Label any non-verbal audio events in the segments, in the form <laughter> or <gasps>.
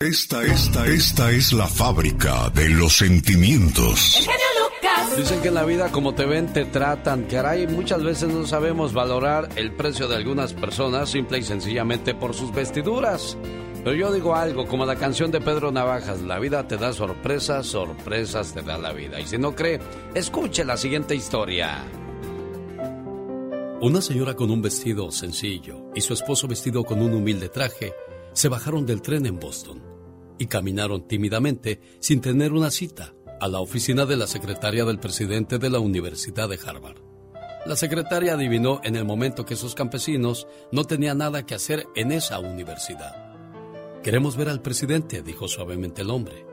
Esta, esta, esta es la fábrica de los sentimientos. Dicen que en la vida como te ven, te tratan. Caray, muchas veces no sabemos valorar el precio de algunas personas simple y sencillamente por sus vestiduras. Pero yo digo algo, como la canción de Pedro Navajas, la vida te da sorpresas, sorpresas te da la vida. Y si no cree, escuche la siguiente historia. Una señora con un vestido sencillo y su esposo vestido con un humilde traje se bajaron del tren en Boston y caminaron tímidamente, sin tener una cita, a la oficina de la secretaria del presidente de la Universidad de Harvard. La secretaria adivinó en el momento que esos campesinos no tenían nada que hacer en esa universidad. Queremos ver al presidente, dijo suavemente el hombre.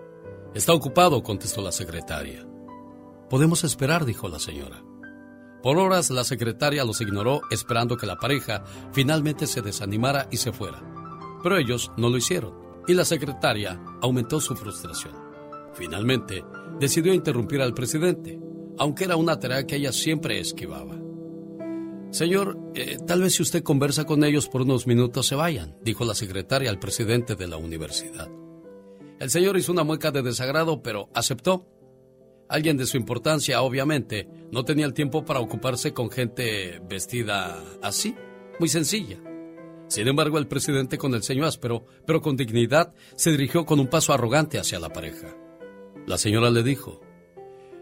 Está ocupado, contestó la secretaria. Podemos esperar, dijo la señora. Por horas la secretaria los ignoró esperando que la pareja finalmente se desanimara y se fuera pero ellos no lo hicieron y la secretaria aumentó su frustración. Finalmente, decidió interrumpir al presidente, aunque era una tarea que ella siempre esquivaba. Señor, eh, tal vez si usted conversa con ellos por unos minutos se vayan, dijo la secretaria al presidente de la universidad. El señor hizo una mueca de desagrado, pero aceptó. Alguien de su importancia, obviamente, no tenía el tiempo para ocuparse con gente vestida así, muy sencilla. Sin embargo, el presidente con el ceño áspero, pero con dignidad, se dirigió con un paso arrogante hacia la pareja. La señora le dijo,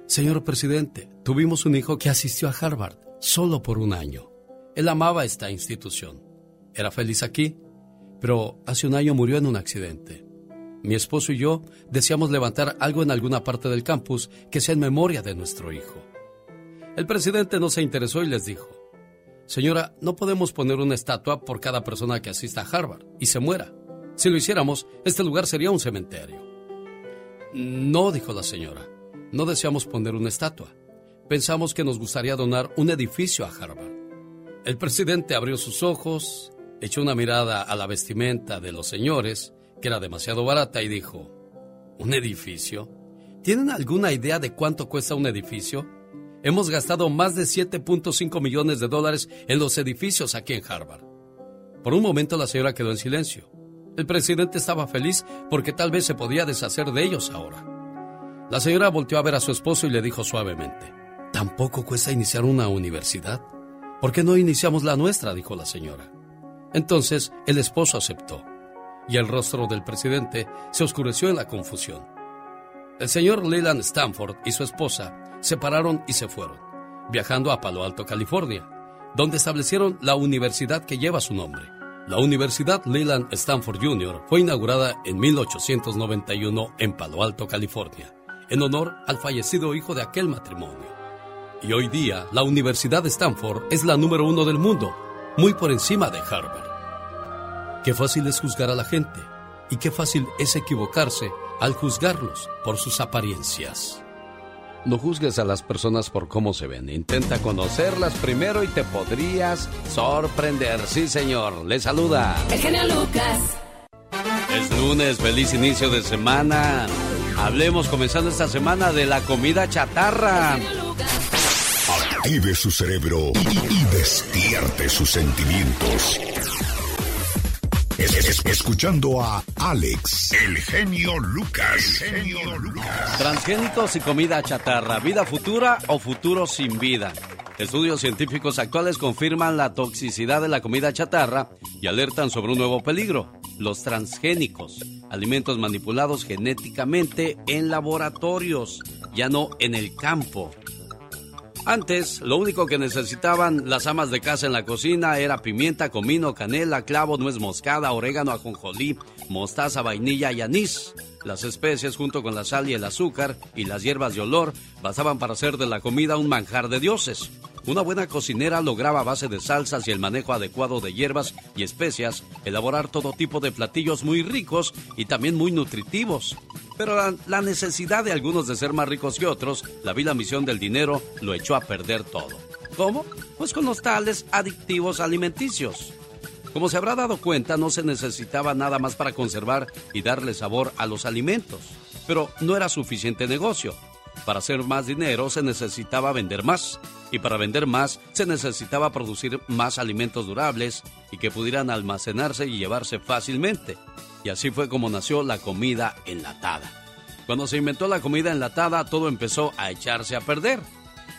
Señor presidente, tuvimos un hijo que asistió a Harvard solo por un año. Él amaba esta institución. Era feliz aquí, pero hace un año murió en un accidente. Mi esposo y yo deseamos levantar algo en alguna parte del campus que sea en memoria de nuestro hijo. El presidente no se interesó y les dijo, Señora, no podemos poner una estatua por cada persona que asista a Harvard y se muera. Si lo hiciéramos, este lugar sería un cementerio. No, dijo la señora, no deseamos poner una estatua. Pensamos que nos gustaría donar un edificio a Harvard. El presidente abrió sus ojos, echó una mirada a la vestimenta de los señores, que era demasiado barata, y dijo, ¿Un edificio? ¿Tienen alguna idea de cuánto cuesta un edificio? Hemos gastado más de 7.5 millones de dólares en los edificios aquí en Harvard. Por un momento la señora quedó en silencio. El presidente estaba feliz porque tal vez se podía deshacer de ellos ahora. La señora volteó a ver a su esposo y le dijo suavemente, ¿tampoco cuesta iniciar una universidad? ¿Por qué no iniciamos la nuestra? dijo la señora. Entonces el esposo aceptó, y el rostro del presidente se oscureció en la confusión. El señor Leland Stanford y su esposa se pararon y se fueron, viajando a Palo Alto, California, donde establecieron la universidad que lleva su nombre. La Universidad Leland Stanford Jr. fue inaugurada en 1891 en Palo Alto, California, en honor al fallecido hijo de aquel matrimonio. Y hoy día, la Universidad Stanford es la número uno del mundo, muy por encima de Harvard. Qué fácil es juzgar a la gente y qué fácil es equivocarse al juzgarlos por sus apariencias. No juzgues a las personas por cómo se ven. Intenta conocerlas primero y te podrías sorprender. Sí, señor. Le saluda. El genio Lucas. Es lunes, feliz inicio de semana. Hablemos comenzando esta semana de la comida chatarra. Active su cerebro y despierte sus sentimientos. Escuchando a Alex, el genio Lucas. Transgénicos y comida chatarra, vida futura o futuro sin vida. Estudios científicos actuales confirman la toxicidad de la comida chatarra y alertan sobre un nuevo peligro, los transgénicos, alimentos manipulados genéticamente en laboratorios, ya no en el campo. Antes, lo único que necesitaban las amas de casa en la cocina era pimienta, comino, canela, clavo, nuez moscada, orégano, ajonjolí, mostaza, vainilla y anís. Las especias junto con la sal y el azúcar y las hierbas de olor bastaban para hacer de la comida un manjar de dioses. Una buena cocinera lograba a base de salsas y el manejo adecuado de hierbas y especias elaborar todo tipo de platillos muy ricos y también muy nutritivos. Pero la, necesidad de algunos de ser más ricos que otros, la la misión del dinero, lo echó a perder todo. ¿Cómo? Pues con los tales adictivos alimenticios. Como se habrá dado cuenta, no se necesitaba nada más para conservar y darle sabor a los alimentos. Pero no era suficiente negocio. Para hacer más dinero se necesitaba vender más y para vender más se necesitaba producir más alimentos durables y que pudieran almacenarse y llevarse fácilmente. Y así fue como nació la comida enlatada. Cuando se inventó la comida enlatada, todo empezó a echarse a perder.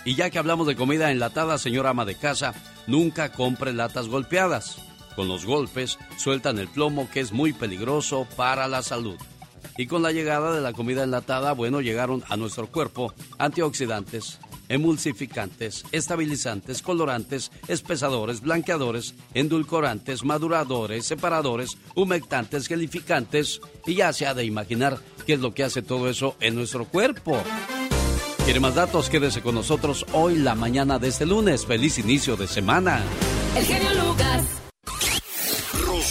Y ya que hablamos de comida enlatada, señora ama de casa, nunca compre latas golpeadas. Con los golpes sueltan el plomo que es muy peligroso para la salud. Y con la llegada de la comida enlatada, bueno, llegaron a nuestro cuerpo antioxidantes, emulsificantes, estabilizantes, colorantes, espesadores, blanqueadores, endulcorantes, maduradores, separadores, humectantes, gelificantes y ya se ha de imaginar qué es lo que hace todo eso en nuestro cuerpo. ¿Quiere más datos? Quédese con nosotros hoy, la mañana de este lunes. Feliz inicio de semana. El genio Lucas.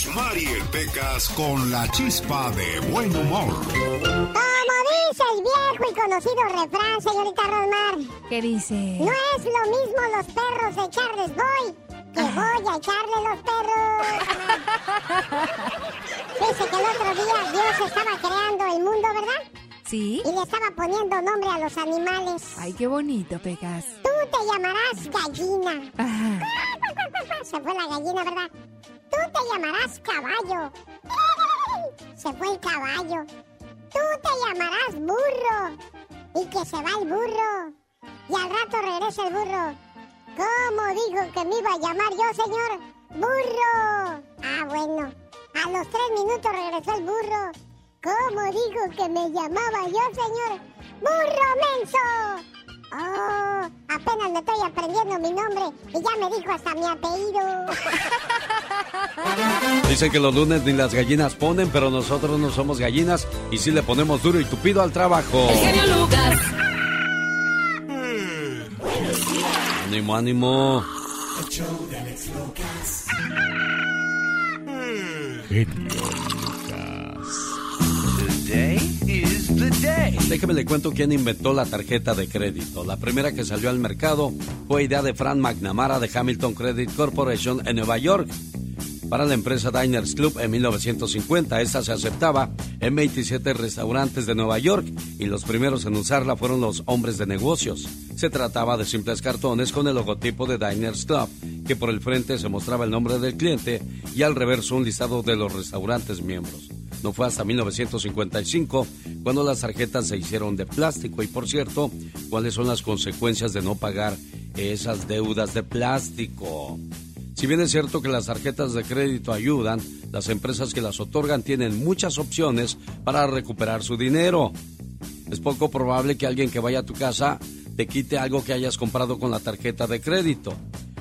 Rosmarie Pecas con la chispa de buen humor dice el viejo y conocido refrán, señorita Rosmar? ¿Qué dice? No es lo mismo los perros de echarles voy que voy a echarle los perros. <laughs> dice que el otro día Dios estaba creando el mundo, ¿verdad? Sí. Y le estaba poniendo nombre a los animales. Ay, qué bonito, Pegas. Tú te llamarás gallina. Ajá. <laughs> Se fue la gallina, ¿verdad? Tú te llamarás caballo. <laughs> Se fue el caballo. Tú te llamarás burro. Y que se va el burro. Y al rato regresa el burro. ¿Cómo dijo que me iba a llamar yo, señor? ¡Burro! Ah, bueno. A los tres minutos regresó el burro. ¿Cómo dijo que me llamaba yo, señor? ¡Burro menso! Oh, apenas me estoy aprendiendo mi nombre y ya me dijo hasta mi apellido. <laughs> Dicen que los lunes ni las gallinas ponen, pero nosotros no somos gallinas y sí le ponemos duro y tupido al trabajo. El genio Lucas. Ánimo, ánimo. Déjeme le cuento quién inventó la tarjeta de crédito. La primera que salió al mercado fue idea de Frank McNamara de Hamilton Credit Corporation en Nueva York. Para la empresa Diners Club en 1950, esta se aceptaba en 27 restaurantes de Nueva York y los primeros en usarla fueron los hombres de negocios. Se trataba de simples cartones con el logotipo de Diners Club, que por el frente se mostraba el nombre del cliente y al reverso un listado de los restaurantes miembros. No fue hasta 1955 cuando las tarjetas se hicieron de plástico. Y por cierto, ¿cuáles son las consecuencias de no pagar esas deudas de plástico? Si bien es cierto que las tarjetas de crédito ayudan, las empresas que las otorgan tienen muchas opciones para recuperar su dinero. Es poco probable que alguien que vaya a tu casa te quite algo que hayas comprado con la tarjeta de crédito.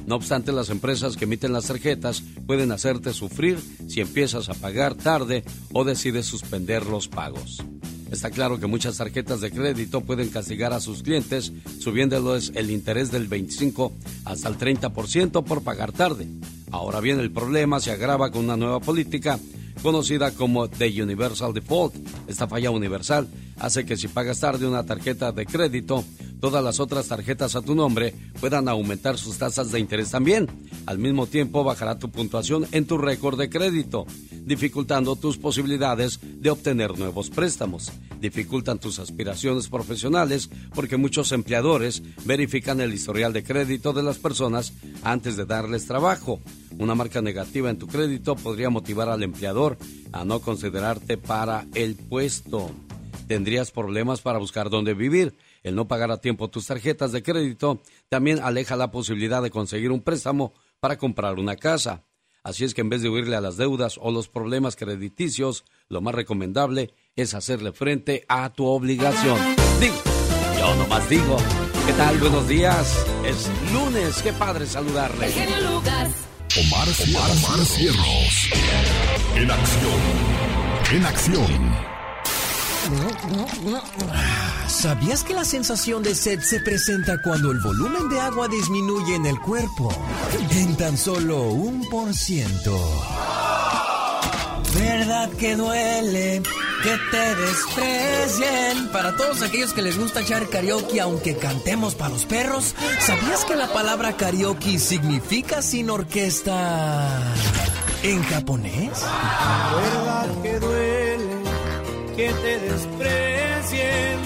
No obstante, las empresas que emiten las tarjetas pueden hacerte sufrir si empiezas a pagar tarde o decides suspender los pagos. Está claro que muchas tarjetas de crédito pueden castigar a sus clientes subiéndoles el interés del 25 hasta el 30% por pagar tarde. Ahora bien, el problema se agrava con una nueva política conocida como The Universal Default. Esta falla universal hace que si pagas tarde una tarjeta de crédito, todas las otras tarjetas a tu nombre puedan aumentar sus tasas de interés también. Al mismo tiempo bajará tu puntuación en tu récord de crédito, dificultando tus posibilidades de obtener nuevos préstamos. Dificultan tus aspiraciones profesionales porque muchos empleadores verifican el historial de crédito de las personas antes de darles trabajo. Una marca negativa en tu crédito podría motivar al empleador a no considerarte para el puesto. Tendrías problemas para buscar dónde vivir el no pagar a tiempo tus tarjetas de crédito también aleja la posibilidad de conseguir un préstamo para comprar una casa. Así es que en vez de huirle a las deudas o los problemas crediticios, lo más recomendable es hacerle frente a tu obligación. Digo, yo nomás digo. ¿Qué tal? Buenos días. Es lunes. Qué padre saludarle. Lucas. Omar, Omar, Cierros. En acción. En acción. ¿Sabías que la sensación de sed se presenta cuando el volumen de agua disminuye en el cuerpo? En tan solo un por ciento. ¿Verdad que duele que te desprecien? Para todos aquellos que les gusta echar karaoke aunque cantemos para los perros, ¿sabías que la palabra karaoke significa sin orquesta en japonés? ¿Verdad que duele que te desprecien?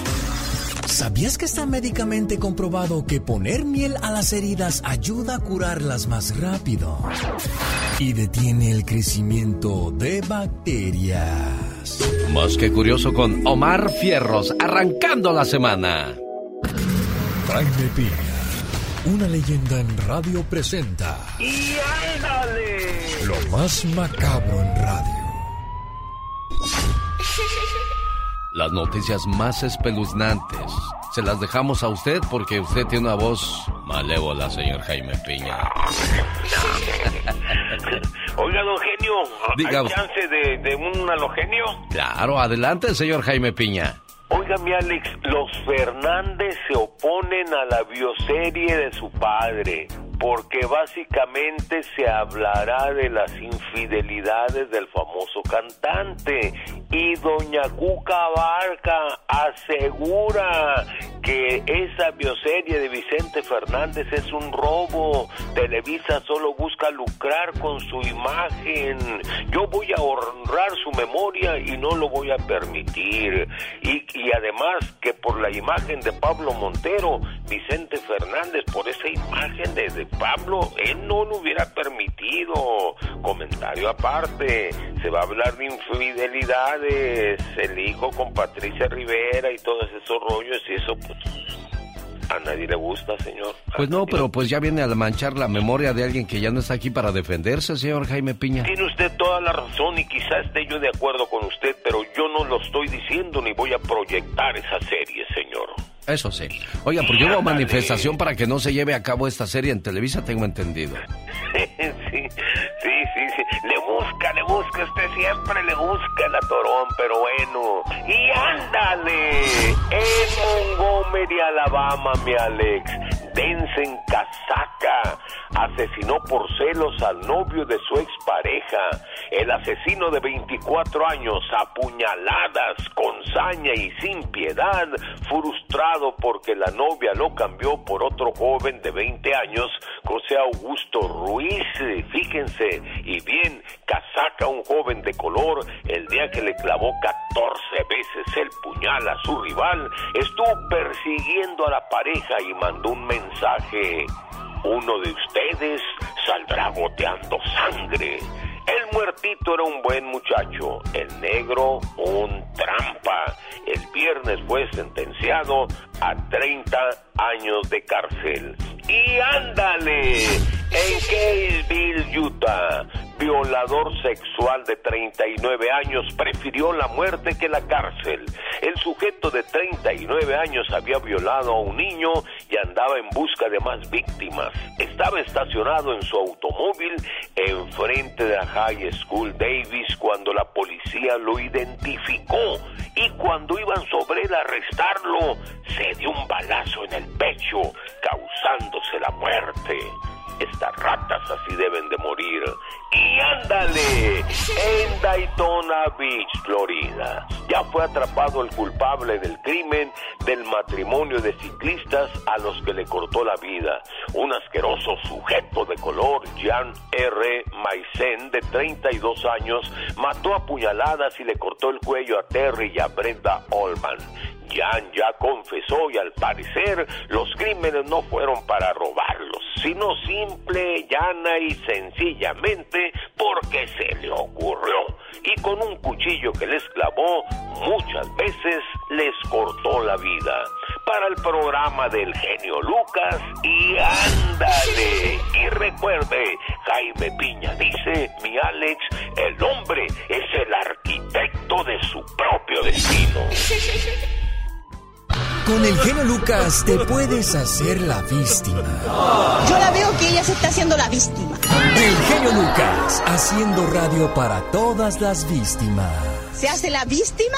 ¿Sabías que está médicamente comprobado que poner miel a las heridas ayuda a curarlas más rápido? Y detiene el crecimiento de bacterias. Más que curioso con Omar Fierros, arrancando la semana. Jaime Piña, una leyenda en radio presenta. ¡Y ándale! Lo más macabro en radio. Las noticias más espeluznantes. Se las dejamos a usted porque usted tiene una voz malévola, señor Jaime Piña. <laughs> Oiga, don Genio, Diga. ¿hay chance de, de un halogenio? Claro, adelante, señor Jaime Piña. Oiga, mi Alex, los Fernández se oponen a la bioserie de su padre porque básicamente se hablará de las infidelidades del famoso cantante y doña Cuca Barca asegura que esa bioserie de Vicente Fernández es un robo. Televisa solo busca lucrar con su imagen. Yo voy a honrar su memoria y no lo voy a permitir. Y, además que por la imagen de Pablo Montero, Vicente Fernández, por esa imagen de, de Pablo, él no lo hubiera permitido. Comentario aparte, se va a hablar de infidelidades, el hijo con Patricia Rivera y todos esos rollos y eso pues a nadie le gusta, señor. A Pues no, pero pues ya viene a manchar la memoria de alguien que ya no está aquí para defenderse, señor Jaime Piña. Tiene usted toda la razón y quizás esté yo de acuerdo con usted, pero yo no lo estoy diciendo ni voy a proyectar esa serie, señor. Eso sí. Oiga, porque hubo manifestación para que no se lleve a cabo esta serie en Televisa, tengo entendido. <laughs> sí, sí, sí, sí. Le busca, le busca, usted siempre le busca la torón, pero bueno. Y ándale, en Montgomery, Alabama, mi Alex, Densen Casaca asesinó por celos al novio de su expareja. El asesino de 24 años, apuñaladas con saña y sin piedad, frustrado porque la novia lo cambió por otro joven de 20 años, José Augusto Ruiz. Fíjense, y bien, Casaca, un joven de color, el día que le clavó 14 veces el puñal a su rival, estuvo persiguiendo a la pareja y mandó un mensaje. Uno de ustedes saldrá goteando sangre. El muertito era un buen muchacho, el negro un trampa. El viernes fue sentenciado a 30 años de cárcel. Y ándale, en Kaysville, Utah, violador sexual de 39 años prefirió la muerte que la cárcel. El sujeto de 39 años había violado a un niño y andaba en busca de más víctimas. Estaba estacionado en su automóvil enfrente de la High School Davis cuando la policía lo identificó y cuando iban sobre él a arrestarlo se dio un balazo en el pecho causándose la muerte. Estas ratas así deben de morir. Y ándale, en Daytona Beach, Florida, ya fue atrapado el culpable del crimen del matrimonio de ciclistas a los que le cortó la vida. Un asqueroso sujeto de color, Jan R. Maisen, de 32 años, mató a puñaladas y le cortó el cuello a Terry y a Brenda Allman. Jan ya confesó y al parecer los crímenes no fueron para robarlos, sino simple, llana y sencillamente porque se le ocurrió. Y con un cuchillo que les clavó, muchas veces les cortó la vida. para el programa del genio Lucas y ándale. Y recuerde, Jaime Piña dice, mi Alex, el hombre es el arquitecto de su propio destino. <laughs> Con el genio Lucas te puedes hacer la víctima. Yo la veo que ella se está haciendo la víctima. El genio Lucas, haciendo radio para todas las víctimas. ¿Se hace la víctima?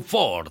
Ford.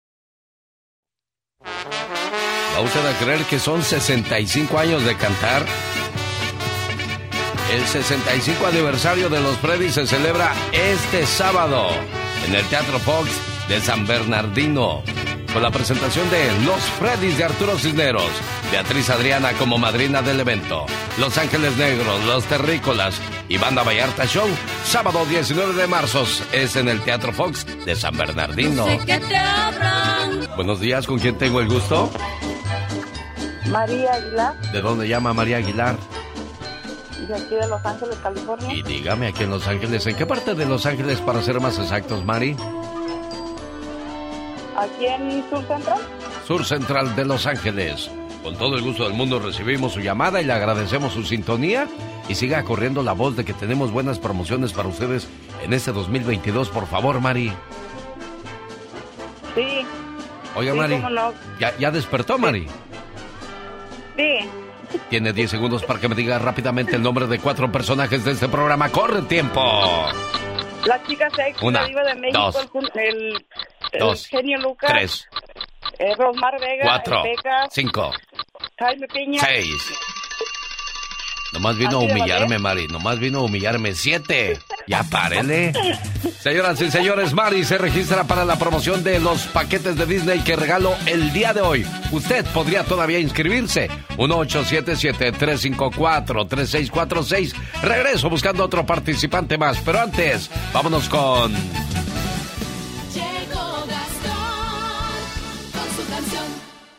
¿Va usted a creer que son 65 años de cantar? El 65 aniversario de los Freddy se celebra este sábado en el Teatro Fox de San Bernardino con la presentación de Los Freddys de Arturo Cisneros, Beatriz Adriana como madrina del evento, Los Ángeles Negros, Los Terrícolas y Banda Vallarta Show, sábado 19 de marzo es en el Teatro Fox de San Bernardino. Buenos días, ¿con quién tengo el gusto? María Aguilar, ¿De dónde llama María Aguilar? de aquí de Los Ángeles, California. Y dígame aquí en Los Ángeles, ¿en qué parte de Los Ángeles para ser más exactos, Mari? Aquí en Sur Central. Sur Central de Los Ángeles. Con todo el gusto del mundo recibimos su llamada y le agradecemos su sintonía. Y siga corriendo la voz de que tenemos buenas promociones para ustedes en este 2022, por favor, Mari. Sí. Oiga, Sí, Mari. no. ¿Ya, ¿Ya despertó, Mari? Sí. Tiene 10 segundos para que me diga rápidamente el nombre de cuatro personajes de este programa. ¡Corre tiempo! La chica sexy, Una, la diva de México, dos, el, el, el dos, genio Lucas. Tres, eh, Rosmar Vega. cuatro, Pecas, cinco, Jaime Piña. seis. Nomás vino a ¿Así de humillarme, Mari. Nomás vino a humillarme. Siete. Ya <laughs> párele. Señoras y señores, Mari se registra para la promoción de los paquetes de Disney que regalo el día de hoy. Usted podría todavía inscribirse. 1877-354-3646. Regreso buscando otro participante más. Pero antes, vámonos con...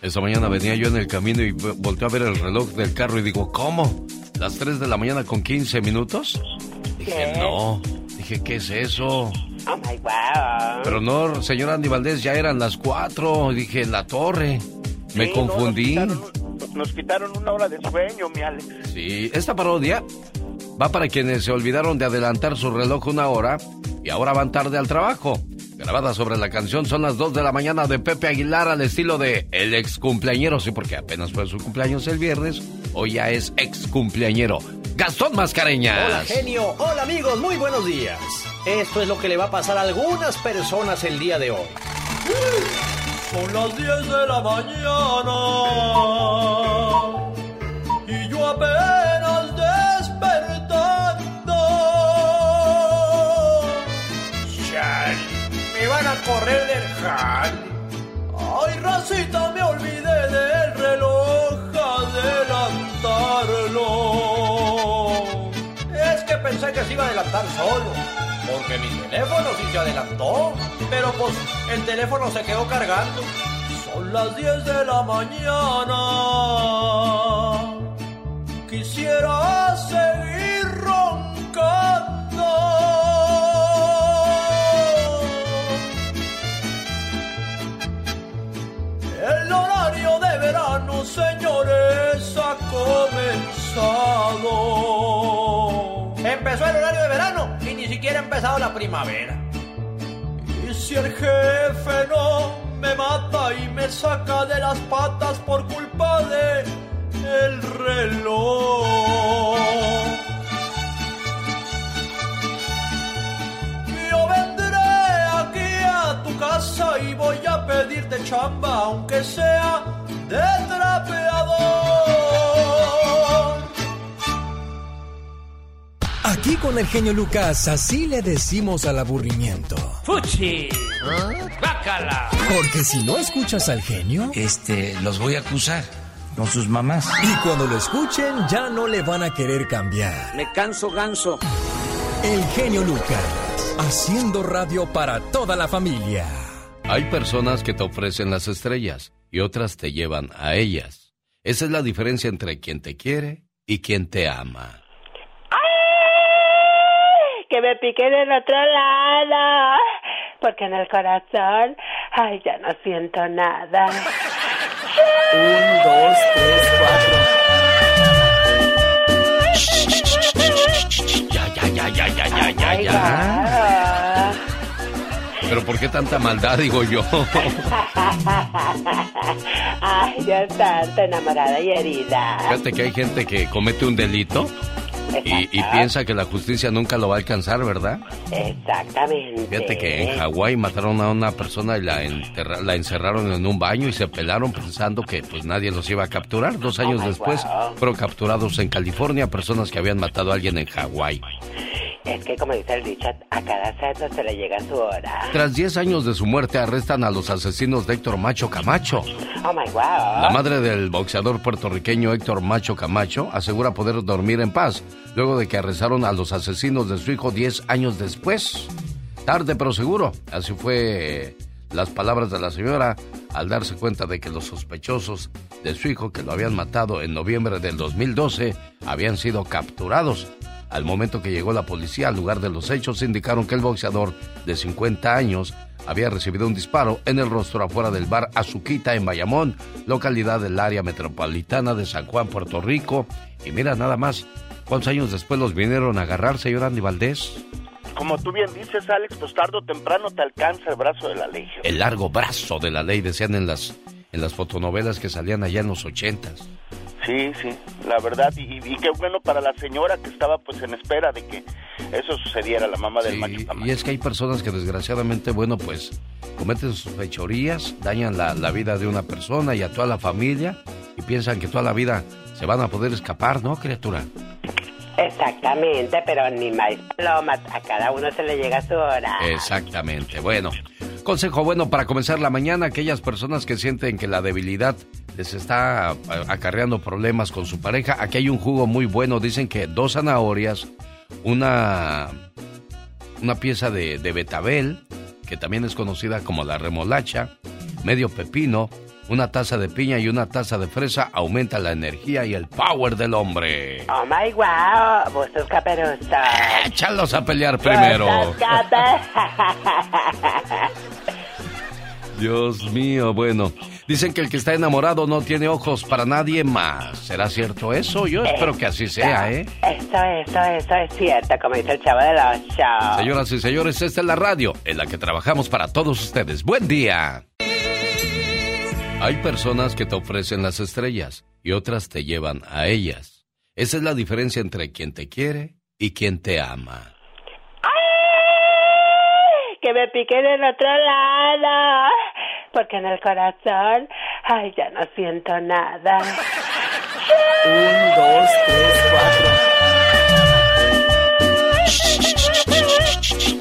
Esta mañana venía yo en el camino y vo- volteé a ver el reloj del carro y digo, ¿cómo? ¿Las 3 de la mañana con 15 minutos? Dije, no. Dije, ¿qué es eso? Oh my wow. Pero no, señor Andy Valdés, ya eran las 4. Dije, la torre. Me Sí, no, confundí. nos, quitaron, nos quitaron una hora de sueño, mi Alex. Sí, esta parodia va para quienes se olvidaron de adelantar su reloj una hora y ahora van tarde al trabajo. Grabada sobre la canción son las 2 de la mañana de Pepe Aguilar al estilo de El ex cumpleañero, sí, porque apenas fue su cumpleaños el viernes, hoy ya es ex cumpleañero. Gastón Mascareñas. Hola genio, hola amigos, muy buenos días. Esto es lo que le va a pasar a algunas personas el día de hoy. Son las 10 de la mañana y yo apenas correr del jale. Ay, racita, me olvidé del reloj, adelantarlo. Es que pensé que se iba a adelantar solo, porque mi teléfono sí se adelantó, pero pues el teléfono se quedó cargando. Son las 10 de la mañana. Quisiera seguir señores, ha comenzado. Empezó el horario de verano y ni siquiera ha empezado la primavera. Y si el jefe no me mata y me saca de las patas por culpa de el reloj. Casa y voy a pedirte chamba, aunque sea de trapeador. Aquí con el genio Lucas, así le decimos al aburrimiento. ¡Fuchi! ¡Bácala! Porque si no escuchas al genio, Este, los voy a acusar con sus mamás. y cuando lo escuchen ya no le van a querer cambiar. Me canso ganso. El genio Lucas, haciendo radio para toda la familia. Hay personas que te ofrecen las estrellas y otras te llevan a ellas. Esa es la diferencia entre quien te quiere y quien te ama. que me pique del otro lado, porque en el corazón, ay, ya no siento nada. <laughs> Un, dos, tres, cuatro. Ya, ya, ya, ya, ya, ya, ya, Ay, ya. guau. Pero ¿por qué tanta maldad, digo yo? <laughs> Ay, yo tanto enamorada y herida. Fíjate que hay gente que comete un delito y, y piensa que la justicia nunca lo va a alcanzar, ¿verdad? Exactamente. Fíjate que en Hawái mataron a una persona y la, enterra- la encerraron en un baño y se pelaron pensando que pues nadie los iba a capturar. Dos años Oh después wow. fueron capturados en California personas que habían matado a alguien en Hawái. Es que como dice el dicho, a cada santo se le llega su hora. Tras 10 años de su muerte arrestan a los asesinos de Héctor Macho Camacho. Oh my wow. La madre del boxeador puertorriqueño Héctor Macho Camacho asegura poder dormir en paz luego de que arrestaron a los asesinos de su hijo 10 años después. Tarde pero seguro. Así fue las palabras de la señora al darse cuenta de que los sospechosos de su hijo que lo habían matado en noviembre del 2012 habían sido capturados. Al momento que llegó la policía al lugar de los hechos, indicaron que el boxeador de 50 años había recibido un disparo en el rostro afuera del bar Azuquita en Bayamón, localidad del área metropolitana de San Juan, Puerto Rico. Y mira nada más, ¿cuántos años después los vinieron a agarrar, señor Andy Valdés? Como tú bien dices, Alex, pues tarde o temprano te alcanza el brazo de la ley. El largo brazo de la ley, decían en las, en las fotonovelas que salían allá en los ochentas. Sí, sí, la verdad, y, y qué bueno para la señora que estaba pues en espera de que eso sucediera, la mamá del macho Y es que hay personas que desgraciadamente, bueno, pues cometen sus fechorías, dañan la, la vida de una persona y a toda la familia y piensan que toda la vida se van a poder escapar, ¿no, criatura? Exactamente, pero ni más paloma, a cada uno se le llega su hora. Exactamente. Bueno, consejo bueno para comenzar la mañana, aquellas personas que sienten que la debilidad les está acarreando problemas con su pareja. Aquí hay un jugo muy bueno. Dicen que dos zanahorias, una, una pieza de, de betabel, que también es conocida como la remolacha, medio pepino, una taza de piña y una taza de fresa aumenta la energía y el power del hombre. Oh my wow, bustos caperusos. <laughs> Échalos a pelear primero. <laughs> Dios mío, bueno. Dicen que el que está enamorado no tiene ojos para nadie más. ¿Será cierto eso? Yo espero que así sea, ¿eh? Eso, eso, eso es cierto, como dice el chavo de los shows. Señoras y señores, esta es la radio en la que trabajamos para todos ustedes. ¡Buen día! Hay personas que te ofrecen las estrellas y otras te llevan a ellas. Esa es la diferencia entre quien te quiere y quien te ama. Que me pique del otro lado, porque en el corazón, ay, ya no siento nada. Un, dos, tres, cuatro.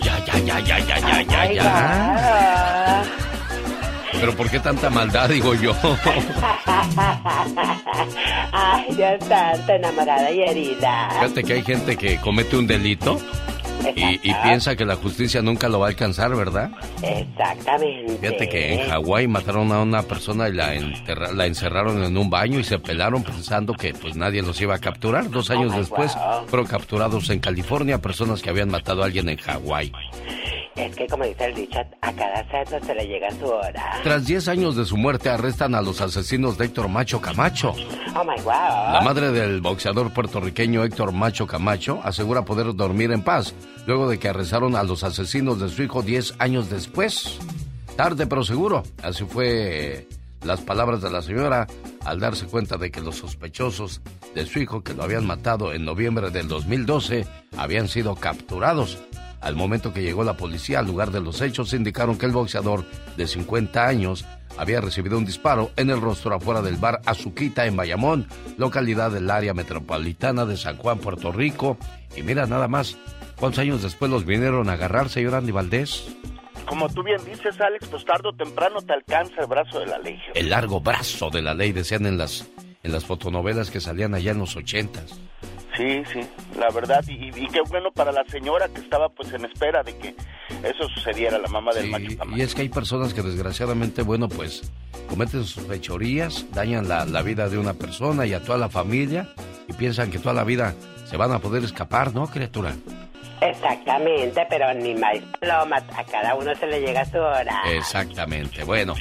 Ya, ya, ya, ya, ya, ya, ya, Ay, ya. Pero ¿por qué tanta maldad, digo yo? <laughs> Ay, yo tanto enamorada y herida. Fíjate que hay gente que comete un delito y, y piensa que la justicia nunca lo va a alcanzar, ¿verdad? Exactamente. Fíjate que en Hawái mataron a una persona y la, enterra- la encerraron en un baño y se pelaron pensando que pues nadie los iba a capturar. Dos años my después wow. fueron capturados en California personas que habían matado a alguien en Hawái. Es que como dice el dicho, a cada santo se le llega su hora. Tras 10 años de su muerte arrestan a los asesinos de Héctor Macho Camacho. Oh my wow. La madre del boxeador puertorriqueño Héctor Macho Camacho asegura poder dormir en paz luego de que arrestaron a los asesinos de su hijo 10 años después. Tarde pero seguro. Así fue las palabras de la señora al darse cuenta de que los sospechosos de su hijo que lo habían matado en noviembre del 2012 habían sido capturados. Al momento que llegó la policía al lugar de los hechos, indicaron que el boxeador de 50 años había recibido un disparo en el rostro afuera del bar Azuquita en Bayamón, localidad del área metropolitana de San Juan, Puerto Rico. Y mira nada más, ¿cuántos años después los vinieron a agarrar, señor Andy Valdés? Como tú bien dices, Alex, pues tarde o temprano te alcanza el brazo de la ley. El largo brazo de la ley, decían en las, en las fotonovelas que salían allá en los ochentas. Sí, sí, la verdad, y, y, qué bueno para la señora que estaba pues en espera de que eso sucediera, la mamá del macho Y es que hay personas que desgraciadamente, bueno, pues cometen sus fechorías, dañan la, la vida de una persona y a toda la familia y piensan que toda la vida se van a poder escapar, ¿no, criatura? Exactamente, pero ni más paloma, a cada uno se le llega su hora. Exactamente, bueno.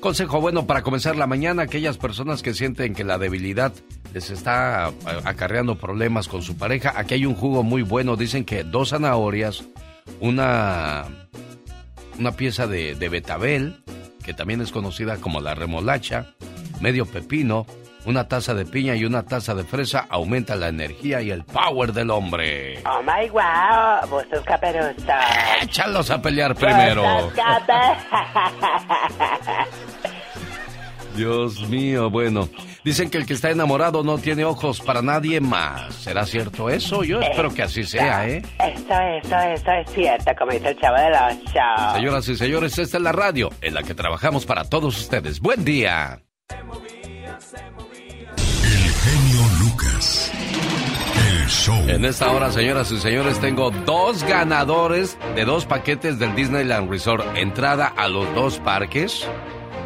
Consejo bueno para comenzar la mañana, aquellas personas que sienten que la debilidad les está acarreando problemas con su pareja. Aquí hay un jugo muy bueno, dicen que dos zanahorias, una, una pieza de, de betabel, que también es conocida como la remolacha, medio pepino, una taza de piña y una taza de fresa aumenta la energía y el power del hombre. Oh my wow, vos sos caperuza. Échalos a pelear primero. <laughs> Dios mío, bueno. Dicen que el que está enamorado no tiene ojos para nadie más. ¿Será cierto eso? Yo espero que así sea, ¿eh? Eso, eso, eso es cierto, como dice el chavo de los shows. Señoras y señores, esta es la radio en la que trabajamos para todos ustedes. Buen día. Lucas. El show. En esta hora, señoras y señores, tengo dos ganadores de dos paquetes del Disneyland Resort. Entrada a los dos parques.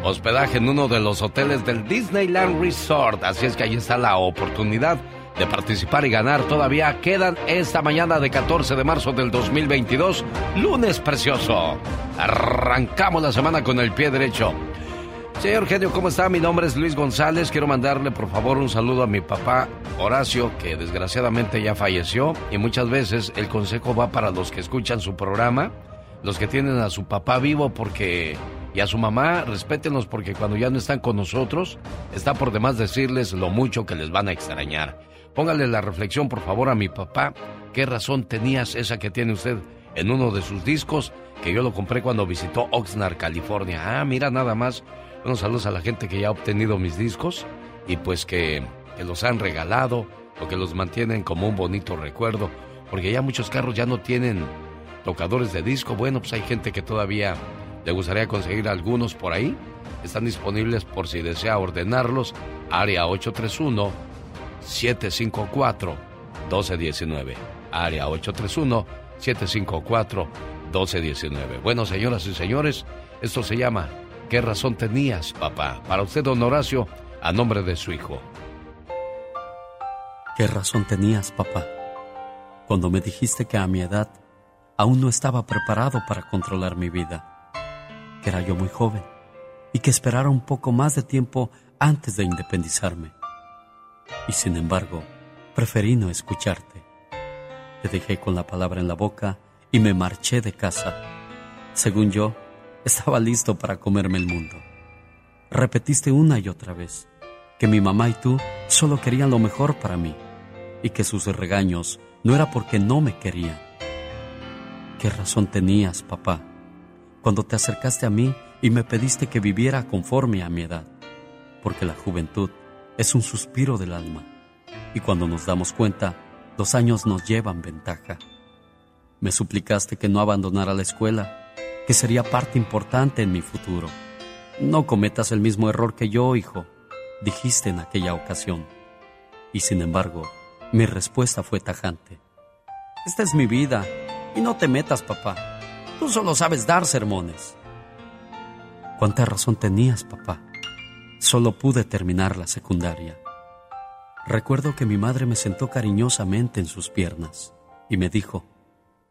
Hospedaje en uno de los hoteles del Disneyland Resort. Así es que ahí está la oportunidad de participar y ganar. Todavía quedan esta mañana de 14 de marzo del 2022. Lunes precioso. Arrancamos la semana con el pie derecho. Señor genio, ¿cómo está? Mi nombre es Luis González. Quiero mandarle por favor un saludo a mi papá Horacio, que desgraciadamente ya falleció. Y muchas veces el consejo va para los que escuchan su programa, los que tienen a su papá vivo porque y a su mamá, respétenlos porque cuando ya no están con nosotros, está por demás decirles lo mucho que les van a extrañar. Póngale la reflexión por favor a mi papá. ¿Qué razón tenías esa que tiene usted en uno de sus discos? Que yo lo compré cuando visitó Oxnard, California. Ah, mira nada más Buenos saludos a la gente que ya ha obtenido mis discos y pues que, los han regalado o que los mantienen como un bonito recuerdo. Porque ya muchos carros ya no tienen tocadores de disco. Bueno, pues hay gente que todavía le gustaría conseguir algunos por ahí. Están disponibles por si desea ordenarlos. Área 831-754-1219. Área 831-754-1219. Bueno, señoras y señores, esto se llama ¿Qué razón tenías, papá? Para usted, don Horacio, a nombre de su hijo. ¿Qué razón tenías, papá? Cuando me dijiste que a mi edad aún no estaba preparado para controlar mi vida, que era yo muy joven y que esperara un poco más de tiempo antes de independizarme. Y sin embargo, preferí no escucharte. Te dejé con la palabra en la boca y me marché de casa. Según yo, estaba listo para comerme el mundo. Repetiste una y otra vez que mi mamá y tú solo querían lo mejor para mí y que sus regaños no era porque no me querían. ¿Qué razón tenías, papá, cuando te acercaste a mí y me pediste que viviera conforme a mi edad? Porque la juventud es un suspiro del alma y cuando nos damos cuenta, los años nos llevan ventaja. Me suplicaste que no abandonara la escuela que sería parte importante en mi futuro. No cometas el mismo error que yo, hijo, dijiste en aquella ocasión. Y sin embargo, mi respuesta fue tajante. Esta es mi vida, y no te metas, papá. Tú solo sabes dar sermones. ¿Cuánta razón tenías, papá? Solo pude terminar la secundaria. Recuerdo que mi madre me sentó cariñosamente en sus piernas y me dijo,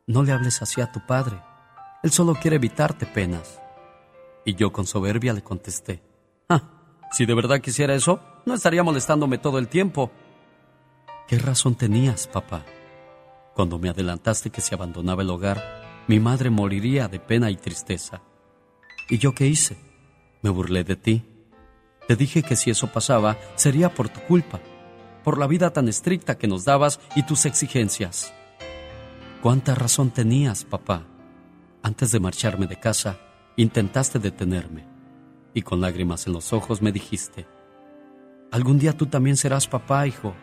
no le hables así a tu padre. Él solo quiere evitarte penas. Y yo con soberbia le contesté, ah, si de verdad quisiera eso, no estaría molestándome todo el tiempo. ¿Qué razón tenías, papá? Cuando me adelantaste que si abandonaba el hogar, mi madre moriría de pena y tristeza. ¿Y yo qué hice? Me burlé de ti. Te dije que si eso pasaba, sería por tu culpa, por la vida tan estricta que nos dabas y tus exigencias. ¿Cuánta razón tenías, papá? Antes de marcharme de casa, intentaste detenerme y con lágrimas en los ojos me dijiste, algún día tú también serás papá, hijo,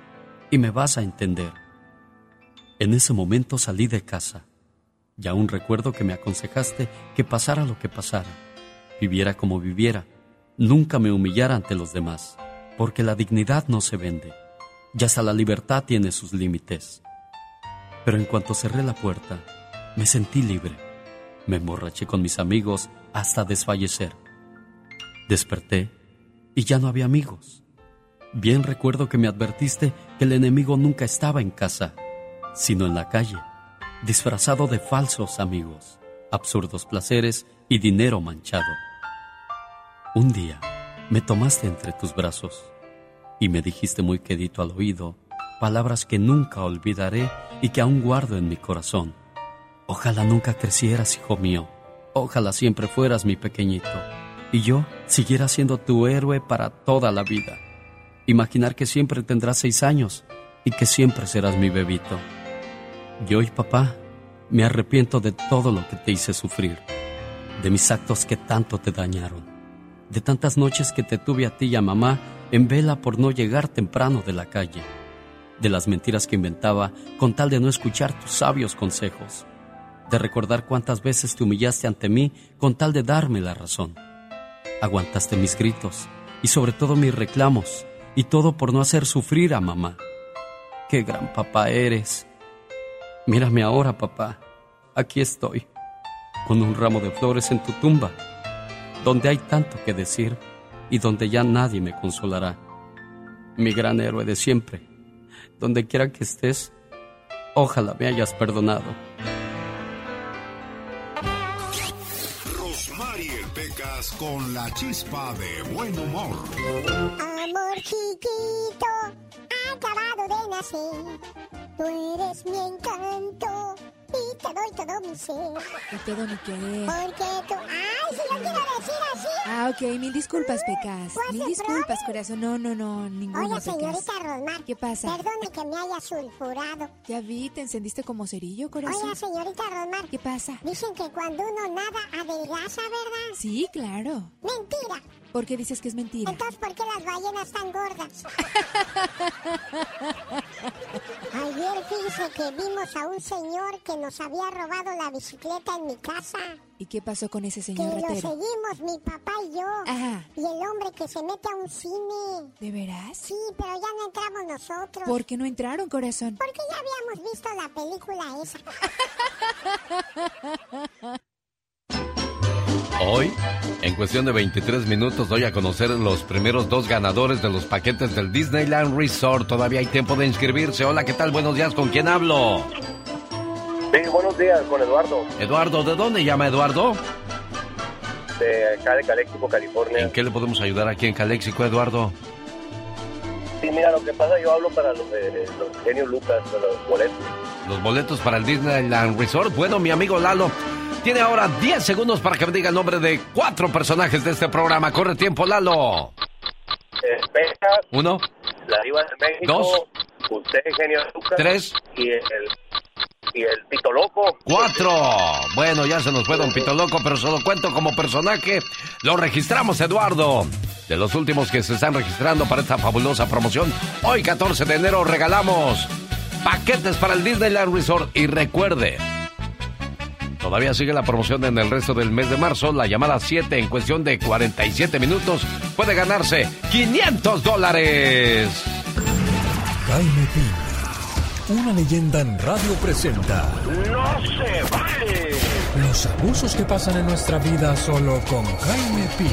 y me vas a entender. En ese momento salí de casa y aún recuerdo que me aconsejaste que pasara lo que pasara, viviera como viviera, nunca me humillara ante los demás, porque la dignidad no se vende, ya hasta la libertad tiene sus límites. Pero en cuanto cerré la puerta, me sentí libre. Me emborraché con mis amigos hasta desfallecer. Desperté y ya no había amigos. Bien recuerdo que me advertiste que el enemigo nunca estaba en casa, sino en la calle, disfrazado de falsos amigos, absurdos placeres y dinero manchado. Un día me tomaste entre tus brazos y me dijiste muy quedito al oído palabras que nunca olvidaré y que aún guardo en mi corazón. Ojalá nunca crecieras, hijo mío. Ojalá siempre fueras mi pequeñito y yo siguiera siendo tu héroe para toda la vida. Imaginar que siempre tendrás seis años y que siempre serás mi bebito. Y hoy, papá, me arrepiento de todo lo que te hice sufrir, de mis actos que tanto te dañaron, de tantas noches que te tuve a ti y a mamá en vela por no llegar temprano de la calle, de las mentiras que inventaba con tal de no escuchar tus sabios consejos, de recordar cuántas veces te humillaste ante mí con tal de darme la razón. Aguantaste mis gritos y sobre todo mis reclamos y todo por no hacer sufrir a mamá. Qué gran papá eres. Mírame ahora, papá. Aquí estoy, con un ramo de flores en tu tumba, donde hay tanto que decir y donde ya nadie me consolará. Mi gran héroe de siempre, donde quiera que estés, ojalá me hayas perdonado. Con la chispa de buen humor. Amor chiquito, acabado de nacer. Tú eres mi encanto y te doy todo mi ser. ¿Qué pedo ni qué? Porque tú. ¡Ay, si lo quiero decir así! Ah, ok, mil disculpas, Pecas. Pues Mil disculpas, corazón. No, no, no, ninguna, Oye, señorita Rosmar. ¿Qué pasa? Perdone que me haya sulfurado. Ya vi, te encendiste como cerillo, corazón. Oiga, señorita Rosmar. ¿Qué pasa? Dicen que cuando uno nada adelgaza, ¿verdad? Sí, claro. Mentira. ¿Por qué dices que es mentira? Entonces, ¿por qué las ballenas están gordas? <laughs> Ayer fíjese que vimos a un señor que nos había robado la bicicleta en mi casa. ¿Y qué pasó con ese Que señor lo ratero? seguimos, mi papá y yo. Ajá. Y el hombre que se mete a un cine. ¿De veras? Sí, pero ya no entramos nosotros. ¿Por qué no entraron, corazón? Porque ya habíamos visto la película esa. <laughs> Hoy, en cuestión de 23 minutos, doy a conocer los primeros dos ganadores de los paquetes del Disneyland Resort. Todavía hay tiempo de inscribirse. Hola, ¿qué tal? Buenos días, ¿con quién hablo? Sí, buenos días, con Eduardo, Eduardo, ¿de dónde llama Eduardo? de acá de Calexico, California. ¿En qué le podemos ayudar aquí en Calexico, Eduardo? Sí, mira, lo que pasa, yo hablo para los los genios Lucas, los boletos. Los boletos para el Disneyland Resort. Bueno, mi amigo Lalo tiene ahora 10 segundos para que me diga el nombre de cuatro personajes de este programa. Corre tiempo, Lalo. Pecas, Uno, la diva de México, Dos. usted, genio Lucas. Tres. Y el, y el Pito Loco. cuatro. Bueno, ya se nos fue Don Pito Loco, pero solo cuento como personaje. Lo registramos, Eduardo. De los últimos que se están registrando para esta fabulosa promoción, hoy 14 de enero regalamos paquetes para el Disneyland Resort. Y recuerde, todavía sigue la promoción en el resto del mes de marzo. La llamada 7 en cuestión de 47 minutos puede ganarse 500 dólares. Jaime Piña, una leyenda en radio presenta ¡No se vale! los abusos que pasan en nuestra vida solo con Jaime Piña.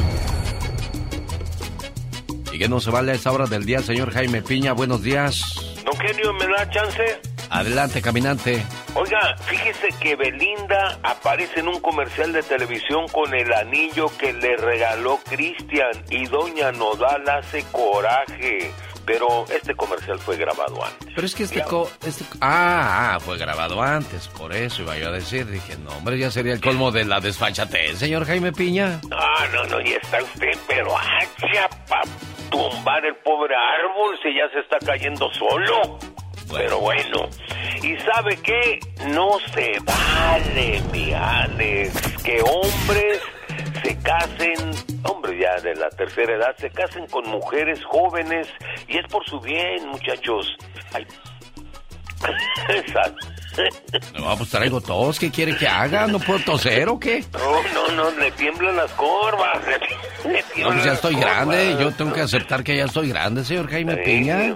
Y que no se vale a esta hora del día, señor Jaime Piña. Buenos días. Don Genio, ¿me da chance? Adelante, caminante. Oiga, fíjese que Belinda aparece en un comercial de televisión con el anillo que le regaló Cristian y Doña Nodal hace coraje pero este comercial fue grabado antes. Pero es que este, co este ah, ah, fue grabado antes, por eso iba yo a decir, dije, no, hombre, ya sería el colmo de la desfachatez, señor Jaime Piña. Ah, no, no, y está usted, pero hacha para tumbar el pobre árbol si ya se está cayendo solo. Pero bueno, ¿y sabe qué? No se vale, mi Alex, que hombres se casen, hombres ya de la tercera edad, se casen con mujeres jóvenes y es por su bien, muchachos. Ay. <laughs> Exacto. No, pues traigo tos, ¿qué quiere que haga? ¿No puedo toser o qué? No, no, no, le tiemblan las corvas. Le, le No, pues ya estoy corvas. grande, yo tengo que aceptar que ya estoy grande, señor Jaime Sí, Piña.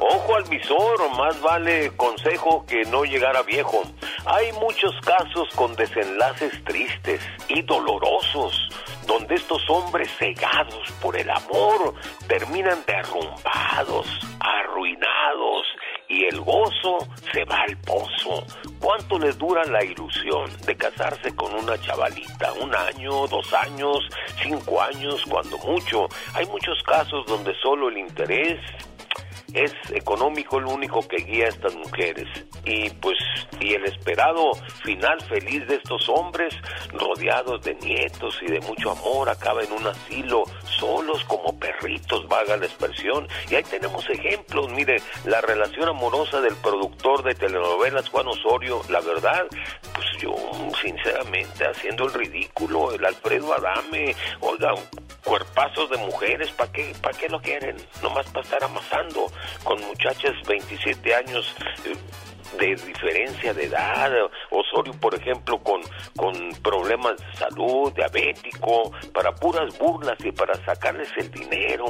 Ojo al visor, más vale consejo que no llegar a viejo. Hay muchos casos con desenlaces tristes y dolorosos, donde estos hombres cegados por el amor terminan derrumbados, arruinados y el gozo se va al pozo. ¿Cuánto les dura la ilusión de casarse con una chavalita? ¿Un año, dos años, cinco años, cuando mucho? Hay muchos casos donde solo el interés es económico lo único que guía a estas mujeres. Y pues, y el esperado final feliz de estos hombres, rodeados de nietos y de mucho amor, acaba en un asilo, solos como perritos, vaga la expresión. Y ahí tenemos ejemplos, mire, la relación amorosa del productor de telenovelas Juan Osorio, la verdad, pues yo, sinceramente, haciendo el ridículo, el Alfredo Adame, oiga, cuerpazos de mujeres, ¿para qué, para qué lo quieren? Nomás para estar amasando con muchachas 27 años eh, de diferencia de edad. Osorio, por ejemplo, con, con problemas de salud, diabético, para puras burlas y para sacarles el dinero.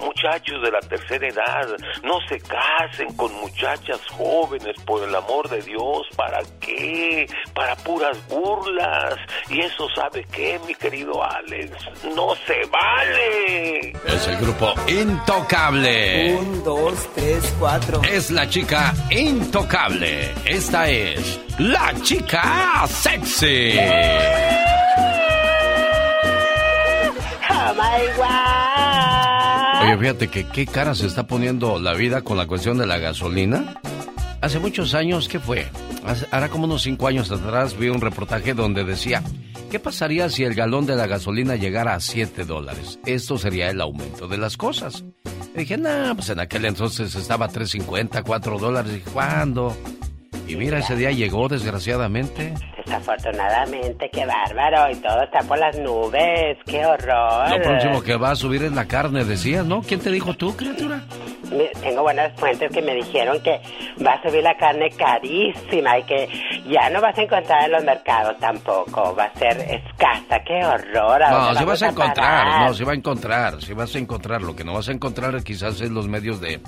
Muchachos de la tercera edad, no se casen con muchachas jóvenes, por el amor de Dios. ¿Para qué? Para puras burlas. Y eso sabe qué, mi querido Alex. No se vale. Es el grupo Intocable. Un, dos, tres, cuatro. Es la chica intocable. Esta es la chica sexy. Oh my God. Oye, fíjate que qué cara se está poniendo la vida con la cuestión de la gasolina. Hace muchos años, ¿qué fue? Hace- Hará como unos cinco años atrás vi un reportaje donde decía, ¿qué pasaría si el galón de la gasolina llegara a 7 dólares? Esto sería el aumento de las cosas. Dije, no, pues en aquel entonces estaba a 3.50, 4 dólares. ¿Y cuándo? Y mira, ese día llegó, desgraciadamente. Desafortunadamente, qué bárbaro. Y todo está por las nubes. Qué horror. Lo próximo que va a subir es la carne, decías, ¿no? ¿Quién te dijo tú, criatura? Tengo buenas fuentes que me dijeron que va a subir la carne carísima y que ya no vas a encontrar en los mercados tampoco. Va a ser escasa. Qué horror. ¿A No, si vas a encontrar, parar? no, si va a encontrar, si vas a encontrar. Lo que no vas a encontrar quizás es los medios de,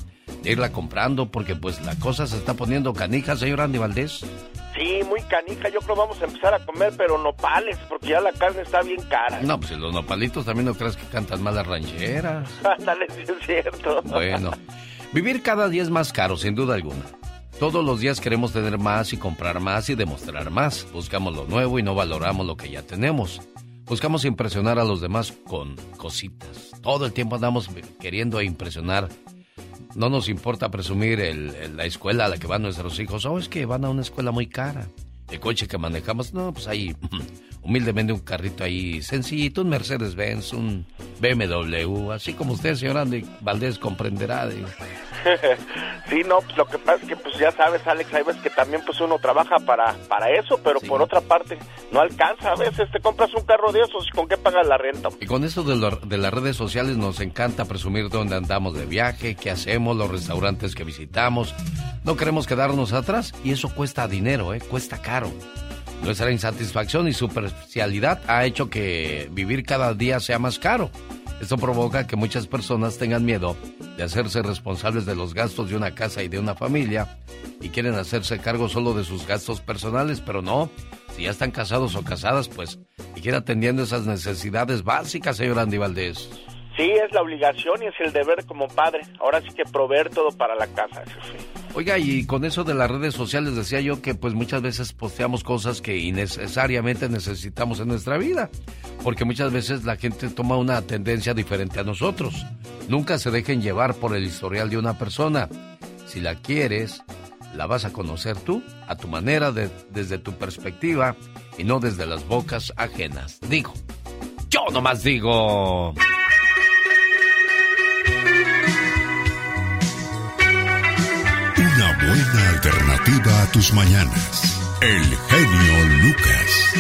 de irla comprando, porque pues la cosa se está poniendo canija, señor Andy Valdés. Sí, muy canija. Yo creo vamos a empezar a comer, pero nopales, porque ya la carne está bien cara. No, pues los nopalitos también no crees que cantan más las rancheras. <laughs> Ándale, sí es cierto. Bueno, vivir cada día es más caro, sin duda alguna. Todos los días queremos tener más y comprar más y demostrar más. Buscamos lo nuevo y no valoramos lo que ya tenemos. Buscamos impresionar a los demás con cositas. Todo el tiempo andamos queriendo impresionar. No nos importa presumir el- la escuela a la que van nuestros hijos. Oh, es que van a una escuela muy cara. El coche que manejamos, no, pues ahí, humildemente un carrito ahí sencillito, un Mercedes-Benz, un BMW, así como usted, señor Andy Valdés, comprenderá. digo. <laughs> sí, no, pues lo que pasa es que pues ya sabes, Alex, hay veces que también pues uno trabaja para para eso, pero por otra parte no alcanza. A veces te compras un carro de esos y con qué pagas la renta. Y con esto de, lo- de las redes sociales nos encanta presumir dónde andamos de viaje, qué hacemos, los restaurantes que visitamos. No queremos quedarnos atrás y eso cuesta dinero, ¿eh? cuesta caro. Nuestra insatisfacción y superficialidad ha hecho que vivir cada día sea más caro. Esto provoca que muchas personas tengan miedo de hacerse responsables de los gastos de una casa y de una familia y quieren hacerse cargo solo de sus gastos personales, pero no. Si ya están casados o casadas, pues, quieren atendiendo esas necesidades básicas, señor Andy Valdés. Sí, es la obligación y es el deber como padre. Ahora sí que proveer todo para la casa. Oiga, y con eso de las redes sociales decía yo que pues muchas veces posteamos cosas que innecesariamente necesitamos en nuestra vida, porque muchas veces la gente toma una tendencia diferente a nosotros. Nunca se dejen llevar por el historial de una persona. Si la quieres, la vas a conocer tú, a tu manera, desde tu perspectiva y no desde las bocas ajenas. Digo, yo nomás digo. Buena alternativa a tus mañanas. El genio Lucas.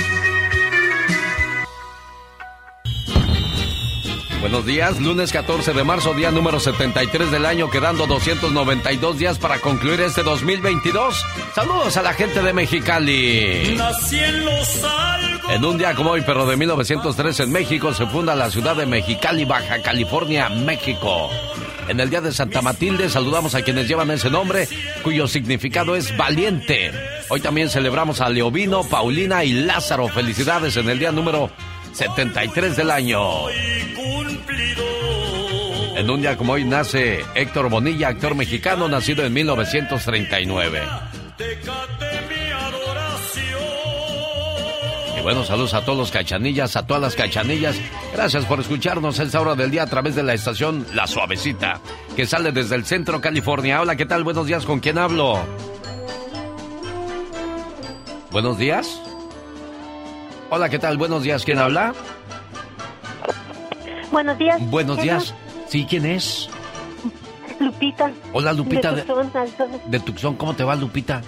Buenos días, lunes 14 de marzo, día número 73 del año, quedando 292 días para concluir este 2022. Saludos a la gente de Mexicali. En un día como hoy, pero de 1903 en México, se funda la ciudad de Mexicali, Baja California, México. En el día de Santa Matilde saludamos a quienes llevan ese nombre, cuyo significado es valiente. Hoy también celebramos a Leovino, Paulina y Lázaro. Felicidades en el día número 73 del año. En un día como hoy nace Héctor Bonilla, actor mexicano nacido en 1939. Bueno, saludos a todos los cachanillas, a todas las cachanillas. Gracias por escucharnos a esta hora del día a través de la estación La Suavecita, que sale desde el centro California. Hola, ¿qué tal? Buenos días, ¿con quién hablo? Buenos días. Hola, ¿qué tal? Buenos días, ¿quién habla? Buenos días. Buenos días. ¿Sí? ¿Quién es? Lupita. Hola, Lupita. De Tucson, de Tucson. ¿Cómo te va, Lupita?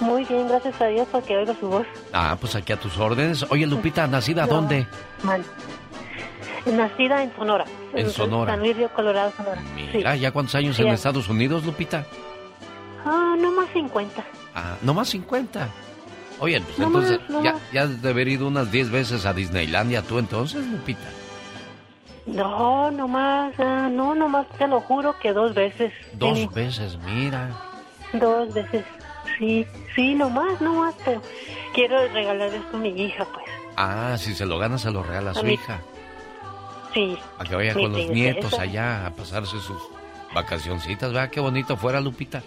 Muy bien, gracias a Dios porque oigo su voz. Ah, pues aquí a tus órdenes. Oye, Lupita, ¿nacida dónde? Mal. Nacida en Sonora. En Sonora. San Luis Río Colorado, Sonora. Mira, ¿ya cuántos años en Estados Unidos, Lupita? Ah, no más 50. Ah, no más 50. Oye, pues entonces ya, ya has de haber ido unas 10 veces a Disneylandia tú entonces, Lupita. No, nomás, ah, no, nomás te lo juro que dos veces. Dos veces, mira. Dos veces, sí, sí, nomás, nomás, pero quiero regalar esto a mi hija, pues. Ah, si se lo gana, se lo regala a su hija. Sí. A que vaya con los nietos allá a pasarse sus vacacioncitas, ¿verdad? Qué bonito fuera, Lupita.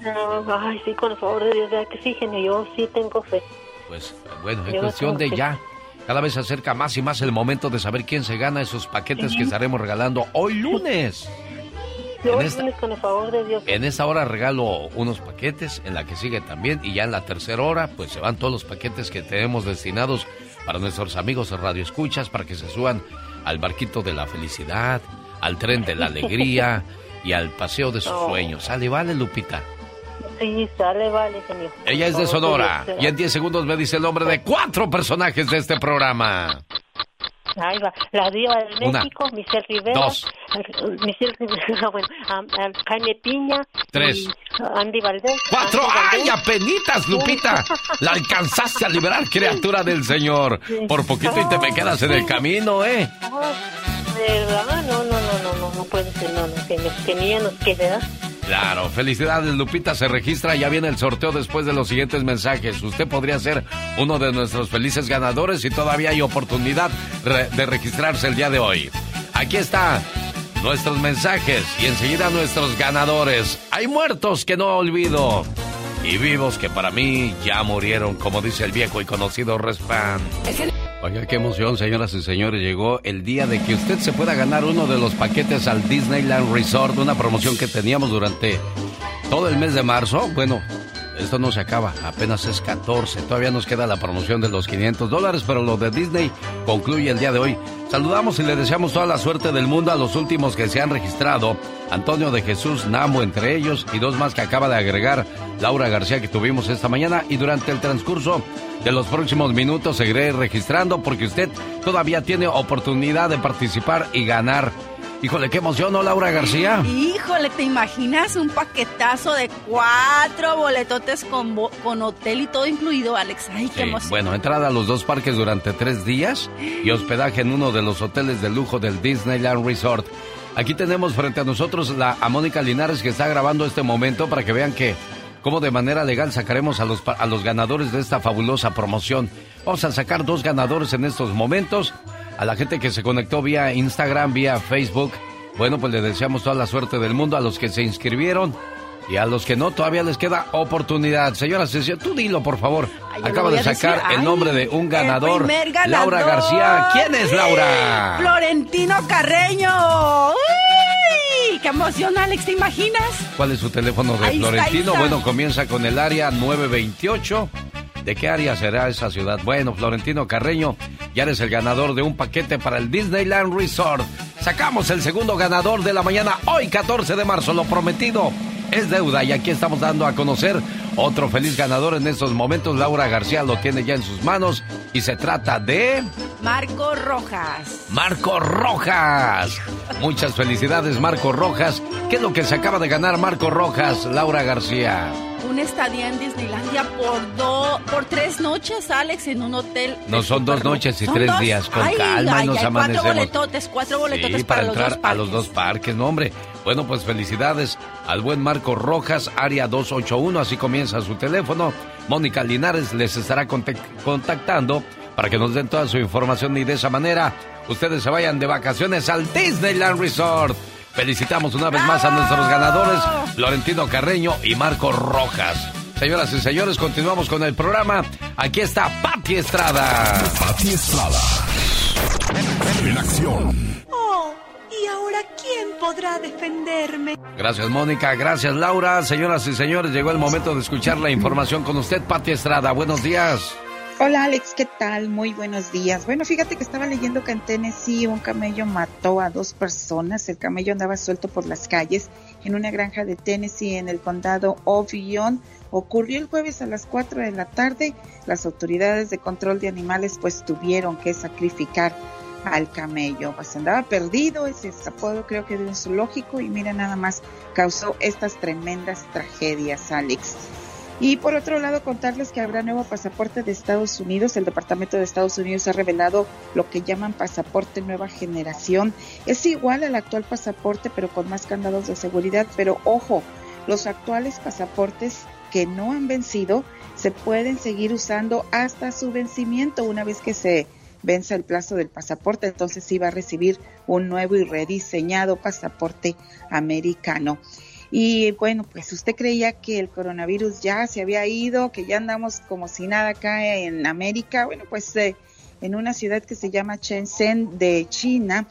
No, ay, sí, con el favor de Dios, vea que sí, genio, yo sí tengo fe. Pues, bueno, es cuestión de ya. Cada vez se acerca más y más el momento de saber quién se gana esos paquetes que estaremos regalando hoy lunes. Hoy lunes, con el favor de Dios. En esta hora regalo unos paquetes, en la que sigue también, y ya en la tercera hora, pues se van todos los paquetes que tenemos destinados para nuestros amigos de Radio Escuchas, para que se suban al barquito de la felicidad, al tren de la alegría <laughs> y al paseo de sus sueños. Sale, vale, Lupita. Sí, sale, vale, señor. Ella es de Sonora y en 10 segundos me dice el nombre de cuatro personajes de este programa. Ahí va. La diva de México, Michelle Rivera. Dos. <laughs> Michelle Rivera, <laughs> bueno, um, um, Jaime Piña. Tres. Andy Valdés. ¡Cuatro! Andy ¡Ay, apenitas, Lupita! <laughs> La alcanzaste a liberar, criatura del Señor. Por poquito y te me quedas en el camino, ¿eh? ¿Verdad? No, no, no, no, no, no puede ser, no, no, que, que ni nos quede. Claro, felicidades Lupita, se registra, ya viene el sorteo después de los siguientes mensajes. Usted podría ser uno de nuestros felices ganadores y todavía hay oportunidad de registrarse el día de hoy. Aquí está nuestros mensajes y enseguida nuestros ganadores. Hay muertos que no olvido y vivos que para mí ya murieron, como dice el viejo y conocido Respan. Oiga, qué emoción, señoras y señores. Llegó el día de que usted se pueda ganar uno de los paquetes al Disneyland Resort, una promoción que teníamos durante todo el mes de marzo. Bueno, esto no se acaba, apenas es 14. Todavía nos queda la promoción de los 500 dólares, pero lo de Disney concluye el día de hoy. Saludamos y le deseamos toda la suerte del mundo a los últimos que se han registrado. Antonio de Jesús Namo entre ellos y dos más que acaba de agregar Laura García que tuvimos esta mañana y durante el transcurso de los próximos minutos seguiré registrando porque usted todavía tiene oportunidad de participar y ganar. Híjole, qué emoción, ¿no, Laura García? Híjole, ¿te imaginas un paquetazo de cuatro boletotes con, con hotel y todo incluido, Alex? Ay, qué Sí, emoción. Bueno, entrada a los dos parques durante tres días y hospedaje en uno de los hoteles de lujo del Disneyland Resort. Aquí tenemos frente a nosotros la, a Mónica Linares que está grabando este momento para que vean que cómo de manera legal sacaremos a los, a los ganadores de esta fabulosa promoción. Vamos a sacar dos ganadores en estos momentos. A la gente que se conectó vía Instagram, vía Facebook. Bueno, pues le deseamos toda la suerte del mundo a los que se inscribieron y a los que no todavía les queda oportunidad. Señora Cecilia, tú dilo, por favor. Ay, Acaba de sacar decir. el nombre de un ganador. el primer ganador. Laura García. ¿Quién es Laura? Florentino Carreño. ¡Uy! ¡Qué emoción, Alex! ¿Te imaginas? ¿Cuál es su teléfono de Ahí Florentino? está. Bueno, comienza con el área 928. ¿De qué área será esa ciudad? Bueno, Florentino Carreño, ya eres el ganador de un paquete para el Disneyland Resort. Sacamos el segundo ganador de la mañana, hoy 14 de marzo, lo prometido. Es deuda y aquí estamos dando a conocer otro feliz ganador en estos momentos. Laura García lo tiene ya en sus manos y se trata de Marco Rojas. Marco Rojas. Muchas felicidades Marco Rojas. ¿Qué es lo que se acaba de ganar Marco Rojas, Laura García? Una estadía en Disneylandia por do- por tres noches, Alex, en un hotel. No son dos noches y ¿Son tres dos? días, con Ay, calma ay, nos ay, amanecemos. Cuatro boletotes, cuatro boletotes Sí, para, para los entrar dos a los dos parques, no hombre. Bueno, pues felicidades al buen Marco Rojas, área 281, así comienza su teléfono. Mónica Linares les estará contac- contactando para que nos den toda su información y de esa manera ustedes se vayan de vacaciones al Disneyland Resort. Felicitamos una vez más a nuestros ganadores, Florentino Carreño y Marco Rojas. Señoras y señores, continuamos con el programa. Aquí está Patti Estrada. Pati Estrada. En acción. Oh, ¿y ahora quién podrá defenderme? Gracias, Mónica. Gracias, Laura. Señoras y señores, llegó el momento de escuchar la información con usted, Pati Estrada. Buenos días. Hola Alex, ¿qué tal? Muy buenos días. Bueno, fíjate que estaba leyendo que en Tennessee un camello mató a dos personas. El camello andaba suelto por las calles en una granja de Tennessee en el condado Ovion. Ocurrió el jueves a las 4 de la tarde. Las autoridades de control de animales pues tuvieron que sacrificar al camello. Pues andaba perdido, ese es apodo creo que de un zoológico y mira nada más causó estas tremendas tragedias, Alex. Y por otro lado, contarles que habrá nuevo pasaporte de Estados Unidos. El Departamento de Estados Unidos ha revelado lo que llaman pasaporte nueva generación. Es igual al actual pasaporte, pero con más candados de seguridad. Pero ojo, los actuales pasaportes que no han vencido se pueden seguir usando hasta su vencimiento una vez que se venza el plazo del pasaporte. Entonces sí va a recibir un nuevo y rediseñado pasaporte americano. Y bueno, pues usted creía que el coronavirus ya se había ido, que ya andamos como si nada acá en América. Bueno, pues eh, en una ciudad que se llama Shenzhen de China,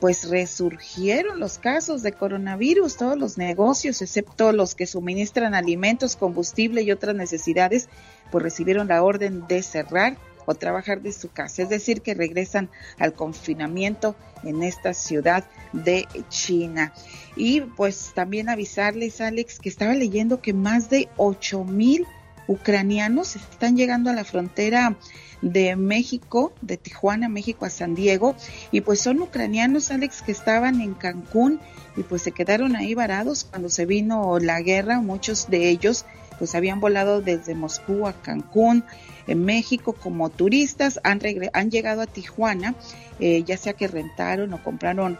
pues resurgieron los casos de coronavirus, todos los negocios, excepto los que suministran alimentos, combustible y otras necesidades, pues recibieron la orden de cerrar o trabajar de su casa, es decir, que regresan al confinamiento en esta ciudad de China. Y pues también avisarles, Alex, que estaba leyendo que más de 8 mil ucranianos están llegando a la frontera de México, de Tijuana, México a San Diego, y pues son ucranianos, Alex, que estaban en Cancún y pues se quedaron ahí varados cuando se vino la guerra, muchos de ellos pues habían volado desde Moscú a Cancún, en México como turistas, han, han llegado a Tijuana, eh, ya sea que rentaron o compraron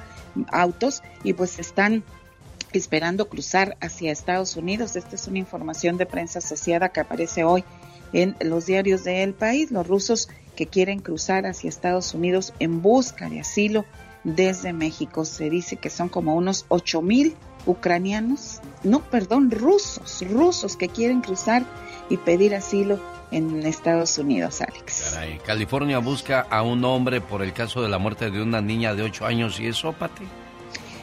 autos y pues están esperando cruzar hacia Estados Unidos. Esta es una información de prensa asociada que aparece hoy en los diarios del país. Los rusos que quieren cruzar hacia Estados Unidos en busca de asilo desde México. Se dice que son como unos 8 mil ucranianos, no, perdón, rusos, rusos que quieren cruzar y pedir asilo en Estados Unidos, Alex. Caray, California busca a un hombre por el caso de la muerte de una niña de 8 años. ¿Y eso, Pati?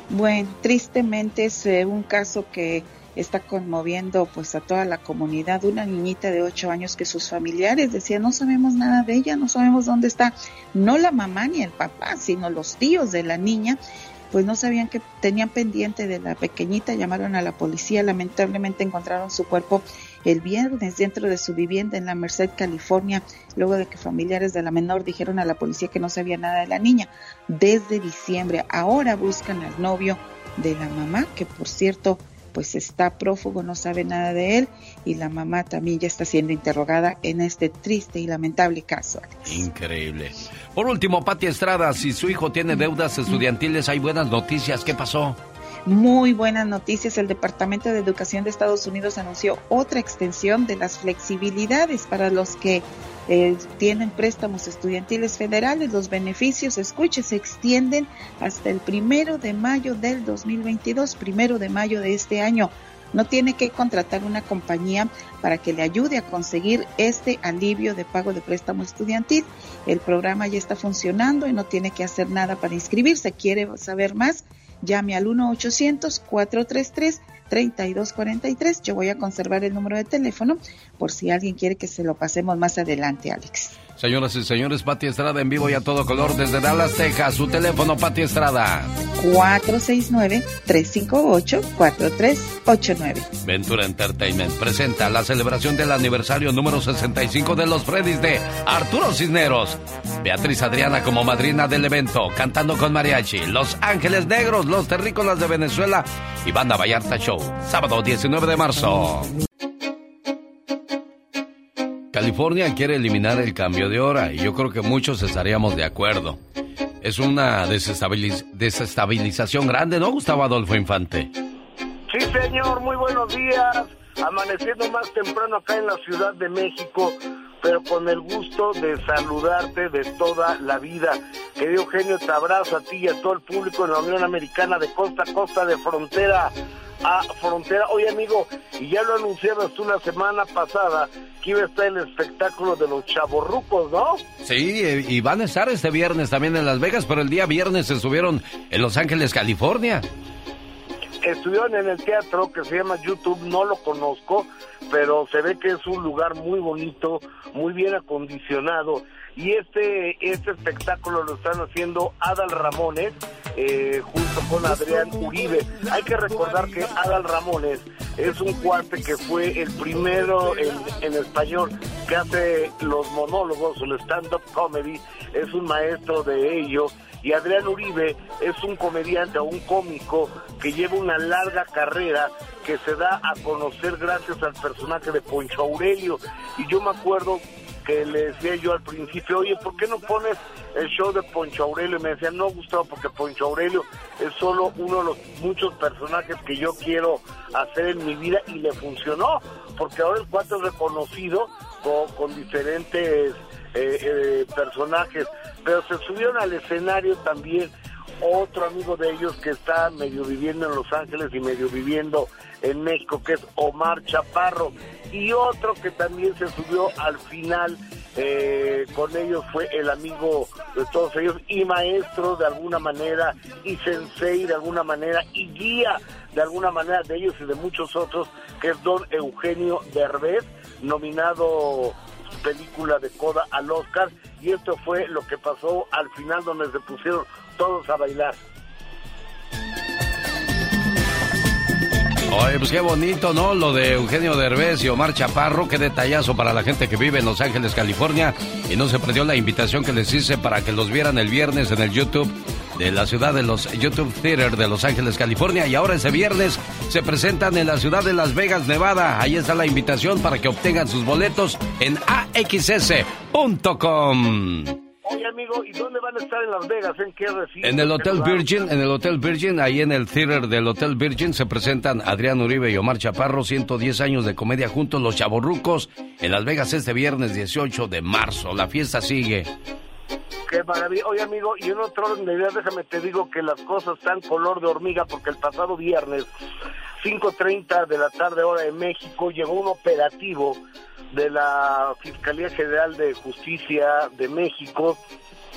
Bueno, tristemente es eh, un caso que está conmoviendo pues a toda la comunidad. Una niñita de 8 años que sus familiares decían no sabemos nada de ella, no sabemos dónde está. No la mamá ni el papá, sino los tíos de la niña pues no sabían que tenían pendiente de la pequeñita, llamaron a la policía, lamentablemente encontraron su cuerpo el viernes dentro de su vivienda en la Merced, California, luego de que familiares de la menor dijeron a la policía que no sabía nada de la niña desde diciembre. Ahora buscan al novio de la mamá, que por cierto pues está prófugo, no sabe nada de él y la mamá también ya está siendo interrogada en este triste y lamentable caso. Increíble. Por último, Pati Estrada, si su hijo tiene deudas estudiantiles, hay buenas noticias. ¿Qué pasó? Muy buenas noticias. El Departamento de Educación de Estados Unidos anunció otra extensión de las flexibilidades para los que eh, tienen préstamos estudiantiles federales. Los beneficios, escuche, se extienden hasta el primero de mayo del 2022, primero de mayo de este año. No tiene que contratar una compañía para que le ayude a conseguir este alivio de pago de préstamo estudiantil. El programa ya está funcionando y no tiene que hacer nada para inscribirse. ¿Quiere saber más? Llame al 1-800-433-3243. Yo voy a conservar el número de teléfono por si alguien quiere que se lo pasemos más adelante, Alex. Señoras y señores, Pati Estrada en vivo y a todo color desde Dallas, Texas. Su teléfono, Pati Estrada. 469-358-4389. Ventura Entertainment presenta la celebración del aniversario número 65 de los Freddys de Arturo Cisneros. Beatriz Adriana como madrina del evento, cantando con mariachi. Los Ángeles Negros, los Terrícolas de Venezuela y Banda Vallarta Show. Sábado 19 de marzo. California quiere eliminar el cambio de hora y yo creo que muchos estaríamos de acuerdo. Es una desestabiliz- desestabilización grande, ¿no, Gustavo Adolfo Infante? Sí, señor, muy buenos días. Amaneciendo más temprano acá en la Ciudad de México, pero con el gusto de saludarte de toda la vida. Querido Eugenio, te abrazo a ti y a todo el público en la Unión Americana de costa a costa, de frontera a frontera. Oye, amigo, y ya lo anunciabas tú la semana pasada que iba a estar el espectáculo de los chavorrucos, ¿no? Sí, eh, y van a estar este viernes también en Las Vegas, pero el día viernes estuvieron en Los Ángeles, California. Estuvieron en el teatro que se llama YouTube, no lo conozco, pero se ve que es un lugar muy bonito, muy bien acondicionado. Y este, este espectáculo lo están haciendo Adal Ramones eh, junto con Adrián Uribe. Hay que recordar que Adal Ramones es un cuate que fue el primero en, en español que hace los monólogos, el stand-up comedy, es un maestro de ello. Y Adrián Uribe es un comediante o un cómico que lleva una larga carrera que se da a conocer gracias al personaje de Poncho Aurelio. Y yo me acuerdo que le decía yo al principio, oye, ¿por qué no pones el show de Poncho Aurelio? Y me decían, no, Gustavo, porque Poncho Aurelio es solo uno de los muchos personajes que yo quiero hacer en mi vida y le funcionó, porque ahora el cuate es reconocido con, con diferentes eh, eh, personajes, pero se subieron al escenario también otro amigo de ellos que está medio viviendo en Los Ángeles y medio viviendo en México, que es Omar Chaparro, y otro que también se subió al final eh, con ellos fue el amigo de todos ellos y maestro de alguna manera y sensei de alguna manera y guía de alguna manera de ellos y de muchos otros, que es don Eugenio Derbez, nominado película de Coda al Oscar, y esto fue lo que pasó al final donde se pusieron todos a bailar. Oye, pues qué bonito, ¿no? Lo de Eugenio Derbez y Omar Chaparro, qué detallazo para la gente que vive en Los Ángeles, California. Y no se perdió la invitación que les hice para que los vieran el viernes en el YouTube de la ciudad de los YouTube Theater de Los Ángeles, California. Y ahora ese viernes se presentan en la ciudad de Las Vegas, Nevada. Ahí está la invitación para que obtengan sus boletos en axs.com. Oye, amigo, ¿y dónde van a estar en Las Vegas? ¿En qué recinto? En el ¿Qué Hotel? Virgin, en el Hotel Virgin, ahí en el theater del Hotel Virgin se presentan Adrián Uribe y Omar Chaparro, 110 años de comedia juntos, Los Chavorrucos, en Las Vegas este viernes 18 de marzo. La fiesta sigue. Qué maravilla. Oye, amigo, y en otro ideas, déjame te digo que las cosas están color de hormiga porque el pasado viernes, 5.30 de la tarde hora de México, llegó un operativo de la Fiscalía General de Justicia de México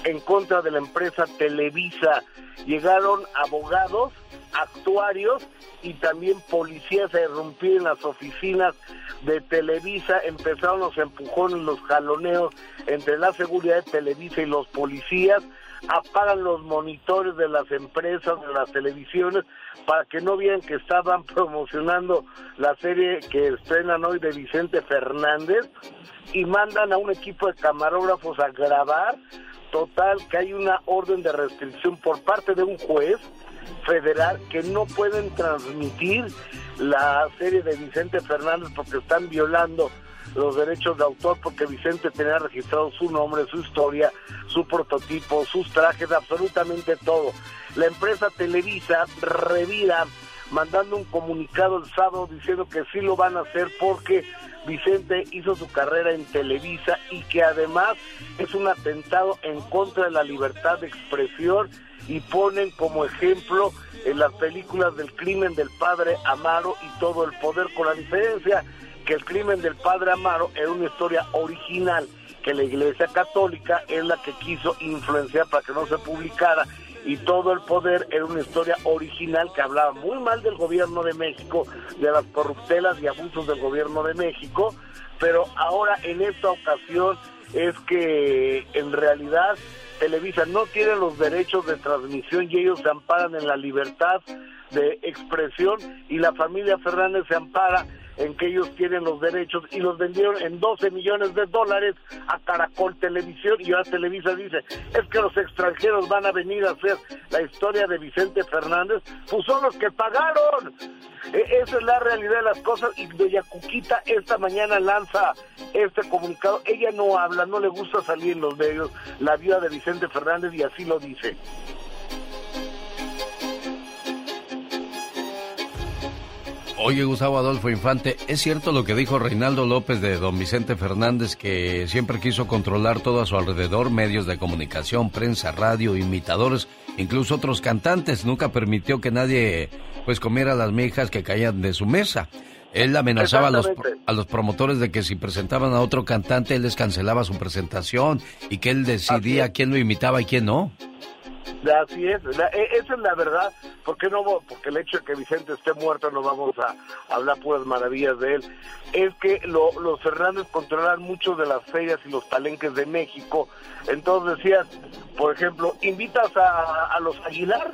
en contra de la empresa Televisa. Llegaron abogados, actuarios y también policías a irrumpir en las oficinas de Televisa. Empezaron los empujones, los jaloneos entre la seguridad de Televisa y los policías. Apagan los monitores de las empresas, de las televisiones, para que no vieran que estaban <laughs> promocionando la serie que estrenan hoy de Vicente Fernández y mandan a un equipo de camarógrafos a grabar. Total, que hay una orden de restricción por parte de un juez federal que no pueden transmitir la serie de Vicente Fernández porque están violando los derechos de autor porque Vicente tenía registrado su nombre, su historia, su prototipo, sus trajes, absolutamente todo. La empresa Televisa revira mandando un comunicado el sábado diciendo que sí lo van a hacer porque Vicente hizo su carrera en Televisa y que además es un atentado en contra de la libertad de expresión y ponen como ejemplo en las películas del crimen del padre Amaro y todo el poder, con la diferencia que el crimen del padre Amaro era una historia original que la Iglesia Católica es la que quiso influenciar para que no se publicara y todo el poder era una historia original que hablaba muy mal del gobierno de México, de las corruptelas y abusos del gobierno de México, pero ahora en esta ocasión es que en realidad Televisa no tiene los derechos de transmisión y ellos se amparan en la libertad de expresión y la familia Fernández se ampara en que ellos tienen los derechos y los vendieron en 12 millones de dólares a Caracol Televisión y ahora Televisa dice, es que los extranjeros van a venir a hacer la historia de Vicente Fernández, pues son los que pagaron. E- esa es la realidad de las cosas y doña Cuquita esta mañana lanza este comunicado. Ella no habla, no le gusta salir en los medios, la vida de Vicente Fernández y así lo dice. Oye, Gustavo Adolfo Infante, ¿es cierto lo que dijo Reinaldo López de don Vicente Fernández que siempre quiso controlar todo a su alrededor, medios de comunicación, prensa, radio, imitadores, incluso otros cantantes? Nunca permitió que nadie pues comiera las mijas que caían de su mesa. Él amenazaba a los, a los promotores de que si presentaban a otro cantante, él les cancelaba su presentación y que él decidía quién lo imitaba y quién no. Así es, la- e- esa es la verdad, porque no porque el hecho de que Vicente esté muerto no vamos a hablar puras maravillas de él, es que lo- los Fernández controlan muchos de las ferias y los palenques de México, entonces decías, por ejemplo, invitas a, a los Aguilar,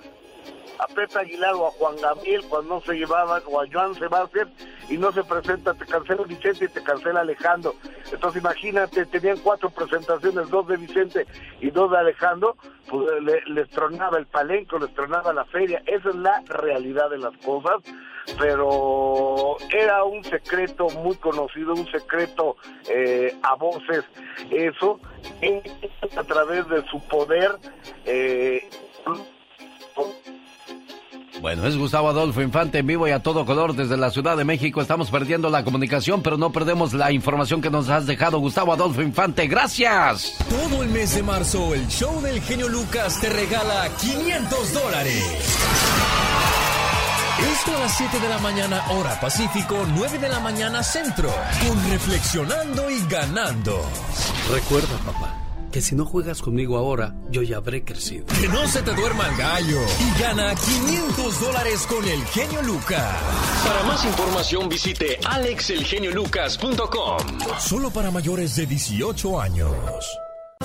a Pepe Aguilar o a Juan Gabriel cuando no se llevaban, o a Joan Sebastián y no se presenta, te cancela Vicente y te cancela Alejandro. Entonces imagínate, tenían cuatro presentaciones, dos de Vicente y dos de Alejandro, pues le- les tronaba el palenco, les tronaba la feria. Esa es la realidad de las cosas, pero era un secreto muy conocido, un secreto eh, a voces, eso, a través de su poder. Eh, Bueno, es Gustavo Adolfo Infante en vivo y a todo color desde la Ciudad de México. Estamos perdiendo la comunicación, pero no perdemos la información que nos has dejado, Gustavo Adolfo Infante. Gracias. Todo el mes de marzo, el show del genio Lucas te regala 500 dólares. Esto a las 7 de la mañana, hora Pacífico, 9 de la mañana, centro. Con Reflexionando y Ganando. Recuerda, papá, que si no juegas conmigo ahora, yo ya habré crecido. Que no se te duerma el gallo. Y gana 500 dólares con el genio Lucas. Para más información visite alexelgeniolucas.com. Solo para mayores de 18 años.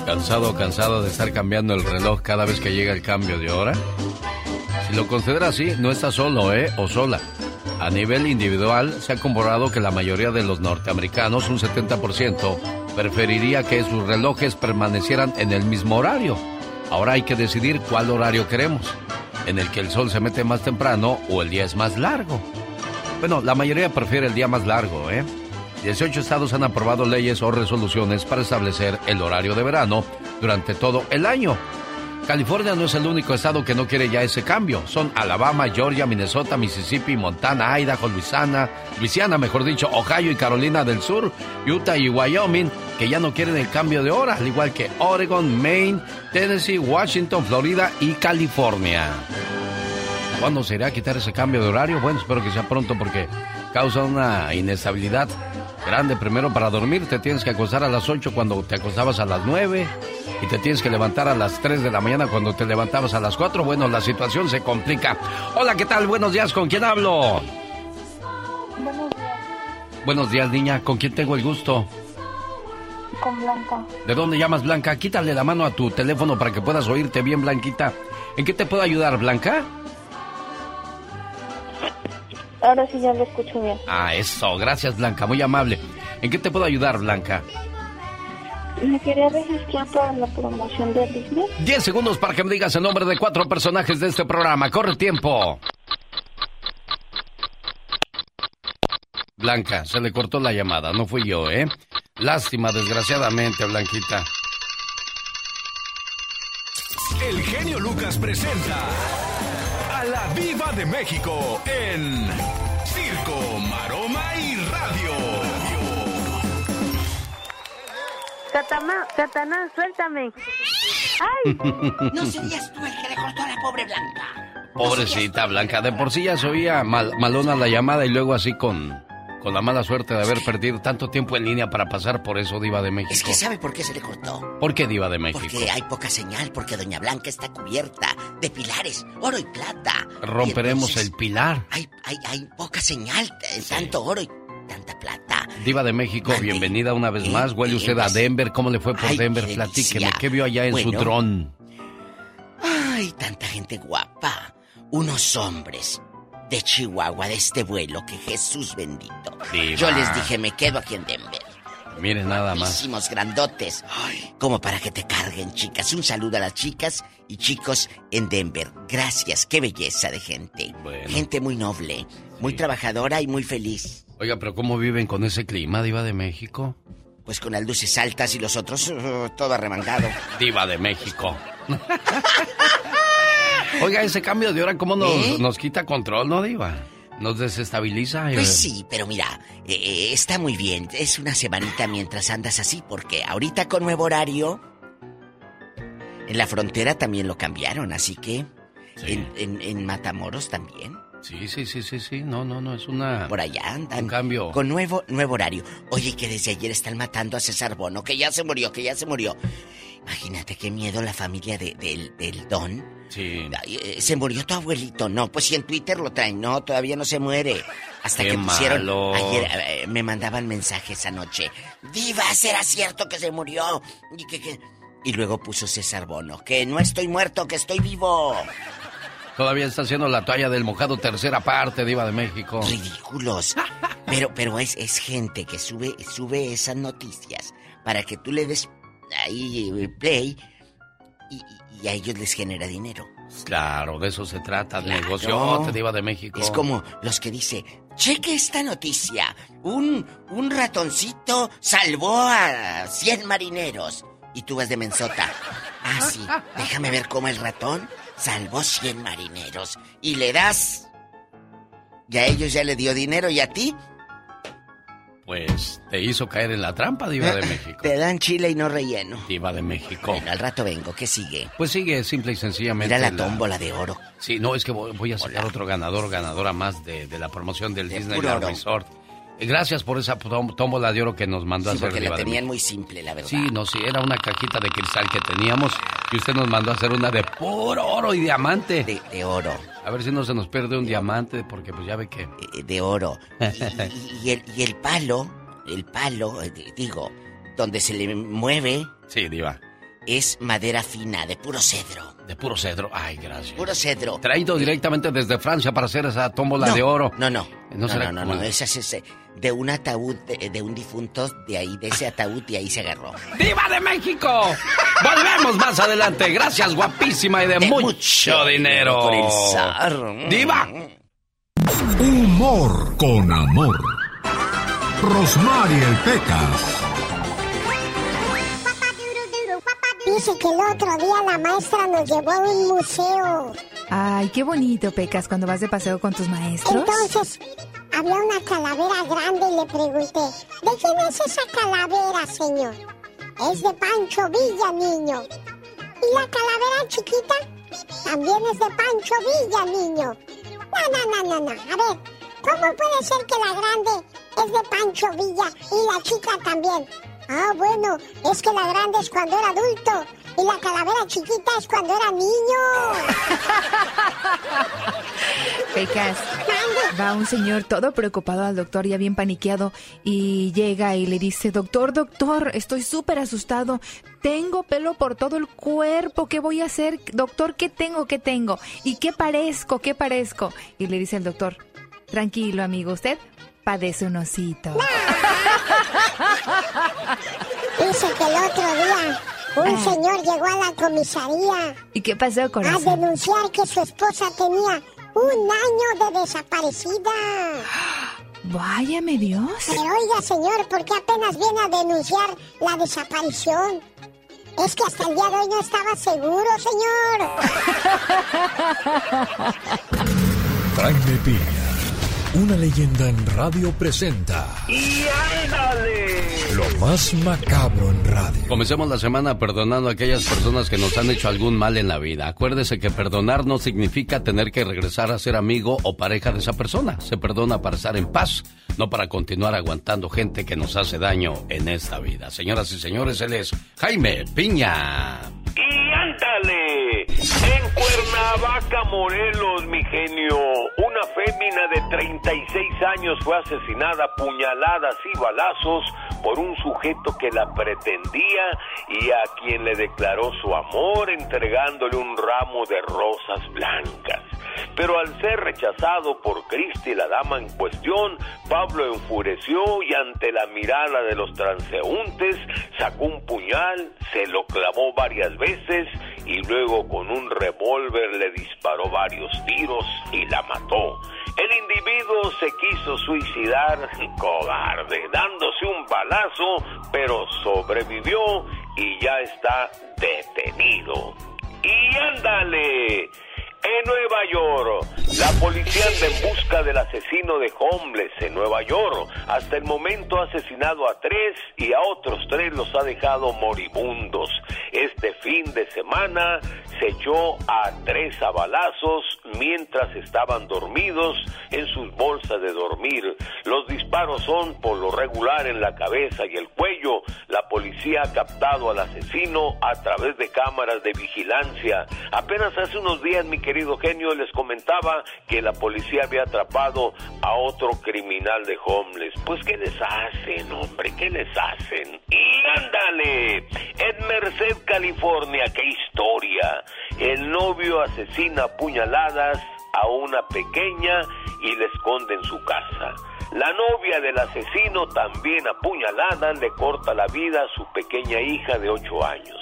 ¿Cansado o cansado de estar cambiando el reloj cada vez que llega el cambio de hora? Si lo considera así, no está solo, ¿eh? O sola. A nivel individual, se ha comprobado que la mayoría de los norteamericanos, un 70%, preferiría que sus relojes permanecieran en el mismo horario. Ahora hay que decidir cuál horario queremos, en el que el sol se mete más temprano o el día es más largo. Bueno, la mayoría prefiere el día más largo, ¿eh? 18 estados han aprobado leyes o resoluciones para establecer el horario de verano durante todo el año. California no es el único estado que no quiere ya ese cambio. Son Alabama, Georgia, Minnesota, Mississippi, Montana, Idaho, Luisiana, Luisiana, mejor dicho, Ohio y Carolina del Sur, Utah y Wyoming, que ya no quieren el cambio de hora, al igual que Oregon, Maine, Tennessee, Washington, Florida y California. ¿Cuándo se irá a quitar ese cambio de horario? Bueno, espero que sea pronto porque causa una inestabilidad grande. Primero, para dormir te tienes que acostar a las 8 cuando te acostabas a las 9 y te tienes que levantar a las 3 de la mañana cuando te levantabas a las 4. Bueno, la situación se complica. Hola, ¿qué tal? Buenos días, ¿con quién hablo? Buenos días, Buenos días, niña, ¿con quién tengo el gusto? con Blanca. ¿De dónde llamas, Blanca? Quítale la mano a tu teléfono para que puedas oírte bien, Blanquita. ¿En qué te puedo ayudar, Blanca? Ahora sí ya lo escucho bien. Ah, eso, gracias, Blanca, muy amable. ¿En qué te puedo ayudar, Blanca? Me quería registrar para la promoción de Disney. 10 segundos para que me digas el nombre de cuatro personajes de este programa. Corre el tiempo. Blanca, se le cortó la llamada, no fui yo, ¿eh? Lástima, desgraciadamente, Blanquita. El genio Lucas presenta de México en Circo, Maroma y Radio. Satanás, Satanás, suéltame. ¡Ay! No serías tú el que le cortó a la pobre Blanca. Pobrecita Blanca, de por sí ya se oía mal- malona la llamada y luego así con, con la mala suerte de haber perdido tanto tiempo en línea para pasar por eso, Diva de México. Es que ¿sabe por qué se le cortó? ¿Por qué Diva de México? Porque hay poca señal, porque Doña Blanca está cubierta de pilares, oro y plata. Romperemos Y entonces el pilar. Hay, hay, hay poca señal, tanto oro y tanta plata. Diva de México, bienvenida una vez más. Huele usted a Denver. ¿Cómo le fue por Ay, Denver? qué Platíqueme. ¿Qué vio allá en su dron? Ay, tanta gente guapa. Unos hombres de Chihuahua, de este vuelo, que Jesús bendito. Diva. Yo les dije, me quedo aquí en Denver. Mire nada más. Guapísimos, grandotes. Ay, como para que te carguen, chicas. Un saludo a las chicas y chicos en Denver. Gracias, qué belleza de gente. Gente muy noble, muy trabajadora y muy feliz. Oiga, pero ¿cómo viven con ese clima, Diva de México? Pues con las luces altas y los otros uh, todo arremangado. Diva de México. <laughs> Oiga, ese cambio de hora, ¿cómo nos, ¿Eh? nos quita control, no, Diva? Nos desestabiliza. Pues sí, pero mira, eh, eh, está muy bien. Es una semanita mientras andas así, porque ahorita con nuevo horario, en la frontera también lo cambiaron, así que en, en- en Matamoros también. Sí, sí, sí, sí, sí. No, no, no, es una... Por allá andan. Un cambio. Con nuevo, nuevo horario. Oye, que desde ayer están matando a César Bono, que ya se murió, que ya se murió. Imagínate qué miedo la familia de- del, del Don. Sí. Eh, Se murió tu abuelito. No, pues si en Twitter lo traen. No, todavía no se muere. Hasta Qué que pusieron. malo. Ayer eh, me mandaban mensajes anoche. Diva, ¿será cierto que se murió? Y, que, que- y luego puso César Bono. Que no estoy muerto, que estoy vivo. Todavía está haciendo la toalla del mojado tercera parte, Diva de México. Ridículos. Pero, pero es, es gente que sube, sube esas noticias para que tú le des ahí eh, play y, y- a ellos les genera dinero. Claro, de eso se trata, Claro. negocio, Diva de México. Es como los que dice, cheque esta noticia. Un, un ratoncito salvó a 100 marineros. Y tú vas de mensota. Ah, sí, déjame ver cómo el ratón salvó 100 marineros. Y le das... Y a ellos ya le dio dinero y a ti Pues te hizo caer en la trampa, Diva de <laughs> México. te dan chile y no relleno. Diva de México. Bueno, al rato vengo. ¿Qué sigue? Pues sigue simple y sencillamente. Mira la tómbola de oro. Sí, no, es que voy, voy a sacar otro ganador o ganadora más de, de la promoción del De oro. Resort. Eh, Gracias por esa tómbola de oro que nos mandó a Sí, hacer porque la tenían muy simple, la verdad. Sí, no, sí, era una cajita de cristal que teníamos y usted nos mandó a hacer una de puro oro y diamante. De, de oro. A ver si no se nos pierde un diamante, porque pues ya ve que... Eh, De oro. <laughs> Y, y el, y el palo, el palo, eh, di- digo, donde se le mueve... Sí, Diva. Es madera fina, de puro cedro. De puro cedro. Ay, gracias. Puro cedro. Traído directamente desde Francia para hacer esa tómbola No, de oro. No, no. No No, será no, no, el- Esa es ese, de un ataúd de, de un difunto, de ahí, de ese ataúd, y ahí se agarró. ¡Diva de México! Volvemos más adelante. Gracias, guapísima y de, mucho, dinero. por el zar. ¡Diva! Humor con amor. Rosmarie Pecas. Dice que el otro día la maestra nos llevó a un museo. Ay, qué bonito, Pecas, cuando vas de paseo con tus maestros. Entonces, había una calavera grande y le pregunté, ¿de quién es esa calavera, señor? Es de Pancho Villa, niño. ¿Y la calavera chiquita? También es de Pancho Villa, niño. No, no, no, no, no. A ver, ¿cómo puede ser que la grande es de Pancho Villa y la chica también? Ah, bueno, es que la grande es cuando era adulto y la calavera chiquita es cuando era niño. <laughs> Pecas, va un señor todo preocupado al doctor, ya bien paniqueado, y llega y le dice, doctor, doctor, estoy súper asustado, tengo pelo por todo el cuerpo, ¿qué voy a hacer? Doctor, ¿qué tengo? ¿Qué tengo? ¿Y qué parezco? ¿Qué parezco? Y le dice el doctor, tranquilo, amigo, usted padece un osito. <laughs> Dice que el otro día un Ah. señor llegó a la comisaría ¿Y qué pasó, a corazón? denunciar que su esposa tenía un año de desaparecida. <gasps> Váyame Dios. Pero oiga, señor, ¿por qué apenas viene a denunciar la desaparición? Es que hasta el día de hoy no estaba seguro, señor. Jaime Piña. Una leyenda en radio presenta. ¡Y ándale! Lo más macabro en radio. Comencemos la semana perdonando a aquellas personas que nos han hecho algún mal en la vida. Acuérdese que perdonar no significa tener que regresar a ser amigo o pareja de esa persona. Se perdona para estar en paz, no para continuar aguantando gente que nos hace daño en esta vida. Señoras y señores, él es Jaime Piña. ¡Y ándale! En Cuernavaca, Morelos, mi genio, una fémina de 36 años fue asesinada puñaladas y balazos por un sujeto que la pretendía y a quien le declaró su amor entregándole un ramo de rosas blancas. Pero al ser rechazado por Cristi, la dama en cuestión, Pablo enfureció y ante la mirada de los transeúntes sacó un puñal, se lo clavó varias veces y luego con un revólver le disparó varios tiros y la mató. El individuo se quiso suicidar, <laughs> cobarde, dándose un balazo, pero sobrevivió y ya está detenido. Y ándale, en Nueva York, la policía anda en busca del asesino de homeless en Nueva York. Hasta el momento ha asesinado a tres y a otros tres los ha dejado moribundos. Este fin de semana se echó a tres a balazos mientras estaban dormidos en sus bolsas de dormir. Los disparos son por lo regular en la cabeza y el cuello. La policía ha captado al asesino a través de cámaras de vigilancia. Apenas hace unos días, mi querido genio, les comentaba que la policía había atrapado a otro criminal de homeless. Pues, ¿qué les hacen, hombre? ¿Qué les hacen? Y ándale, en Merced, California, qué historia. El novio asesina a a una pequeña y la esconde en su casa. La novia del asesino, también apuñalada, le corta la vida a su pequeña hija de ocho años.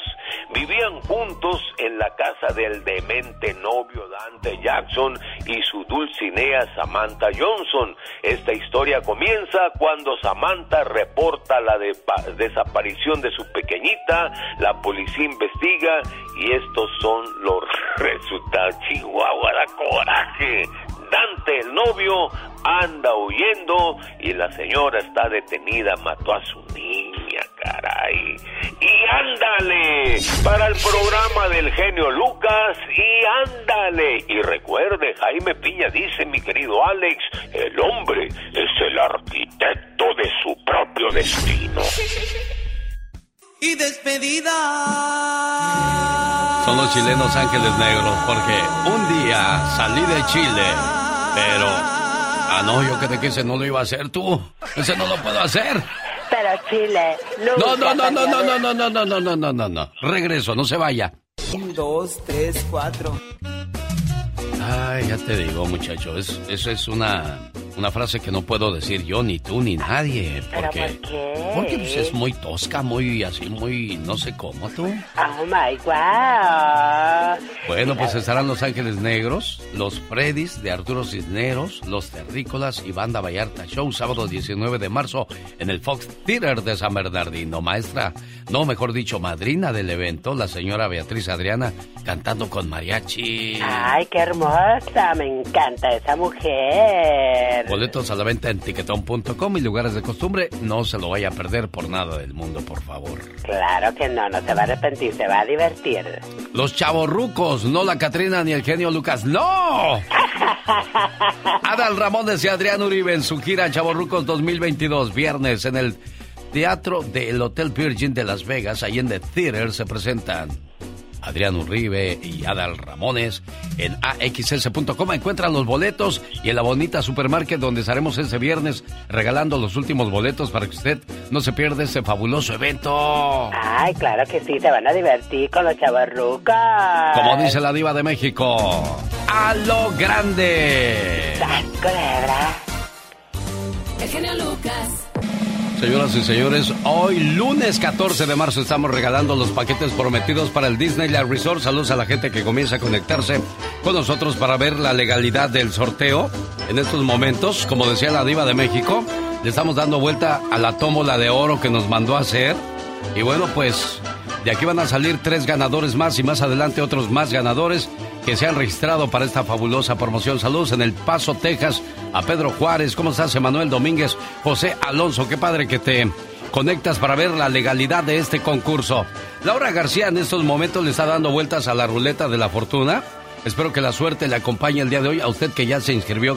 Vivían juntos en la casa del demente novio Dante Jackson y su dulcinea Samantha Johnson. Esta historia comienza cuando Samantha reporta la desaparición de su pequeñita, la policía investiga y estos son los <laughs> resultados. Chihuahua coraje. El novio, anda huyendo y la señora está detenida, mató a su niña, caray. Y ándale, para el programa del genio Lucas, y ándale. Y recuerde, Jaime Piña dice, mi querido Alex, el hombre es el arquitecto de su propio destino. <laughs> Y despedida. Son los chilenos ángeles negros, porque un día salí de Chile, pero... Ah, no, yo que te quise no lo iba a hacer tú. Ese no lo puedo hacer. Pero Chile, No, no, no, no, no, de- no, no, no, no, no, no, no, no. Regreso, no se vaya. Un, dos, tres, cuatro. Ay, ya te digo, muchacho, es, eso es una, una frase que no puedo decir yo, ni tú, ni nadie. ¿Pero Porque, por qué? porque pues, es muy tosca, muy así, muy no sé cómo tú. Oh my wow. Bueno, pues estarán Los Ángeles Negros, los Freddys de Arturo Cisneros, los Terrícolas y Banda Vallarta Show, sábado 19 de marzo en el Fox Theater de San Bernardino. Maestra, no, mejor dicho, madrina del evento, la señora Beatriz Adriana, cantando con mariachi. Ay, qué hermosa, me encanta esa mujer. Boletos a la venta en tiquetón.com y lugares de costumbre. No se lo vaya a perder por nada del mundo, por favor. Claro que no, no se va a arrepentir, se va a divertir. Los chavorrucos, no la Catrina ni el genio Lucas. ¡No! <laughs> Adal Ramones y Adrián Uribe en su gira Chavorrucos 2022, viernes en el Teatro del Hotel Virgin de Las Vegas, ahí en The Theater, se presentan Adrián Uribe y Adal Ramones. En axs.com encuentran los boletos y en la bonita supermarket donde estaremos ese viernes regalando los últimos boletos para que usted no se pierda ese fabuloso evento. Ay, claro que sí, se van a divertir con los chavarrucos. Como dice la diva de México, a lo grande. Culebra. El genio Lucas. Señoras y señores, hoy lunes 14 de marzo estamos regalando los paquetes prometidos para el Disneyland Resort. Saludos a la gente que comienza a conectarse con nosotros para ver la legalidad del sorteo. En estos momentos, como decía la diva de México, le estamos dando vuelta a la tómbola de oro que nos mandó a hacer. Y bueno, pues De aquí van a salir tres ganadores más y más adelante otros más ganadores que se han registrado para esta fabulosa promoción. Saludos en El Paso, Texas, a Pedro Juárez. ¿Cómo estás, Emanuel Domínguez? José Alonso, qué padre que te conectas para ver la legalidad de este concurso. Laura García en estos momentos le está dando vueltas a la ruleta de la fortuna. Espero que la suerte le acompañe el día de hoy a usted que ya se inscribió.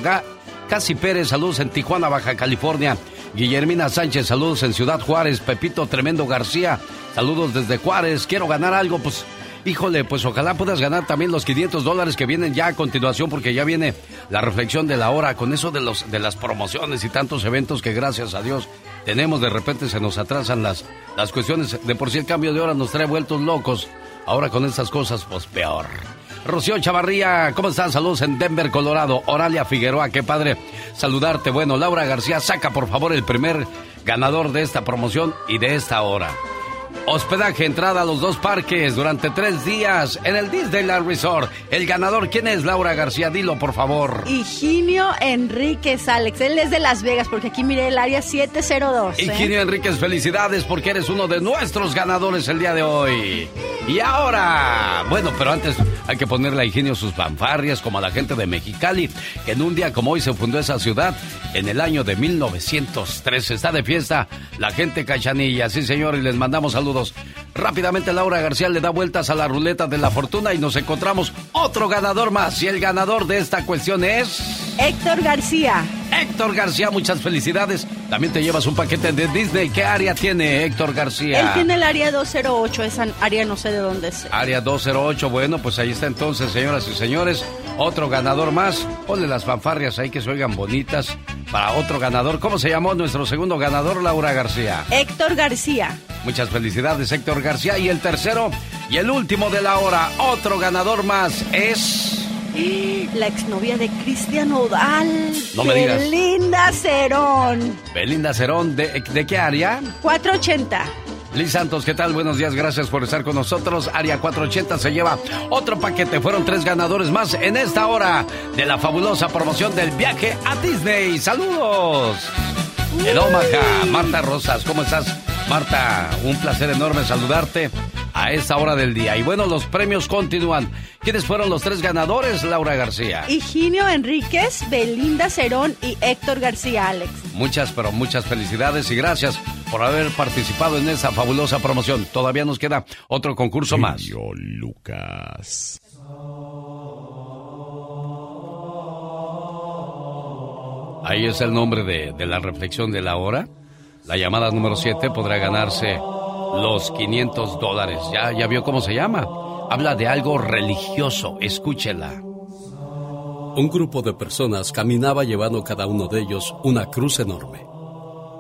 Casi Pérez, saludos en Tijuana, Baja California. Guillermina Sánchez, saludos en Ciudad Juárez. Pepito Tremendo García, saludos desde Juárez. Quiero ganar algo, pues híjole, pues ojalá puedas ganar también los 500 dólares que vienen ya a continuación, porque ya viene la reflexión de la hora con eso de, los, de las promociones y tantos eventos que gracias a Dios tenemos. De repente se nos atrasan las, las cuestiones. De por sí el cambio de hora nos trae vueltos locos. Ahora con estas cosas, pues peor. Rocío Chavarría, ¿cómo están? Saludos en Denver, Colorado. Oralia Figueroa, qué padre saludarte. Bueno, Laura García, saca por favor el primer ganador de esta promoción y de esta hora. Hospedaje, entrada a los dos parques durante tres días en el Disneyland Resort. El ganador, ¿quién es Laura García? Dilo, por favor. Higinio Enríquez, Alex. Él es de Las Vegas, porque aquí miré el área 702. ¿eh? Higinio Enríquez, felicidades porque eres uno de nuestros ganadores el día de hoy. Y ahora, bueno, pero antes hay que ponerle a Higinio sus fanfarrias, como a la gente de Mexicali, que en un día como hoy se fundó esa ciudad en el año de 1903. Está de fiesta la gente cachanilla. Sí, señor, y les mandamos saludos saludos. Rápidamente Laura García le da vueltas a la ruleta de la fortuna y nos encontramos otro ganador más. Y el ganador de esta cuestión es... Héctor García. Héctor García, muchas felicidades. También te llevas un paquete de Disney. ¿Qué área tiene Héctor García? Él tiene el área 208, esa área no sé de dónde es. Área 208, bueno, pues ahí está entonces, señoras y señores. Otro ganador más. Ponle las fanfarrias ahí que se oigan bonitas para otro ganador. ¿Cómo se llamó nuestro segundo ganador, Laura García? Héctor García. Muchas felicidades, Héctor García. Y el tercero y el último de la hora, otro ganador más es... La exnovia de Cristian Odal. No me digas. Belinda Cerón. Belinda Cerón, ¿de, ¿de qué área? 480. Liz Santos, ¿qué tal? Buenos días, gracias por estar con nosotros. Área 480 se lleva otro paquete. Fueron tres ganadores más en esta hora de la fabulosa promoción del viaje a Disney. ¡Saludos! El Omaha, Marta Rosas, ¿cómo estás? Marta, un placer enorme saludarte a esta hora del día. Y bueno, los premios continúan. ¿Quiénes fueron los tres ganadores, Laura García? Higinio Enríquez, Belinda Cerón y Héctor García Alex. Muchas, pero muchas felicidades y gracias por haber participado en esa fabulosa promoción. Todavía nos queda otro concurso más. Lucas. Ahí es el nombre de, de la reflexión de la hora. La llamada número 7 podrá ganarse los 500 dólares. ¿Ya, ¿Ya vio cómo se llama? Habla de algo religioso. Escúchela. Un grupo de personas caminaba llevando cada uno de ellos una cruz enorme.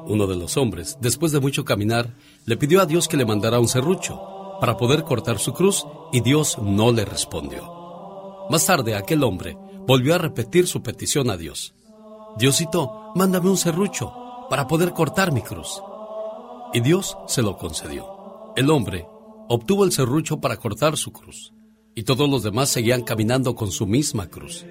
Uno de los hombres, después de mucho caminar, le pidió a Dios que le mandara un serrucho para poder cortar su cruz y Dios no le respondió. Más tarde aquel hombre volvió a repetir su petición a Dios. Diosito, mándame un serrucho para poder cortar mi cruz. Y Dios se lo concedió. El hombre obtuvo el serrucho para cortar su cruz, y todos los demás seguían caminando con su misma cruz.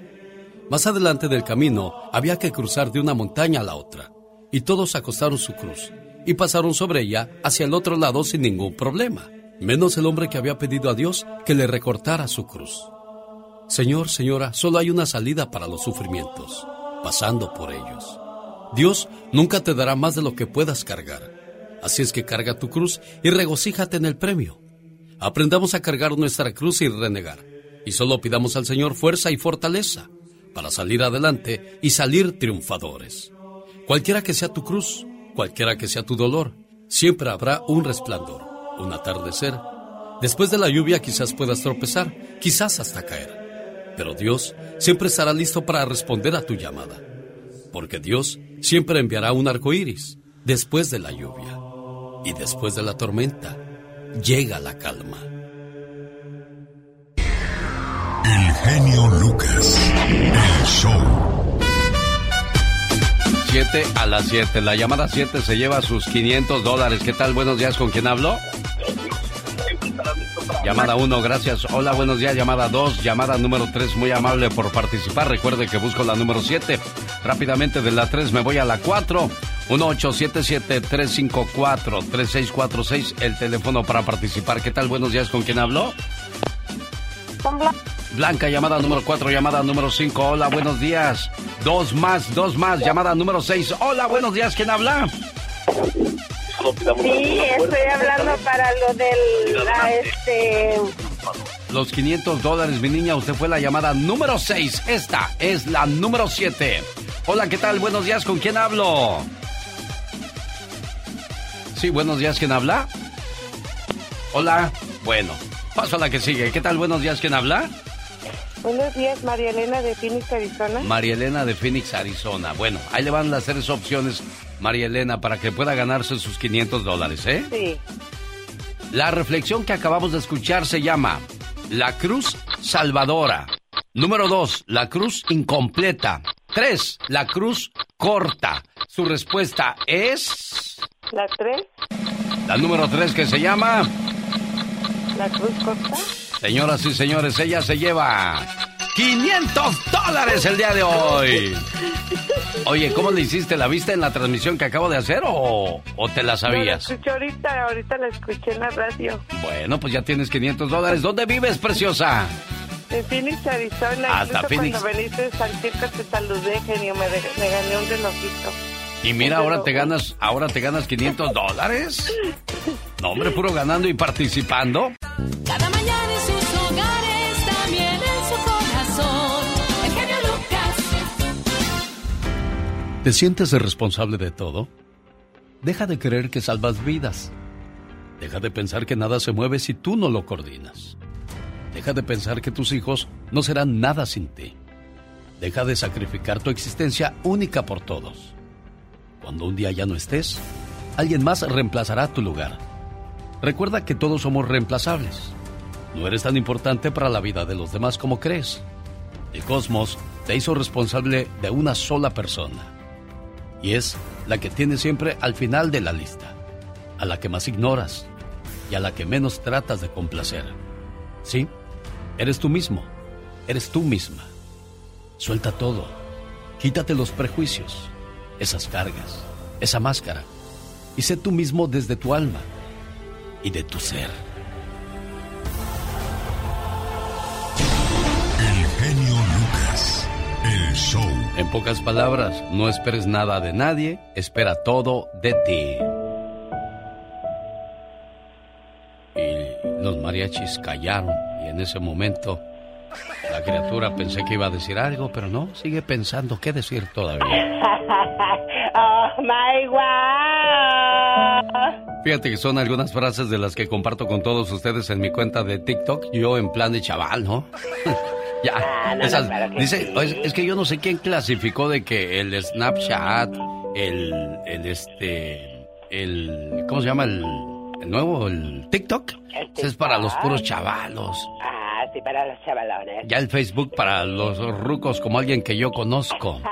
Más adelante del camino había que cruzar de una montaña a la otra, y todos acostaron su cruz y pasaron sobre ella hacia el otro lado sin ningún problema, menos el hombre que había pedido a Dios que le recortara su cruz. Señor, señora, solo hay una salida para los sufrimientos, pasando por ellos. Dios nunca te dará más de lo que puedas cargar. Así es que carga tu cruz y regocíjate en el premio. Aprendamos a cargar nuestra cruz y renegar. Y solo pidamos al Señor fuerza y fortaleza para salir adelante y salir triunfadores. Cualquiera que sea tu cruz, cualquiera que sea tu dolor, siempre habrá un resplandor, un atardecer. Después de la lluvia quizás puedas tropezar, quizás hasta caer. Pero Dios siempre estará listo para responder a tu llamada. Porque Dios siempre enviará un arco iris después de la lluvia. Y después de la tormenta, llega la calma. El genio Lucas. El show. 7 a las 7. La llamada 7 se lleva sus 500 dólares. ¿Qué tal? Buenos días. ¿Con quién hablo? Llamada 1, gracias. Hola, buenos días. Llamada 2, llamada número 3, muy amable por participar. Recuerde que busco la número 7. Rápidamente de la 3 me voy a la 4. 1877-354-3646, el teléfono para participar. ¿Qué tal? Buenos días, ¿con quién habló? Blanca, llamada número 4, llamada número 5. Hola, buenos días. Dos más, dos más, llamada número 6. Hola, buenos días, ¿quién habla? Sí, estoy hablando para lo del, la, este... Los 500 dólares, mi niña, usted fue la llamada número 6. Esta es la número 7. Hola, ¿qué tal? Buenos días, ¿con quién hablo? Sí, buenos días, ¿quién habla? Hola, bueno, paso a la que sigue. ¿Qué tal? Buenos días, ¿quién habla? Buenos días, María Elena de Phoenix, Arizona. María Elena de Phoenix, Arizona. Bueno, ahí le van las tres opciones, María Elena, para que pueda ganarse sus 500 dólares, ¿eh? Sí. La reflexión que acabamos de escuchar se llama La Cruz Salvadora. Número dos, La Cruz Incompleta. Tres, La Cruz Corta. Su respuesta es... ¿La tres? La número tres que se llama... ¿La Cruz Corta? Señoras y señores, ella se lleva 500 dólares el día de hoy. Oye, ¿cómo le hiciste? ¿La viste en la transmisión que acabo de hacer o, o te la sabías? No, la escuché ahorita, ahorita la escuché en la radio. Bueno, pues ya tienes 500 dólares. ¿Dónde vives, preciosa? En Phoenix, Arizona. Hasta Incluso Phoenix. Cuando viniste al circo te saludé, genio, me, de- me gané un relojito. Y mira, ahora te ganas, ahora te ganas 500 dólares. No, hombre, puro ganando y participando. Cada ¿Te sientes responsable de todo? Deja de creer que salvas vidas. Deja de pensar que nada se mueve si tú no lo coordinas. Deja de pensar que tus hijos no serán nada sin ti. Deja de sacrificar tu existencia única por todos. Cuando un día ya no estés, alguien más reemplazará tu lugar. Recuerda que todos somos reemplazables. No eres tan importante para la vida de los demás como crees. El cosmos te hizo responsable de una sola persona. Y es la que tienes siempre al final de la lista, a la que más ignoras y a la que menos tratas de complacer. Sí, eres tú mismo, eres tú misma. Suelta todo, quítate los prejuicios, esas cargas, esa máscara, y sé tú mismo desde tu alma y de tu ser. Show. En pocas palabras, no esperes nada de nadie, espera todo de ti. Y los mariachis callaron y en ese momento la criatura pensé que iba a decir algo, pero no, sigue pensando qué decir todavía. <laughs> oh my wow. Fíjate que son algunas frases de las que comparto con todos ustedes en mi cuenta de TikTok, yo en plan de chaval, ¿no? <laughs> ya, Ah, no, no, esas- claro que dice, sí. es, es que yo no sé quién clasificó de que el Snapchat, el, el este, el, ¿cómo se llama? El, el nuevo, el TikTok, es para los puros chavalos. Ah, sí, para los chavalones. Ya el Facebook para los rucos como alguien que yo conozco. <laughs>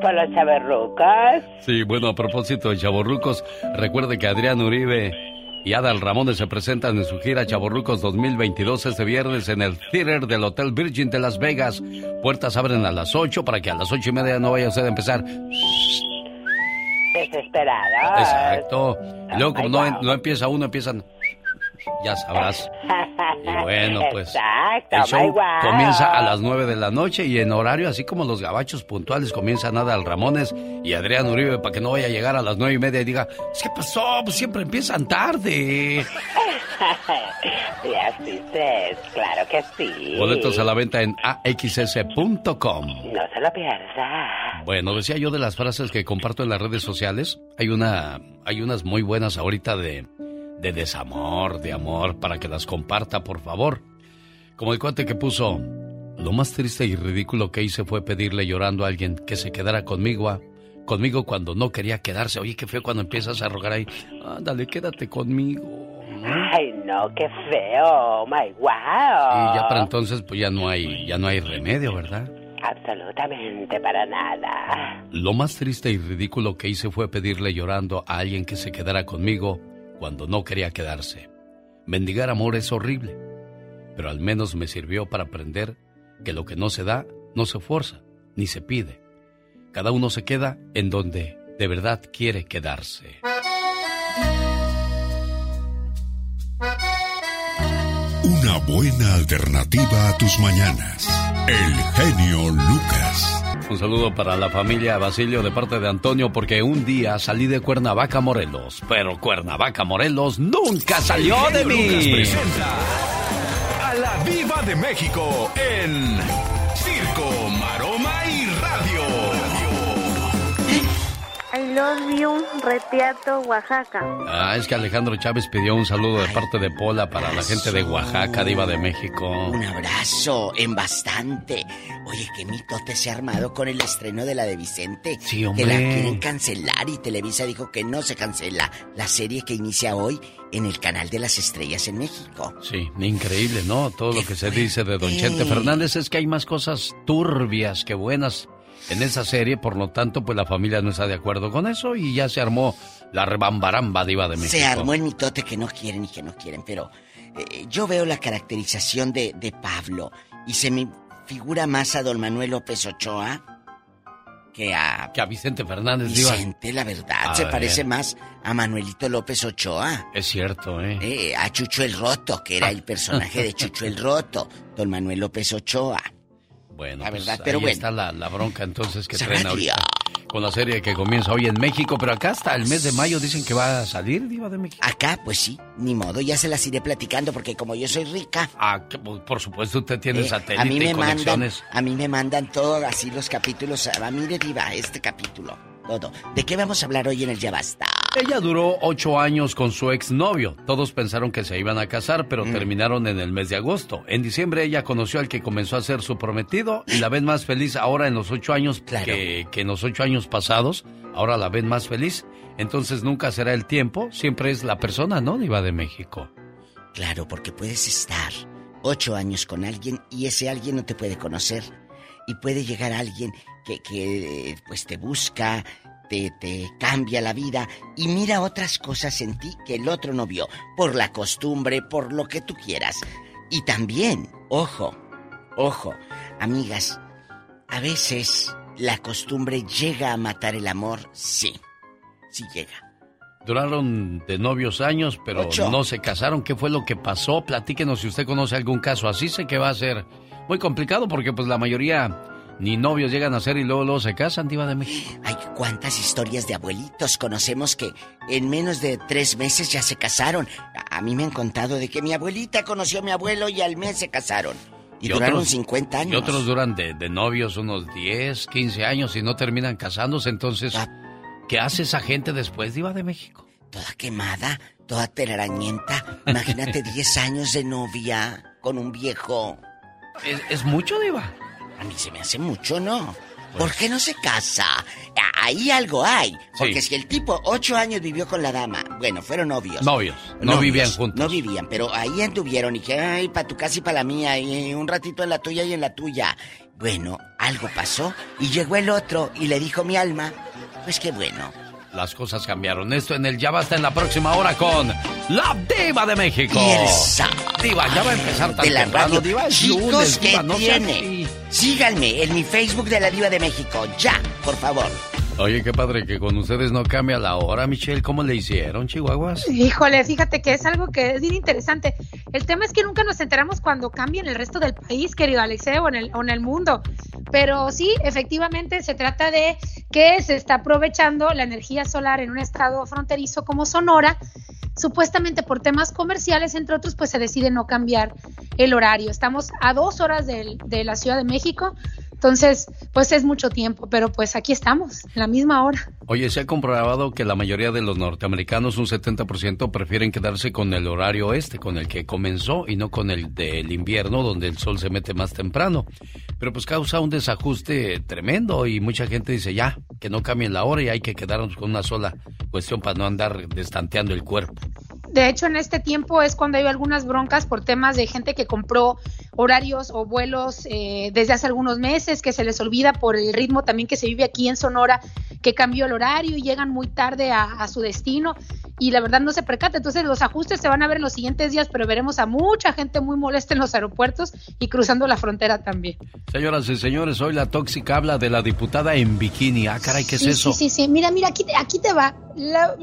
Por los chaverrucos. Sí, bueno, a propósito de Chaborrucos, recuerde que Adrián Uribe y Adal Ramones se presentan en su gira Chaborrucos 2022 este viernes en el Theater del Hotel Virgin de Las Vegas. Puertas abren a las 8 para que a las ocho y media no vaya usted a empezar. Desesperado. Exacto. Y luego como no, no empieza uno, empiezan... Ya sabrás. Y bueno, <laughs> pues Exacto, el show wow. comienza a las 9 de la noche y en horario, así como los gabachos puntuales, comienza nada al Ramones y Adrián Uribe para que no vaya a llegar a las nueve y media y diga, ¿qué pasó? Pues siempre empiezan tarde. y así es, claro que sí. Boletos a la venta en axs.com. No se lo pierda. Bueno, decía yo de las frases que comparto en las redes sociales, hay una, hay unas muy buenas ahorita de, de desamor, de amor, para que las comparta, por favor. Como el cuate que puso, lo más triste y ridículo que hice fue pedirle llorando a alguien que se quedara conmigo, a- conmigo cuando no quería quedarse. Oye, qué feo cuando empiezas a rogar ahí, ándale, quédate conmigo. Ay, no, qué feo. My wow. Y ya para entonces, pues ya no hay, ya no hay remedio, ¿verdad? Absolutamente para nada. Lo más triste y ridículo que hice fue pedirle llorando a alguien que se quedara conmigo cuando no quería quedarse. Mendigar amor es horrible, pero al menos me sirvió para aprender que lo que no se da, no se fuerza, ni se pide. Cada uno se queda en donde de verdad quiere quedarse. Una buena alternativa a tus mañanas. El genio Lucas. Un saludo para la familia Basilio de parte de Antonio porque un día salí de Cuernavaca, Morelos, pero Cuernavaca, Morelos nunca salió de Lucas mí. presenta a la Viva de México en I love you, Reteato, Oaxaca. Ah, es que Alejandro Chávez pidió un saludo de parte de Pola para la gente de Oaxaca, Diva de México. Un abrazo en bastante. Oye, qué mitote se ha armado con el estreno de la de Vicente. Sí, Que la hombre. quieren cancelar y Televisa dijo que no se cancela la serie que inicia hoy en el canal de las estrellas en México. Sí, increíble, ¿no? Todo lo que se dice de Don Chente Fernández es que hay más cosas turbias que buenas en esa serie, por lo tanto, pues la familia no está de acuerdo con eso y ya se armó la rebambaramba diva de México. Se armó el mitote que no quieren y que no quieren, pero eh, yo veo la caracterización de, de Pablo y se me figura más a don Manuel López Ochoa que a... Que a Vicente Fernández, diva. Vicente, la verdad, A se ver. parece más a Manuelito López Ochoa. Es cierto, ¿eh? Eh, a Chucho el Roto, que era el <laughs> personaje de Chucho el Roto, don Manuel López Ochoa. Bueno, La pues verdad, pero ahí bueno. está la, la bronca entonces que traen ahorita con la serie que comienza hoy en México, pero acá hasta el mes de mayo dicen que va a salir Diva de México. Acá, pues sí, ni modo, ya se las iré platicando porque como yo soy rica. Ah, pues, por supuesto, usted tiene eh, satélite a mí y me mandan, conexiones. a mí me mandan todo así los capítulos. A mire, diva, este capítulo, todo. ¿De qué vamos a hablar hoy en el Ya Basta? Ella duró ocho años con su exnovio. Todos pensaron que se iban a casar, pero Mm. terminaron en el mes de agosto. En diciembre ella conoció al que comenzó a ser su prometido y la ven más feliz ahora en los ocho años que, que en los ocho años pasados. Ahora la ven más feliz. Entonces nunca será el tiempo, siempre es la persona, ¿no? Diva de México. Claro, porque puedes estar ocho años con alguien y ese alguien no te puede conocer. Y puede llegar alguien que, que pues te busca, te, te cambia la vida y mira otras cosas en ti que el otro no vio, por la costumbre, por lo que tú quieras. Y también, ojo, ojo, amigas, a veces la costumbre llega a matar el amor, sí, sí llega. Duraron de novios años, pero Ocho. no se casaron. ¿Qué fue lo que pasó? Platíquenos si usted conoce algún caso así. Sé que va a ser muy complicado porque pues la mayoría ni novios llegan a ser y luego, luego se casan, Diva de México. Hay cuántas historias de abuelitos conocemos que en menos de tres meses ya se casaron. A, a mí me han contado de que mi abuelita conoció a mi abuelo y al mes se casaron. Y, duraron 50 años. Y otros duran de, de novios unos 10, 15 años y no terminan casándose. Entonces, Ah. ¿qué hace esa gente después, Diva de México? Toda quemada, toda telarañenta. Imagínate <laughs> 10 años de novia con un viejo. ¿Es, es mucho, Diva? A mí se me hace mucho, ¿no? ¿Por qué no se casa? Ahí algo hay. Porque Sí. si el tipo ocho años vivió con la dama, bueno, fueron novios. Novios, no Novios, vivían juntos. No vivían, pero ahí anduvieron y que, ay, para tu casa y para la mía, y un ratito en la tuya y en la tuya. Bueno, algo pasó y llegó el otro y le dijo mi alma, pues qué bueno. Las cosas cambiaron. Esto en el Ya Basta en la próxima hora con la Diva de México. Y el Diva, ya va a empezar tan de la temprano, radio. Diva. Es Chicos, lunes, ¿qué Diva, no sea tiene? así. Síganme en mi Facebook de la Diva de México, ya, por favor. Oye, qué padre que con ustedes no cambia la hora, Michelle. ¿Cómo le hicieron, Chihuahuas? Híjole, fíjate que es algo que es bien interesante. El tema es que nunca nos enteramos cuando cambia en el resto del país, querido Alexeo, o en el, mundo. Pero sí, efectivamente se trata de que se está aprovechando la energía solar en un estado fronterizo como Sonora. Supuestamente por temas comerciales, entre otros, pues se decide no cambiar el horario. Estamos a dos horas del- de la Ciudad de México, entonces, pues es mucho tiempo, pero pues aquí estamos, en la misma hora. Oye, se ha comprobado que la mayoría de los norteamericanos, un 70%, prefieren quedarse con el horario este, con el que comenzó, y no con el del invierno, donde el sol se mete más temprano. Pero pues causa un desajuste tremendo y mucha gente dice ya, que no cambien la hora y hay que quedarnos con una sola cuestión para no andar destanteando el cuerpo. De hecho, en este tiempo es cuando hay algunas broncas por temas de gente que compró horarios o vuelos eh, desde hace algunos meses, que se les olvida por el ritmo también que se vive aquí en Sonora, que cambió el horario y llegan muy tarde a, a su destino. y la verdad no se percata. Entonces los ajustes se van a ver en los siguientes días, pero veremos a mucha gente muy molesta en los aeropuertos y cruzando la frontera también. Señoras y señores, hoy la tóxica habla de la diputada en bikini. Ah, caray, ¿qué es eso? Sí, sí, sí. Mira, mira, aquí, te- aquí te va. La,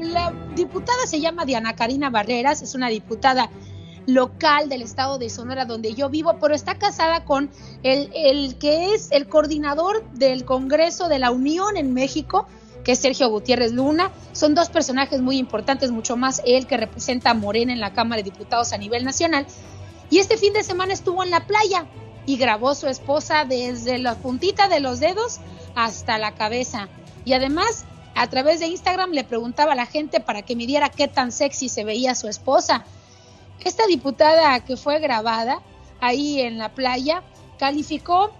diputada se llama Diana Karina Barreras, es una diputada local del estado de Sonora donde yo vivo, pero está casada con el, que es el coordinador del Congreso de la Unión en México, que es Sergio Gutiérrez Luna. Son dos personajes muy importantes, mucho más él que representa a Morena en la Cámara de Diputados a nivel nacional. Y este fin de semana estuvo en la playa y grabó su esposa desde la puntita de los dedos hasta la cabeza. Y además, a través de Instagram le preguntaba a la gente para que midiera qué tan sexy se veía su esposa. Esta diputada que fue grabada ahí en la playa calificó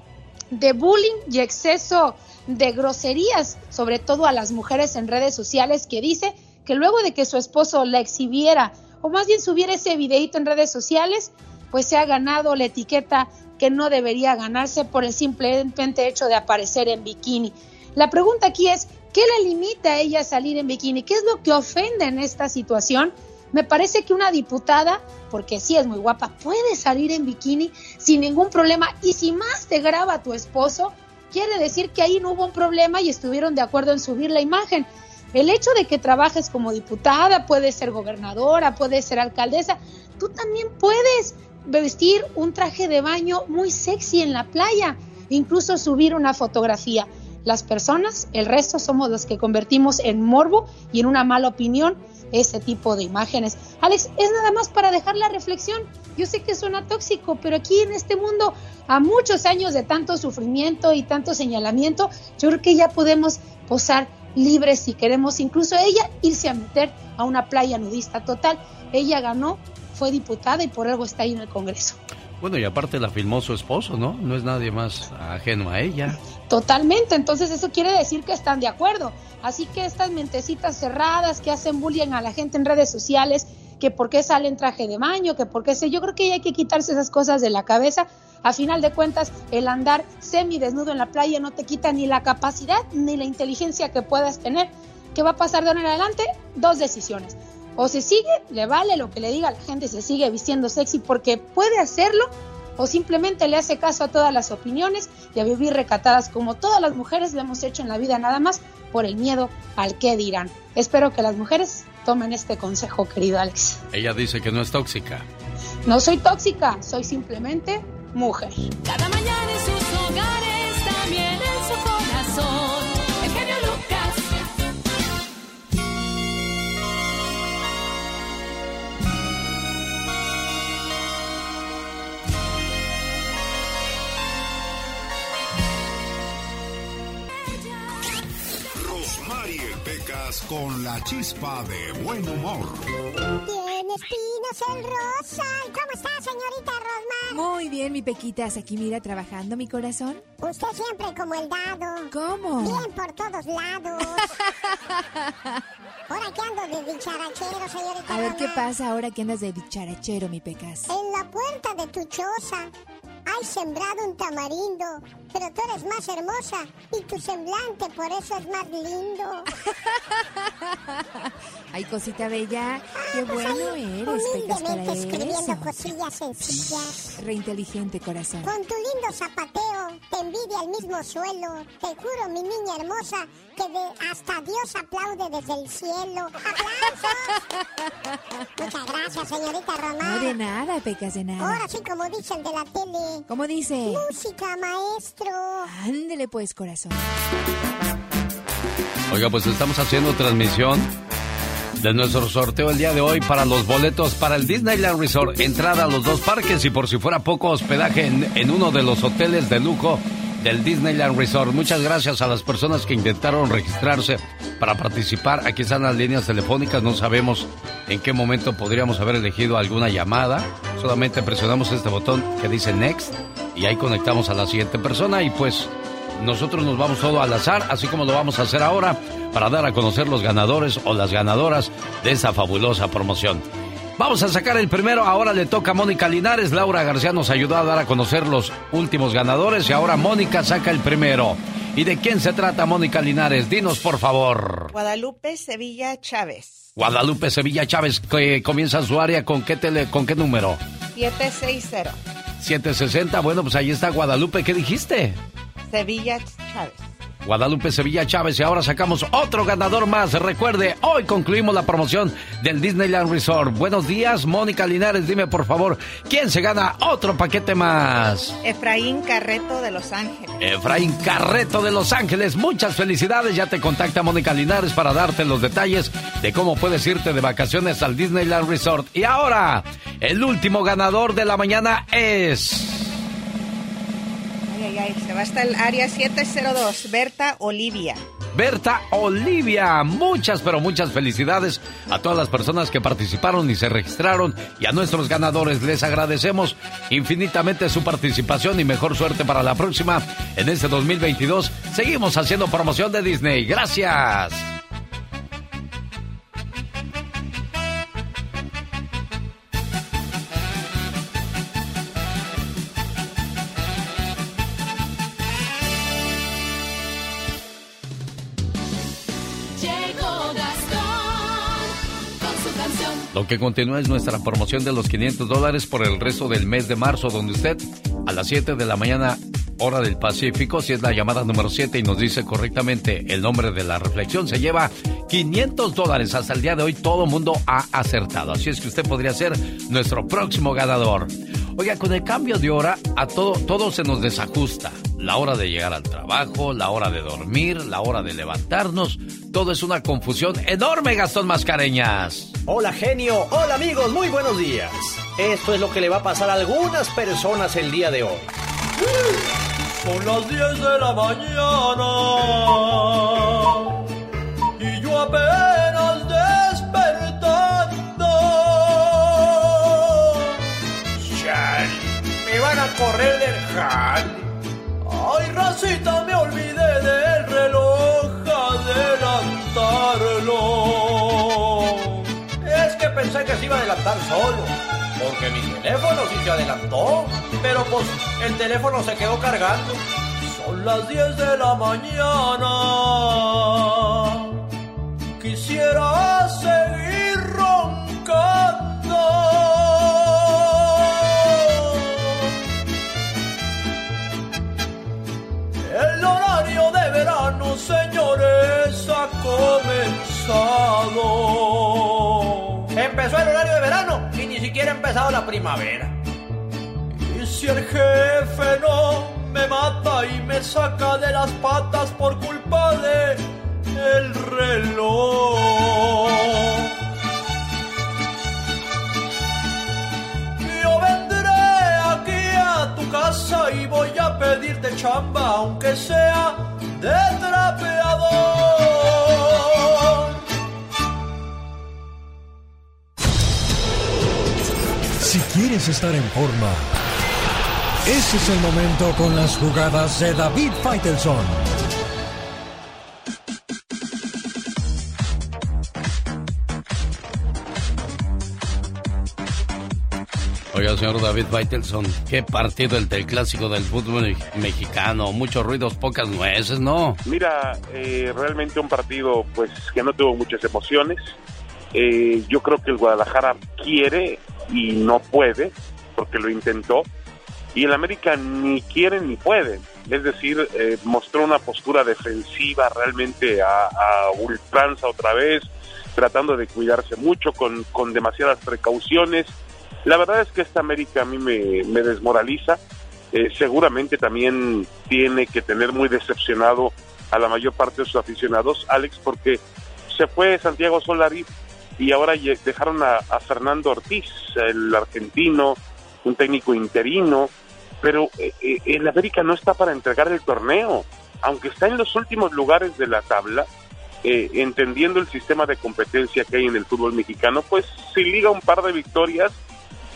de bullying y exceso de groserías, sobre todo a las mujeres en redes sociales, que dice que luego de que su esposo la exhibiera, o más bien subiera ese videíto en redes sociales, pues se ha ganado la etiqueta que no debería ganarse por el simplemente hecho de aparecer en bikini. La pregunta aquí es, ¿qué le limita a ella salir en bikini? ¿Qué es lo que ofende en esta situación? Me parece que una diputada, porque sí es muy guapa, puede salir en bikini sin ningún problema y si más te graba tu esposo, quiere decir que ahí no hubo un problema y estuvieron de acuerdo en subir la imagen. El hecho de que trabajes como diputada, puedes ser gobernadora, puedes ser alcaldesa, tú también puedes vestir un traje de baño muy sexy en la playa, incluso subir una fotografía. Las personas, el resto somos los que convertimos en morbo y en una mala opinión ese tipo de imágenes. Alex, es nada más para dejar la reflexión. Yo sé que suena tóxico, pero aquí en este mundo, a muchos años de tanto sufrimiento y tanto señalamiento, yo creo que ya podemos posar libres si queremos, incluso ella irse a meter a una playa nudista total. Ella ganó, fue diputada y por algo está ahí en el Congreso. Bueno, y aparte la filmó su esposo, ¿no? No es nadie más ajeno a ella. Totalmente, entonces eso quiere decir que están de acuerdo. Así que estas mentecitas cerradas que hacen bullying a la gente en redes sociales, que por qué sale en traje de baño, que por qué sé, yo creo que hay que quitarse esas cosas de la cabeza. A final de cuentas, el andar semidesnudo en la playa no te quita ni la capacidad ni la inteligencia que puedas tener. ¿Qué va a pasar de ahora en adelante? Dos decisiones. O se sigue, le vale lo que le diga la gente, se sigue vistiendo sexy porque puede hacerlo, o simplemente le hace caso a todas las opiniones y a vivir recatadas como todas las mujeres lo hemos hecho en la vida nada más por el miedo al qué dirán. Espero que las mujeres tomen este consejo, querido Alex. Ella dice que no es tóxica. No soy tóxica, soy simplemente mujer. Cada mañana en sus hogares, también Pecas con la chispa de buen humor. Tiene espinos el rosal. ¿Cómo está, señorita Rosmar? Muy bien, mi Pequitas. Aquí mira, trabajando mi corazón. Usted siempre como el dado. ¿Cómo? Bien por todos lados. Ahora que ando de dicharachero, señorita A ver qué Rosmar. pasa ahora que andas de dicharachero, mi Pecas. En la puerta de tu choza hay sembrado un tamarindo, pero tú eres más hermosa y tu semblante por eso es más lindo. <laughs> Ay, cosita bella. Qué Pues bueno eres, para humildemente escribiendo eso. cosillas sencillas. Reinteligente corazón. Con tu lindo zapateo te envidia el mismo suelo. Te juro, mi niña hermosa, que de hasta Dios aplaude desde el cielo. ¡Aplausos! <laughs> Muchas gracias, señorita Román. No de nada, Pecas, de nada. Ahora sí, como dicen de la tele. ¿Cómo dice? Música, maestro. Ándele pues, corazón. Oiga, pues estamos haciendo transmisión de nuestro sorteo el día de hoy para los boletos para el Disneyland Resort. Entrada a los dos parques y por si fuera poco, hospedaje en, en uno de los hoteles de lujo del Disneyland Resort. Muchas gracias a las personas que intentaron registrarse para participar. Aquí están las líneas telefónicas. No sabemos en qué momento podríamos haber elegido alguna llamada. Solamente presionamos este botón que dice Next y ahí conectamos a la siguiente persona y pues nosotros nos vamos todo al azar, así como lo vamos a hacer ahora, para dar a conocer los ganadores o las ganadoras de esta fabulosa promoción. Vamos a sacar el primero, ahora le toca a Mónica Linares, Laura García nos ayudó a dar a conocer los últimos ganadores y ahora Mónica saca el primero. ¿Y de quién se trata, Mónica Linares? Dinos, por favor. Guadalupe Sevilla Chávez. Guadalupe Sevilla Chávez, que comienza su área con qué, tele, con qué número? 760. 760. Bueno, pues ahí está Guadalupe. ¿Qué dijiste? Sevilla Chávez. Guadalupe Sevilla Chávez y ahora sacamos otro ganador más. Recuerde, hoy concluimos la promoción del Disneyland Resort. Buenos días, Mónica Linares, dime por favor, ¿quién se gana otro paquete más? Efraín Carreto de Los Ángeles. Efraín Carreto de Los Ángeles, muchas felicidades. Ya te contacta Mónica Linares para darte los detalles de cómo puedes irte de vacaciones al Disneyland Resort. Y ahora, el último ganador de la mañana es... Se va hasta el área 702, Berta Olivia. Berta Olivia. Muchas, pero muchas felicidades a todas las personas que participaron y se registraron y a nuestros ganadores. Les agradecemos infinitamente su participación y mejor suerte para la próxima. En este 2022 seguimos haciendo promoción de Disney. Gracias. Lo que continúa es nuestra promoción de los 500 dólares por el resto del mes de marzo, donde usted a las 7 de la mañana, hora del Pacífico, si es la llamada número 7 y nos dice correctamente el nombre de la reflexión, se lleva 500 dólares. Hasta el día de hoy todo mundo ha acertado. Así es que usted podría ser nuestro próximo ganador. Oiga, con el cambio de hora, a todo, todo se nos desajusta. La hora de llegar al trabajo, la hora de dormir, la hora de levantarnos. Todo es una confusión enorme, Gastón Mascareñas. Hola genio, hola amigos, muy buenos días. Esto es lo que le va a pasar a algunas personas el día de hoy. Son las 10 de la mañana y yo apenas correr del jale. Ay, racita, me olvidé del reloj adelantarlo. Es que pensé que se iba a adelantar solo, porque mi teléfono sí se adelantó, pero pues el teléfono se quedó cargando. Son las 10 de la mañana. Quisiera seguir señores, ha comenzado. Empezó el horario de verano y ni siquiera ha empezado la primavera. Y si el jefe no me mata y me saca de las patas por culpa de el reloj. Yo vendré aquí a tu casa y voy a pedirte chamba, aunque sea de. Si quieres estar en forma, ese es el momento con las jugadas de David Faitelson. Oiga, señor David Faitelson, qué partido el del clásico del fútbol mexicano. Muchos ruidos, pocas nueces, ¿no? Mira, eh, realmente un partido pues que no tuvo muchas emociones. Eh, yo creo que el Guadalajara quiere y no puede, porque lo intentó. Y el América ni quiere ni puede. Es decir, eh, mostró una postura defensiva realmente a, a ultranza otra vez, tratando de cuidarse mucho, con, con demasiadas precauciones. La verdad es que esta América a mí me, desmoraliza. Eh, seguramente también tiene que tener muy decepcionado a la mayor parte de sus aficionados, Alex, porque se fue Santiago Solari y ahora dejaron a, a Fernando Ortiz, el argentino, un técnico interino, pero eh, eh, el América no está para entregar el torneo, aunque está en los últimos lugares de la tabla, eh, entendiendo el sistema de competencia que hay en el fútbol mexicano, pues si liga un par de victorias,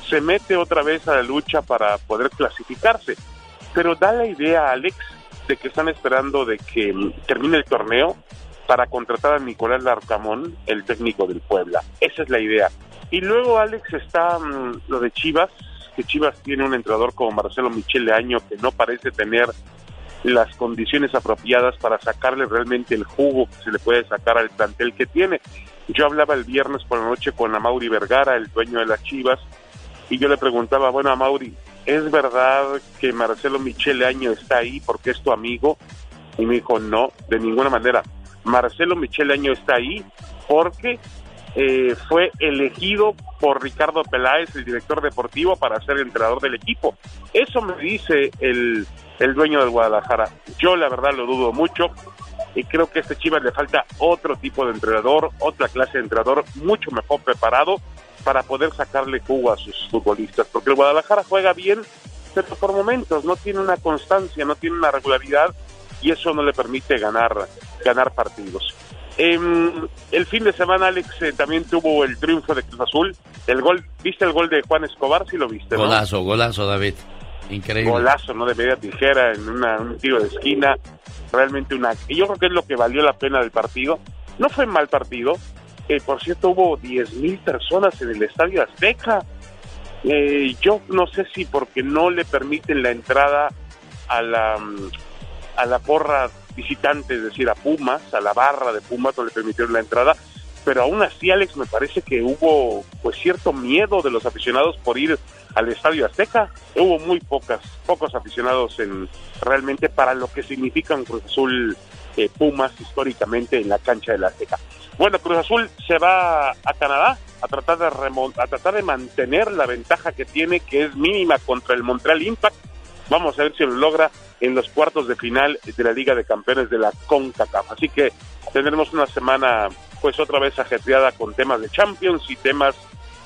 se mete otra vez a la lucha para poder clasificarse. Pero da la idea, Alex, de que están esperando de que mm, termine el torneo para contratar a Nicolás Larcamón, el técnico del Puebla. Esa es la idea. Y luego, Alex, está mm, lo de Chivas, que Chivas tiene un entrenador como Marcelo Michele Año que no parece tener las condiciones apropiadas para sacarle realmente el jugo que se le puede sacar al plantel que tiene. Yo hablaba el viernes por la noche con Amaury Vergara, el dueño de las Chivas, y yo le preguntaba, bueno, Amaury, ¿es verdad que Marcelo Michele Año está ahí porque es tu amigo? Y me dijo, no, de ninguna manera. Marcelo Michele Año está ahí porque eh, fue elegido por Ricardo Peláez, el director deportivo, para ser entrenador del equipo. Eso me dice el, el dueño del Guadalajara. Yo la verdad lo dudo mucho y creo que a este Chivas le falta otro tipo de entrenador, otra clase de entrenador mucho mejor preparado para poder sacarle jugo a sus futbolistas, porque el Guadalajara juega bien, pero por momentos no tiene una constancia, no tiene una regularidad y eso no le permite ganar ganar partidos. Em, el fin de semana, Alex, eh, también tuvo el triunfo de Cruz Azul. El gol, ¿viste el gol de Juan Escobar? Sí lo viste, ¿no? Golazo, golazo, David. Increíble. Golazo, ¿no? De media tijera en un tiro de esquina. Realmente una... Y yo creo que es lo que valió la pena del partido. No fue mal partido. Eh, por cierto, hubo 10.000 personas en el Estadio Azteca. Eh, yo no sé si porque no le permiten la entrada a la, mm, a la porra visitante, es decir, a Pumas, a la barra de Pumas, no le permitieron la entrada, pero aún así, Alex, me parece que hubo pues cierto miedo de los aficionados por ir al Estadio Azteca. Hubo muy pocas, pocos aficionados en realmente para lo que significan Cruz Azul eh, Pumas históricamente en la cancha de la Azteca. Bueno, Cruz Azul se va a Canadá a tratar de a tratar de mantener la ventaja que tiene, que es mínima contra el Montreal Impact. Vamos a ver si lo logra en los cuartos de final de la Liga de Campeones de la CONCACAF. Así que tendremos una semana pues otra vez ajetreada con temas de Champions y temas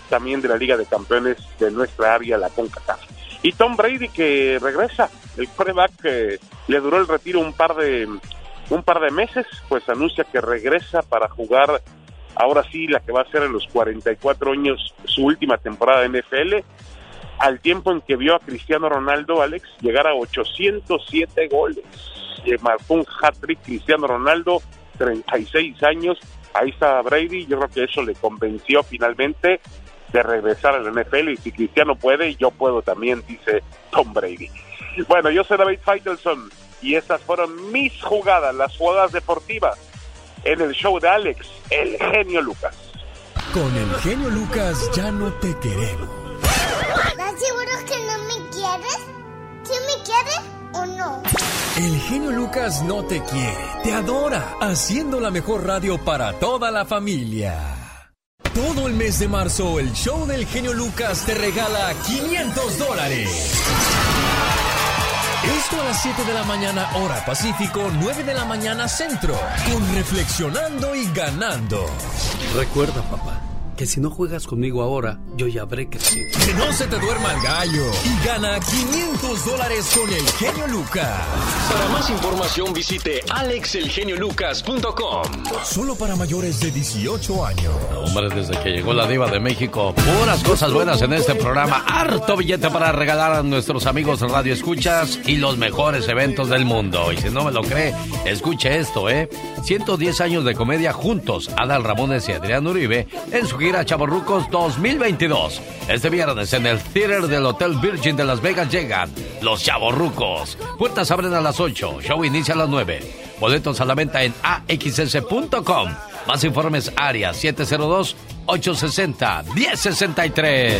también de la Liga de Campeones de nuestra área, la CONCACAF. Y Tom Brady que regresa, el coreback que le duró el retiro un par de un par de meses, pues anuncia que regresa para jugar ahora sí la que va a ser en los 44 años su última temporada de NFL al tiempo en que vio a Cristiano Ronaldo, Alex, llegar a 807 goles. marcó un hat-trick Cristiano Ronaldo, 36 años. Ahí está Brady. Yo creo que eso le convenció finalmente de regresar al NFL. Y si Cristiano puede, yo puedo también, dice Tom Brady. Bueno, yo soy David Feitelson y estas fueron mis jugadas, las jugadas deportivas en el show de Alex, el genio Lucas. Con el genio Lucas ya no te queremos ¿Estás seguro que no me quieres? ¿Quién me quiere o no? El genio Lucas no te quiere, te adora, haciendo la mejor radio para toda la familia. Todo el mes de marzo, el show del genio Lucas te regala 500 dólares. Esto a las 7 de la mañana, hora Pacífico, 9 de la mañana centro, con Reflexionando y Ganando. Recuerda, papá que si no juegas conmigo ahora, yo ya habré crecido. Que no se te duerma el gallo y gana 500 dólares con el genio Lucas. Para más información visite alexelgeniolucas.com. Solo para mayores de 18 años. Hombre, desde que llegó la diva de México, puras cosas buenas en este programa. Harto billete para regalar a nuestros amigos Radio Escuchas y los mejores eventos del mundo. Y si no me lo cree, escuche esto, ¿eh? 110 años de comedia juntos. Adal Ramones y Adrián Uribe en su gira Chaborrucos 2022. Este viernes en el Theater del Hotel Virgin de Las Vegas llegan los Chaborrucos. Puertas abren a las 8, show inicia a las 9. Boletos a la venta en axs.com. Más informes área 702-860-1063.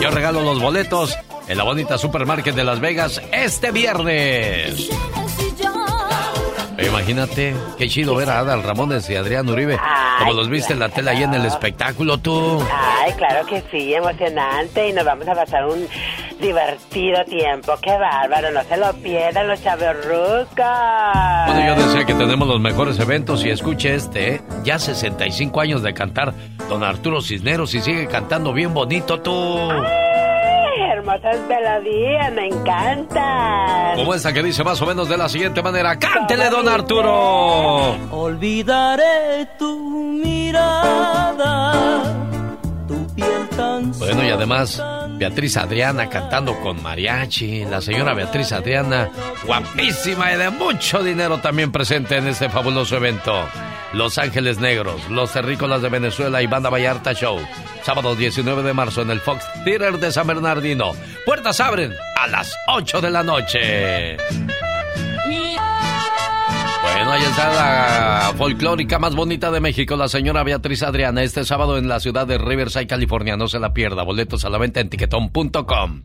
Yo regalo los boletos en la bonita supermarket de Las Vegas este viernes. Imagínate, qué chido ver a Adal Ramones y Adrián Uribe. como los viste en la tele ahí en el espectáculo, tú. Ay, claro que sí, emocionante. Y nos vamos a pasar un divertido tiempo. Qué bárbaro, no se lo pierdan los chaverrucos. Bueno, yo decía que tenemos los mejores eventos y escuche este, ¿eh? Ya 65 años de cantar don Arturo Cisneros y sigue cantando bien bonito, tú. Hermosas melodías, me encantan. Como esta que dice más o menos de la siguiente manera. ¡Cántele, don Arturo! Olvidaré tu mirada, tu piel tan Bueno, y además, Beatriz Adriana cantando con mariachi. La señora Beatriz Adriana, guapísima y de mucho dinero también presente en este fabuloso evento. Los Ángeles Negros, Los Terrícolas de Venezuela y Banda Vallarta Show. Sábado 19 de marzo en el Fox Theater de San Bernardino. Puertas abren a las 8 de la noche. Bueno, ahí está la folclórica más bonita de México, la señora Beatriz Adriana, este sábado en la ciudad de Riverside, California. No se la pierda. Boletos a la venta en tiquetón.com.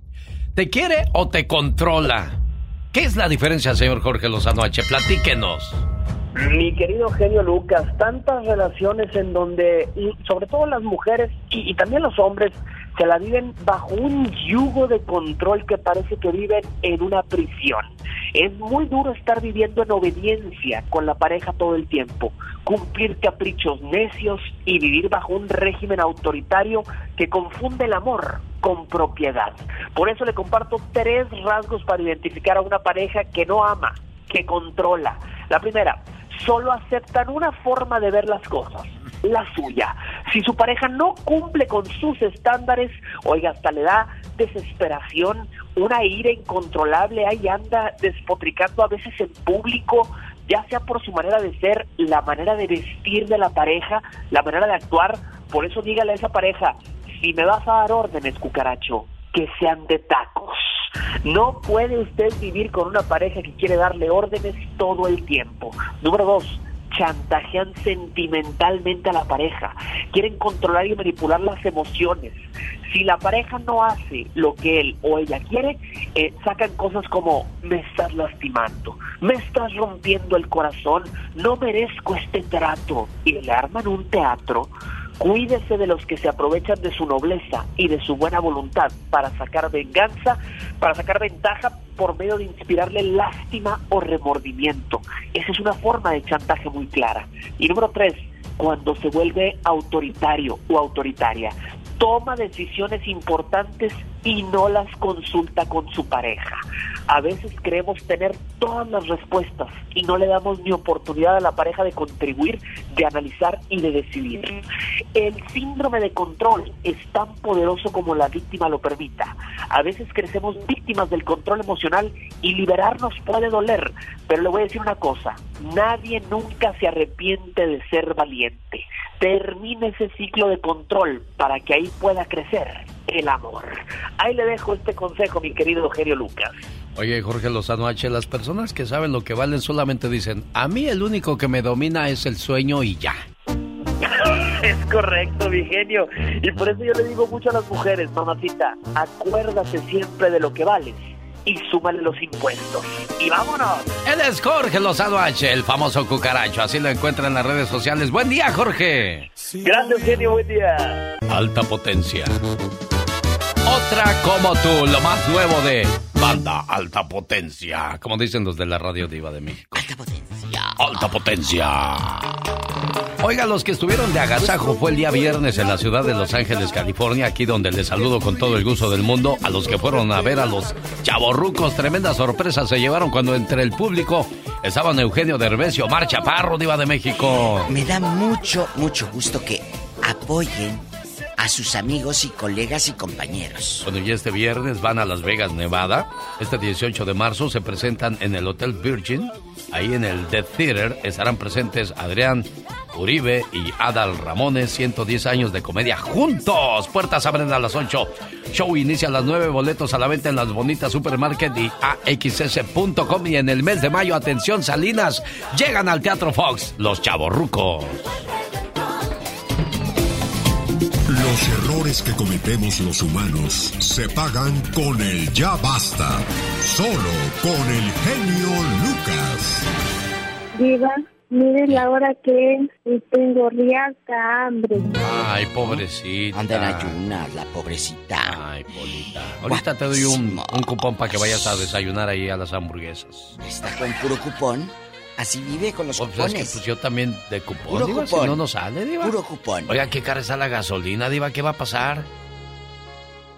¿Te quiere o te controla? ¿Qué es la diferencia, señor Jorge Lozano H? Platíquenos. Mi querido genio Lucas, tantas relaciones en donde, sobre todo las mujeres y, y también los hombres, se la viven bajo un yugo de control que parece que viven en una prisión. Es muy duro estar viviendo en obediencia con la pareja todo el tiempo, cumplir caprichos necios y vivir bajo un régimen autoritario que confunde el amor con propiedad. Por eso le comparto tres rasgos para identificar a una pareja que no ama, que controla. La primera, solo aceptan una forma de ver las cosas, la suya. Si su pareja no cumple con sus estándares, oiga, hasta le da desesperación, una ira incontrolable, ahí anda despotricando a veces en público, ya sea por su manera de ser, la manera de vestir de la pareja, la manera de actuar. Por eso dígale a esa pareja, si me vas a dar órdenes, cucaracho, que sean de tacos. No puede usted vivir con una pareja que quiere darle órdenes todo el tiempo. Número dos, chantajean sentimentalmente a la pareja. Quieren controlar y manipular las emociones. Si la pareja no hace lo que él o ella quiere, eh, sacan cosas como me estás lastimando, me estás rompiendo el corazón, no merezco este trato. Y le arman un teatro Cuídese de los que se aprovechan de su nobleza y de su buena voluntad para sacar venganza, para sacar ventaja por medio de inspirarle lástima o remordimiento. Esa es una forma de chantaje muy clara. Y número tres, cuando se vuelve autoritario o autoritaria, toma decisiones importantes y no las consulta con su pareja. A veces creemos tener todas las respuestas y no le damos ni oportunidad a la pareja de contribuir, de analizar y de decidir. El síndrome de control es tan poderoso como la víctima lo permita. A veces crecemos víctimas del control emocional y liberarnos puede doler, pero le voy a decir una cosa, nadie nunca se arrepiente de ser valiente. Termine ese ciclo de control para que ahí pueda crecer el amor. Ahí le dejo este consejo, mi querido Eugenio Lucas. Oye, Jorge Lozano H., las personas que saben lo que valen solamente dicen, a mí el único que me domina es el sueño y ya. <laughs> es correcto, mi genio. Y por eso yo le digo mucho a las mujeres, mamacita, acuérdate siempre de lo que vales y súmale los impuestos. Y vámonos. Él es Jorge Lozano H., el famoso cucaracho. Así lo encuentra en las redes sociales. Buen día, Jorge. Gracias, genio. Buen día. Alta potencia. Otra como tú, lo más nuevo de Banda Alta Potencia. Como dicen los de la Radio Diva de México. Alta Potencia. Alta Potencia. Oiga, los que estuvieron de agasajo fue el día viernes en la ciudad de Los Ángeles, California, aquí donde les saludo con todo el gusto del mundo a los que fueron a ver a los chavorrucos. Tremenda sorpresa se llevaron cuando entre el público estaban Eugenio Derbez y Omar Chaparro, Diva de México. Me da mucho, mucho gusto que apoyen a sus amigos y colegas y compañeros. Bueno, y este viernes van a Las Vegas, Nevada. Este 18 de marzo se presentan en el Hotel Virgin. Ahí en el Death Theater estarán presentes Adrián Uribe y Adal Ramones, 110 años de comedia juntos. Puertas abren a las 8. Show inicia a las 9. Boletos a la venta en las bonitas supermarket y axs.com. Y en el mes de mayo, atención, Salinas, llegan al Teatro Fox, los chavorrucos. Los errores que cometemos los humanos se pagan con el ya basta. Solo con el genio Lucas. Diva, mire la hora que es y tengo riata hambre. Ay, pobrecita. Anda en ayunas, la pobrecita. Ay, Polita. Ahorita te doy un, un cupón para que vayas a desayunar ahí a las hamburguesas. Está con puro cupón. Así vive con los Pues, es cupones. que, pues, yo también de cupón, Puro Diva, cupón. si no nos sale, Diva. Puro cupón. Oiga, qué cara está la gasolina, Diva, ¿qué va a pasar?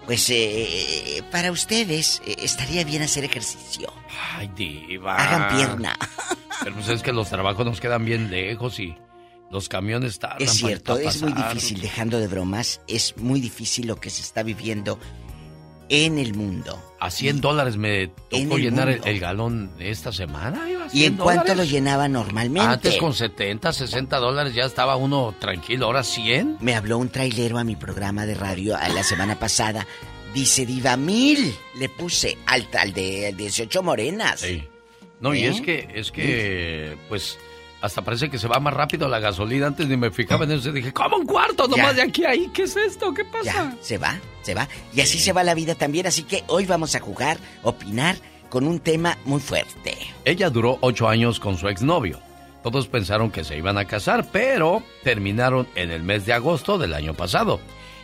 Pues eh, para ustedes eh, estaría bien hacer ejercicio. Ay, Diva. Hagan pierna. <laughs> Pero pues es que los trabajos nos quedan bien lejos y los camiones tardan. Es cierto, es muy difícil, dejando de bromas, es muy difícil lo que se está viviendo en el mundo. A 100 dólares me tocó el llenar el, galón esta semana. ¿Y en 100 cuánto lo llenaba normalmente? Antes con 70, 60 dólares ya estaba uno tranquilo, ahora 100. Me habló un trailero a mi programa de radio a la semana pasada. Dice, Diva, mil le puse al, al de 18 morenas. No, y ¿Eh? es que, es que, pues, hasta parece que se va más rápido la gasolina. Antes ni me fijaba en eso. Dije, ¿cómo un cuarto nomás Ya. de aquí a ahí? ¿Qué es esto? ¿Qué pasa? Ya, se va, se va. Y así se va la vida también. Así que hoy vamos a jugar, opinar con un tema muy fuerte. Ella duró ocho años con su exnovio. Todos pensaron que se iban a casar, pero terminaron en el mes de agosto del año pasado.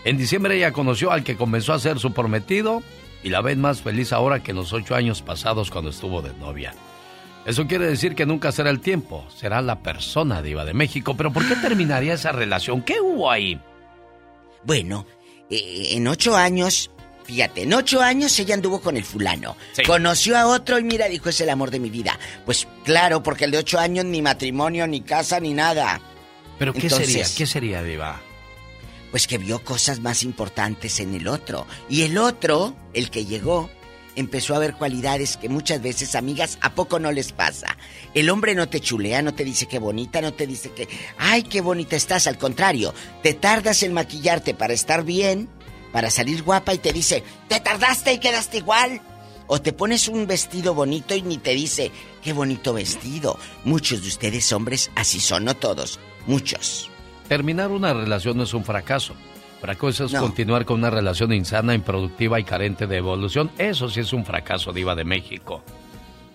En diciembre ella conoció al que comenzó a ser su prometido y la ven más feliz ahora que en los ocho años pasados cuando estuvo de novia. Eso quiere decir que nunca será el tiempo, será la persona diva de México. Pero ¿por qué <gasps> terminaría esa relación? ¿Qué hubo ahí? Bueno, eh, en ocho años, fíjate, en ocho años ella anduvo con el fulano. Sí. Conoció a otro y mira, dijo, es el amor de mi vida. Pues claro, porque el de ocho años ni matrimonio, ni casa, ni nada. ¿Pero qué Entonces, sería? ¿Qué sería, diva? Pues que vio cosas más importantes en el otro. Y el otro, el que llegó, empezó a ver cualidades que muchas veces, amigas, ¿a poco no les pasa? El hombre no te chulea, no te dice qué bonita, no te dice que, ay, qué bonita estás. Al contrario, te tardas en maquillarte para estar bien, para salir guapa y te dice, te tardaste y quedaste igual. O te pones un vestido bonito y ni te dice, qué bonito vestido. Muchos de ustedes hombres así son, no todos, muchos. Terminar una relación no es un fracaso. Fracaso es No. continuar con una relación insana, improductiva y carente de evolución. Eso sí es un fracaso, diva de México.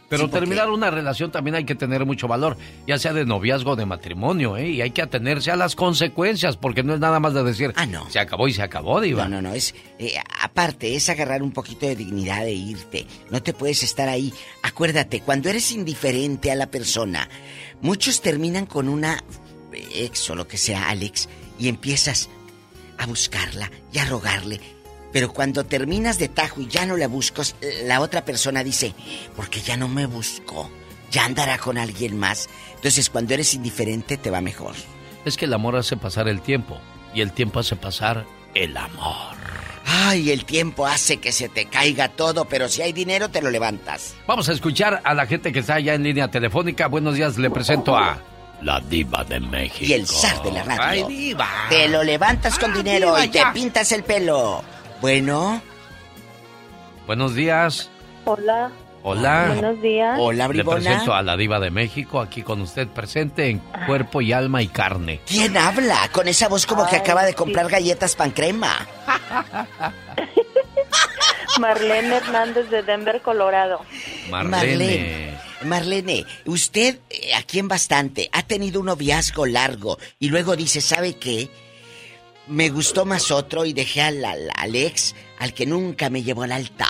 Pero Sí, terminar una relación también hay que tener mucho valor, ya sea de noviazgo o de matrimonio, ¿eh? Y hay que atenerse a las consecuencias, porque no es nada más de decir, Ah, no. se acabó y se acabó, diva. No, no, no, es... eh, aparte, es agarrar un poquito de dignidad e irte. No te puedes estar ahí. Acuérdate, cuando eres indiferente a la persona, muchos terminan con una ex o lo que sea, Alex, y empiezas a buscarla y a rogarle. Pero cuando terminas de tajo y ya no la buscas, la otra persona dice, porque ya no me buscó, ya andará con alguien más. Entonces, cuando eres indiferente, te va mejor. Es que el amor hace pasar el tiempo, y el tiempo hace pasar el amor. Ay, el tiempo hace que se te caiga todo, pero si hay dinero te lo levantas. Vamos a escuchar a la gente que está allá en línea telefónica. Buenos días, le presento a la diva de México. Y el zar de la radio. ¡Ay, diva! Te lo levantas con Ah, dinero diva, y te ya. pintas el pelo. Bueno, Buenos días. Hola. Hola. Buenos días. hola, Le bribona. presento a la diva de México, aquí con usted presente en cuerpo y alma y carne. ¿Quién habla? Con esa voz como que acaba de sí. comprar galletas pan crema. <laughs> Marlene Hernández de Denver, Colorado. Marlene. Marlene, usted eh, aquí en bastante ha tenido un noviazgo largo y luego dice, ¿sabe qué? Me gustó más otro y dejé al, al- al ex, al que nunca me llevó al altar.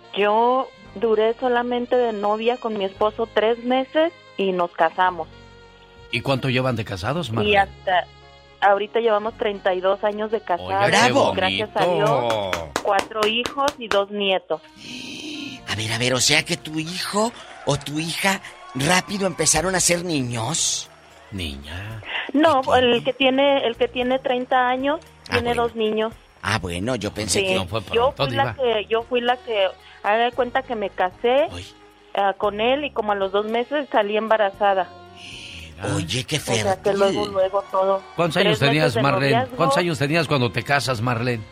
yo duré solamente de novia con mi esposo tres meses y nos casamos. ¿Y cuánto llevan de casados, Y Marlene? hasta ahorita llevamos 32 años de casados. Gracias a. Dios, cuatro hijos y dos nietos. A ver, a ver, o sea que tu hijo o tu hija rápido empezaron a ser niños. Niña. No, el que tiene el que tiene 30 años Ah, tiene bueno. dos niños. Ah, bueno, yo pensé Sí. que No fue yo pronto, fui la diva. que yo fui la que haga de cuenta que me casé Uy. ah, con él y como a los dos meses salí embarazada. Oye, qué O sea que luego luego todo. ¿Cuántos años tenías, Marlene? noviazgo, ¿Cuántos años tenías cuando te casas, Marlene?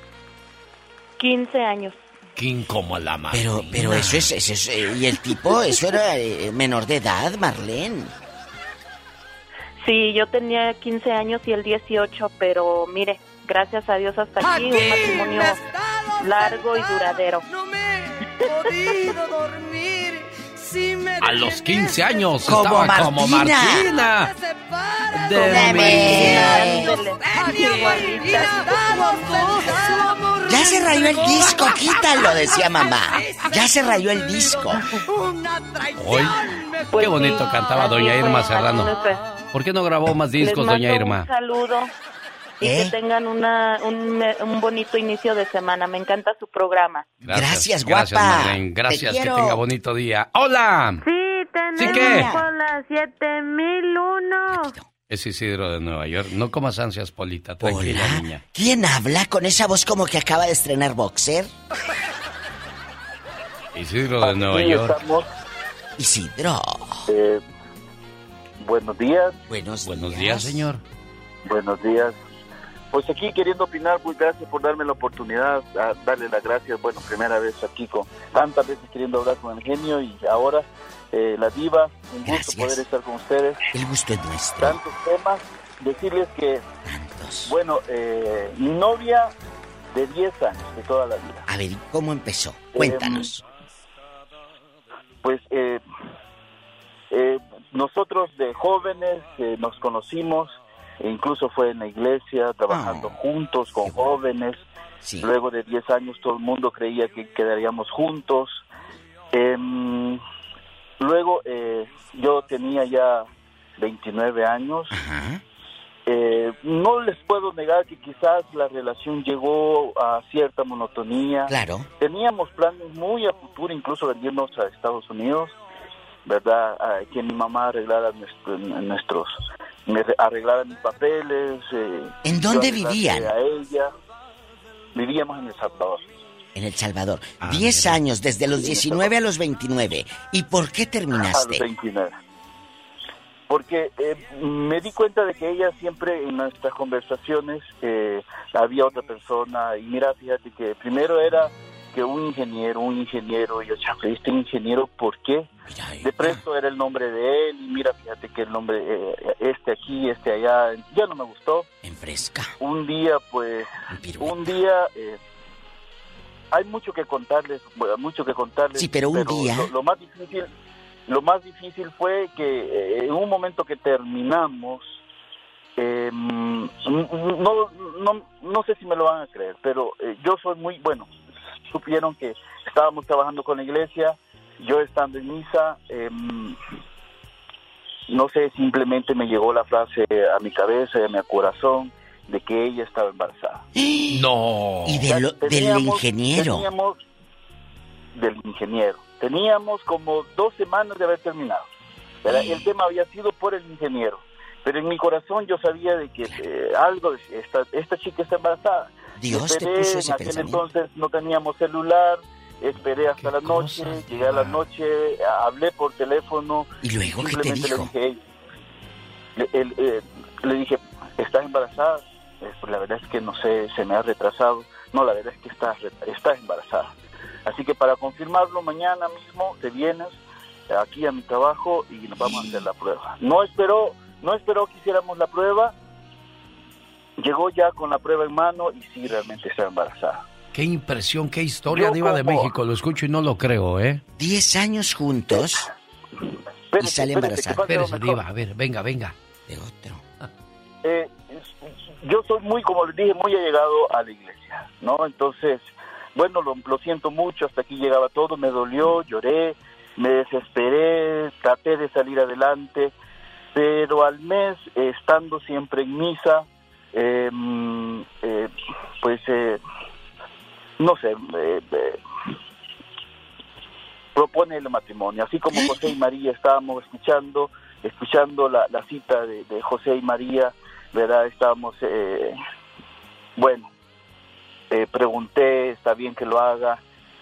15 años. ¿Quién como la Marlene? Pero, pero eso es, eso es, eh, y el tipo, <laughs> eso era eh, menor de edad, Marlene. Sí, yo tenía 15 años y él 18, pero mire, gracias a Dios hasta aquí, un matrimonio largo y duradero. No me he podido dormir A los 15 años Como estaba como Martina. Martina. De Ya se rayó el disco, quítalo, decía mamá. Ya se rayó el disco. Hoy, qué bonito cantaba doña Irma Serrano. ¿Por qué no grabó más discos, doña Irma? Un saludo y ¿Eh? que tengan una, un, un bonito inicio de semana. Me encanta su programa. Gracias, Gracias, guapa. Marlene. Gracias, Te que tenga bonito día. ¡Hola! Sí, ¿Sí qué? con la 7001. Es Isidro de Nueva York. No comas ansias, Polita. Tranquila, Hola. niña. ¿Quién habla con esa voz como que acaba de estrenar boxer? Isidro de Nueva York. estamos. Isidro. Eh, buenos días. Buenos, Buenos días, señor. Buenos días. Pues aquí queriendo opinar, pues gracias por darme la oportunidad, a darle las gracias. Bueno, primera vez aquí con tantas veces queriendo hablar con el genio y ahora eh, la diva. Un gusto poder estar con ustedes. El gusto es nuestro. Tantos temas. Decirles que, bueno, eh, mi novia de 10 años, de toda la vida. A ver, ¿cómo empezó? Cuéntanos. Pues eh, eh, nosotros de jóvenes eh, nos conocimos, incluso fue en la iglesia, trabajando juntos con jóvenes. Luego de 10 años todo el mundo creía que quedaríamos juntos. Em, luego eh, yo tenía ya 29 años. Eh, no les puedo negar que quizás la relación llegó a cierta monotonía. Claro. Teníamos planes muy a futuro, incluso venirnos a Estados Unidos, ¿verdad? A que mi mamá arreglara nuestro- nuestros, me mis papeles. eh, ¿En dónde vivían? A ella. Vivíamos en El Salvador. En El Salvador. Ah, 10 años, desde los 19 a los 29. ¿Y por qué A los terminaste? 29. Porque eh, me di cuenta de que ella siempre en nuestras conversaciones eh, había otra persona y mira, fíjate que primero era que un ingeniero, un ingeniero, y yo, chafle, este ingeniero, ¿por qué? De pronto era el nombre de él y mira, fíjate que el nombre, eh, este aquí, este allá, ya no me gustó. En fresca. Un día, pues, un día, eh, hay mucho que contarles, mucho que contarles. Sí, pero un día- Lo, lo más difícil, lo más difícil fue que eh, en un momento que terminamos, eh, no, no, no sé si me lo van a creer, pero eh, yo soy muy, bueno, supieron que estábamos trabajando con la iglesia, yo estando en misa, eh, no sé, simplemente me llegó la frase a mi cabeza y a mi corazón de que ella estaba embarazada. <gasps> No. Y de lo- del Teníamos- ingeniero. Teníamos del ingeniero. Teníamos como dos semanas de haber terminado. El tema había sido por el ingeniero. Pero en mi corazón yo sabía de que eh, algo, esta, esta chica está embarazada. Dios te Esperé, puso ese en aquel pensamiento. entonces no teníamos celular, esperé hasta la noche, llegué a la noche, hablé por teléfono. ¿Y luego qué te simplemente dijo? Le dije, le, el- eh, le dije, ¿estás embarazada? Eh, pues la verdad es que no sé, se me ha retrasado. No, la verdad es que estás, estás embarazada. Así que para confirmarlo, mañana mismo te vienes aquí a mi trabajo y nos vamos a hacer la prueba. No esperó, no esperó que hiciéramos la prueba. Llegó ya con la prueba en mano y sí, realmente está embarazada. Qué impresión, qué historia, Yo Diva de México. Lo escucho y no lo creo, ¿eh? 10 años juntos y sale embarazada. Espérese, Diva. A ver, venga, venga. De otro. Eh, yo soy muy, como les dije, muy allegado a la iglesia, ¿no? Entonces, bueno, lo, lo siento mucho, hasta aquí llegaba todo, me dolió, lloré, me desesperé, traté de salir adelante, pero al mes, eh, estando siempre en misa, eh, mm, eh, pues, eh, no sé, eh, eh, propone el matrimonio. Así como José y María estábamos escuchando, escuchando la, la cita de, de José y María, ¿verdad? Estábamos, eh, bueno, eh, pregunté, está bien que lo haga,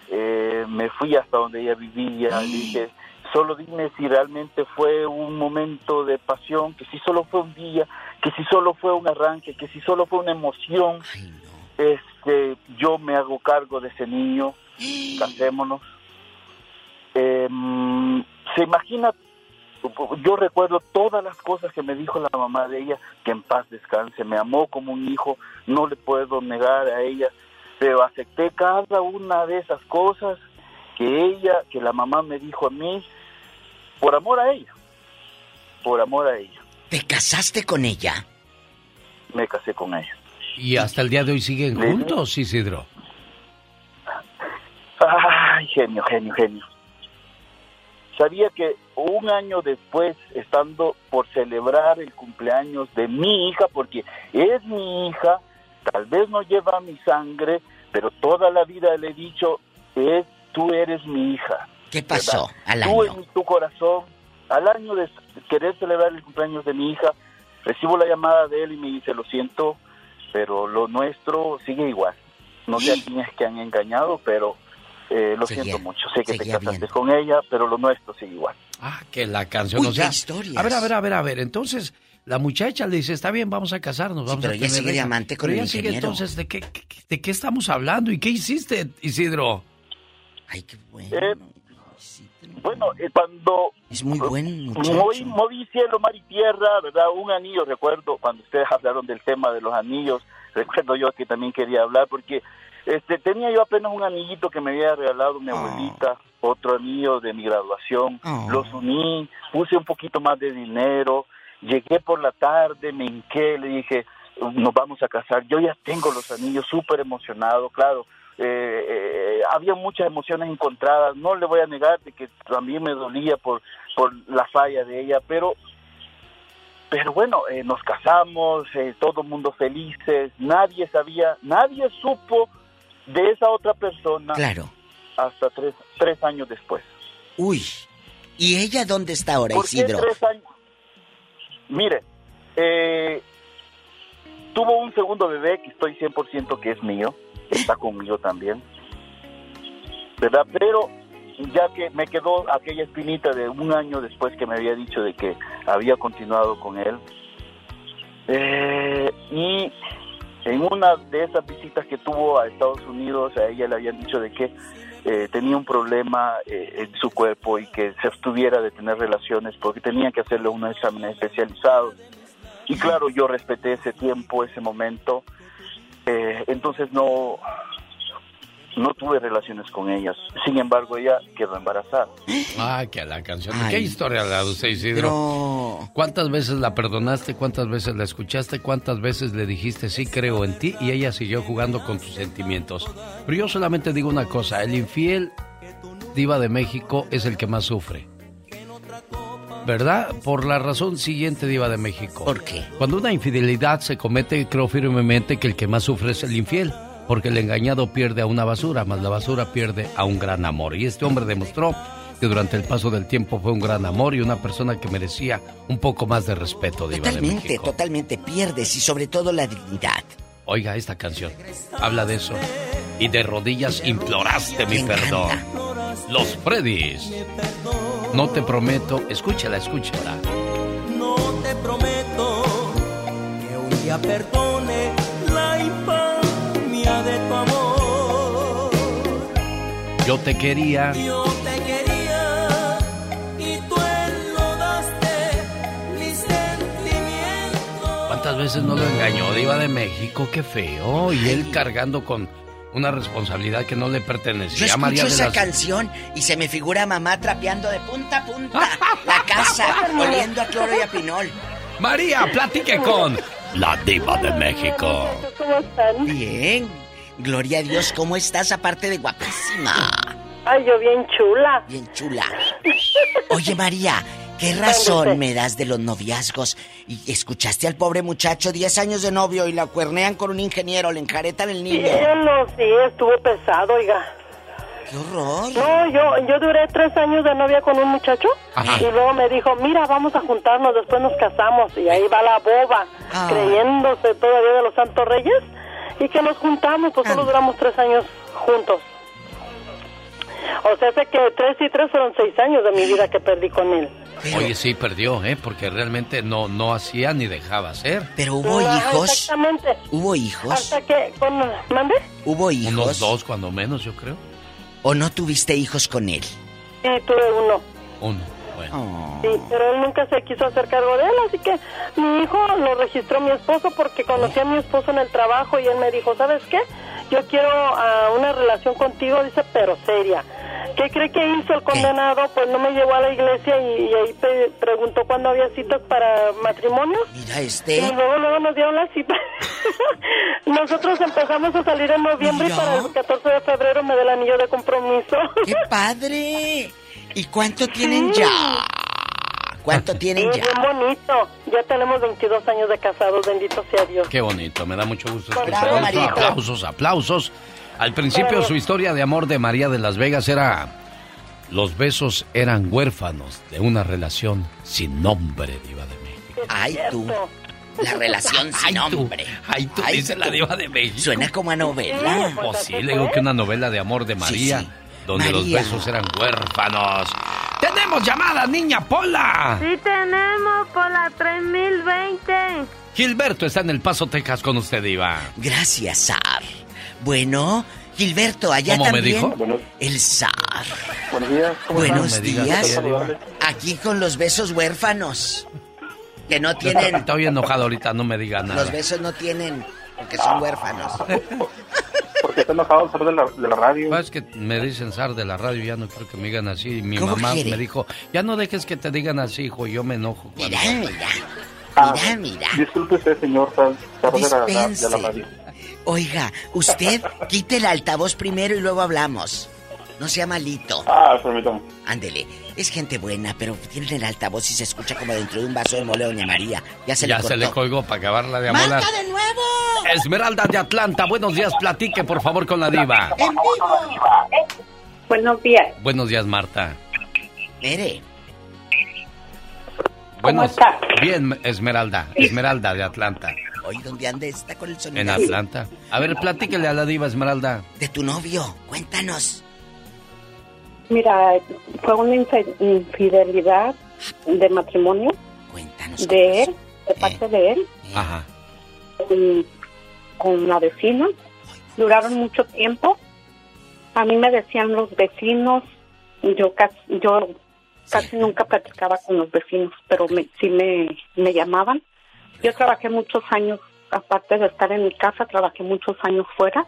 eh, me fui hasta donde ella vivía, le dije, solo dime si realmente fue un momento de pasión, que si solo fue un día, que si solo fue un arranque, que si solo fue una emoción, este, yo me hago cargo de ese niño, <gasps> casémonos. Em, se imagina, yo recuerdo todas las cosas que me dijo la mamá de ella, que en paz descanse, me amó como un hijo, no le puedo negar a ella, pero acepté cada una de esas cosas que ella, que la mamá me dijo a mí, por amor a ella. Por amor a ella. ¿Te casaste con ella? Me casé con ella. Y hasta el día de hoy siguen Sí. juntos, Isidro. Ay, genio, genio, genio. Sabía que un año después, estando por celebrar el cumpleaños de mi hija, porque es mi hija, tal vez no lleva mi sangre, pero toda la vida le he dicho, es, tú eres mi hija. ¿Qué pasó al Tú en tu corazón, al año de querer celebrar el cumpleaños de mi hija, recibo la llamada de él y me dice, lo siento, pero lo nuestro sigue igual. No sé a quién es que han engañado, pero eh, lo Seguía- siento mucho. Sé que te casaste bien. con ella, pero lo nuestro sigue igual. Ah, que la canción. Uy, o sea, historias. A ver, a ver, a ver, a ver. Entonces, la muchacha le dice, está bien, vamos a casarnos, vamos pero a ella sigue de hija". amante con Pero el ella sigue, entonces, ¿de qué, qué- ¿de qué estamos hablando? ¿Y qué hiciste, Isidro? Ay, qué bueno. Eh, bueno, eh, cuando Es muy buen muchacho. moví, moví cielo, mar y tierra, ¿verdad? Un anillo, recuerdo, cuando ustedes hablaron del tema de los anillos, <laughs> recuerdo yo que también quería hablar, porque este tenía yo apenas un anillito que me había regalado mi abuelita, otro anillo de mi graduación, los uní, puse un poquito más de dinero, llegué por la tarde, me hinqué, le dije, nos vamos a casar, yo ya tengo los anillos, súper emocionado, claro, eh, eh, había muchas emociones encontradas, no le voy a negar de que también me dolía por, por la falla de ella, pero pero bueno, eh, nos casamos, eh, todo el mundo felices, nadie sabía, nadie supo de esa otra persona Claro. hasta tres, tres años después. Uy. ¿Y ella dónde está ahora, ¿Por qué Isidro? tres años? Mire, eh, tuvo un segundo bebé que estoy 100% que es mío, está conmigo también, ¿verdad? Pero ya que me quedó aquella espinita de un año después que me había dicho de que había continuado con él, eh, y en una de esas visitas que tuvo a Estados Unidos, a ella le habían dicho de que eh, tenía un problema eh, en su cuerpo y que se abstuviera de tener relaciones porque tenían que hacerle unos exámenes especializados. Y claro, yo respeté ese tiempo, ese momento, eh, entonces no, no tuve relaciones con ellas. Sin embargo, ella quedó embarazada. Ay, que la canción. Ay. ¿Qué historia la de usted, Isidro? ¿Cuántas veces la perdonaste? ¿Cuántas veces la escuchaste? ¿Cuántas veces le dijiste sí creo en ti? Y ella siguió jugando con tus sentimientos. Pero yo solamente digo una cosa, el infiel diva de México es el que más sufre. ¿Verdad? Por la razón siguiente, Diva de México. ¿Por qué? Cuando una infidelidad se comete, creo firmemente que el que más sufre es el infiel. Porque el engañado pierde a una basura, más la basura pierde a un gran amor. Y este hombre demostró que durante el paso del tiempo fue un gran amor y una persona que merecía un poco más de respeto, Diva de Totalmente, México. totalmente pierdes y sobre todo la dignidad. Oiga esta canción, habla de eso. Y de rodillas imploraste mi perdón. Los Freddys. No te prometo, escúchala, escúchala. No te prometo que un día perdone la infamia de tu amor. Yo te quería. Yo te quería y tú enlodaste mis sentimientos. ¿Cuántas veces no lo engañó, Diva de México? Qué feo. Y él cargando con una responsabilidad que no le Yo pertenecía a escucho María de esa las... canción y se me figura mamá trapeando de punta a punta <laughs> la casa, oliendo a cloro y a pinol. María, platique con la Diva de México. ¿Cómo están? Bien. Gloria a Dios, ¿cómo estás? Aparte de guapísima. Ay, yo bien chula. Bien chula. Oye, María, ¿qué razón me das de los noviazgos? Y escuchaste al pobre muchacho, 10 años de novio, y la cuernean con un ingeniero, le enjaretan el Sí, niño. no, sí, estuvo pesado, oiga. ¡Qué horror! No, yo, yo duré tres años de novia con un muchacho Ajá. y luego me dijo, mira, vamos a juntarnos, después nos casamos. Y ahí va la boba, Ah. creyéndose todavía de los Santos Reyes y que nos juntamos, pues Ah. solo duramos tres años juntos. O sea, sé que tres y tres fueron seis años de mi vida que perdí con él. Oye, sí, perdió, ¿eh? Porque realmente no, no hacía ni dejaba hacer. Pero hubo Ah, hijos. Exactamente. ¿Hubo hijos? Hasta que, con, ¿mande? ¿Hubo hijos? Unos dos, cuando menos, yo creo. ¿O no tuviste hijos con él? Sí, tuve uno. Uno. Bueno. Sí, pero él nunca se quiso hacer cargo de él, así que mi hijo lo registró mi esposo porque conocí a mi esposo en el trabajo y él me dijo, ¿sabes qué? Yo quiero ah, una relación contigo, dice, pero seria. ¿Qué cree que hizo el condenado? Pues no me llevó a la iglesia y, y ahí pe- preguntó cuándo había citas para matrimonio. Mira este. Y luego, luego nos dieron la cita. <laughs> Nosotros empezamos a salir en noviembre y para el 14 de febrero me da el anillo de compromiso. ¡Qué padre! ¿Y cuánto tienen ya? ¿Cuánto tienen Sí, ya? bien bonito. Ya tenemos 22 años de casados, bendito sea Dios. Qué bonito, me da mucho gusto escuchar. Aplausos, aplausos. Al principio Bravo. su historia de amor de María de Las Vegas era... Los besos eran huérfanos de una relación sin nombre, diva de México. Ay, tú. La relación <laughs> sin nombre. Ay, tú, dice la diva de México. Suena como a novela. Pues sí, le digo que una novela de amor de María, sí. Donde los besos eran huérfanos. ¡Tenemos llamada, niña Pola! Sí tenemos por la 3020. Gilberto está en El Paso, Texas con usted, Diva. Gracias, Sar. Bueno, Gilberto, allá ¿Cómo me también. dijo? El Sar. Buenos días. ¿cómo Buenos? Me días. Aquí con los besos huérfanos. Que no tienen. Estoy enojado ahorita, no me diga nada. Los besos no tienen. Porque son huérfanos. <laughs> Porque está enojado Sar de la, de la radio. Pues es que me dicen Sar de la radio, ya no quiero que me digan así. Mi ¿Cómo mamá quiere? me dijo, ya no dejes que te digan así, hijo, yo me enojo. Cuando... Mira, mira. Ah, Mira, mira. Disculpe usted, señor Sar, Sar de, la, de la- radio. Oiga, usted quite el altavoz primero y luego hablamos. No sea malito. Ah, permítame. Ándele. Es gente buena, pero tiene el altavoz y se escucha como dentro de un vaso de mole Doña María. Ya se ya le cortó. se le colgó para acabarla de amolar. ¡Marca de nuevo! Esmeralda de Atlanta, buenos días, platique por favor con la diva. ¡En vivo! Buenos días. Buenos días, Marta. Mire, Buenos... Bien, Esmeralda, Esmeralda de Atlanta. hoy donde ande está con el sonido. En Atlanta. A ver, platíquele a la diva Esmeralda. De tu novio, cuéntanos. Mira, fue una infidelidad de matrimonio Cuéntanos. de él, de parte de él, Ajá. con, con la vecina. Duraron mucho tiempo. A mí me decían los vecinos, yo casi, yo casi nunca platicaba con los vecinos, pero me, sí me, me llamaban. Yo trabajé muchos años, aparte de estar en mi casa, trabajé muchos años fuera.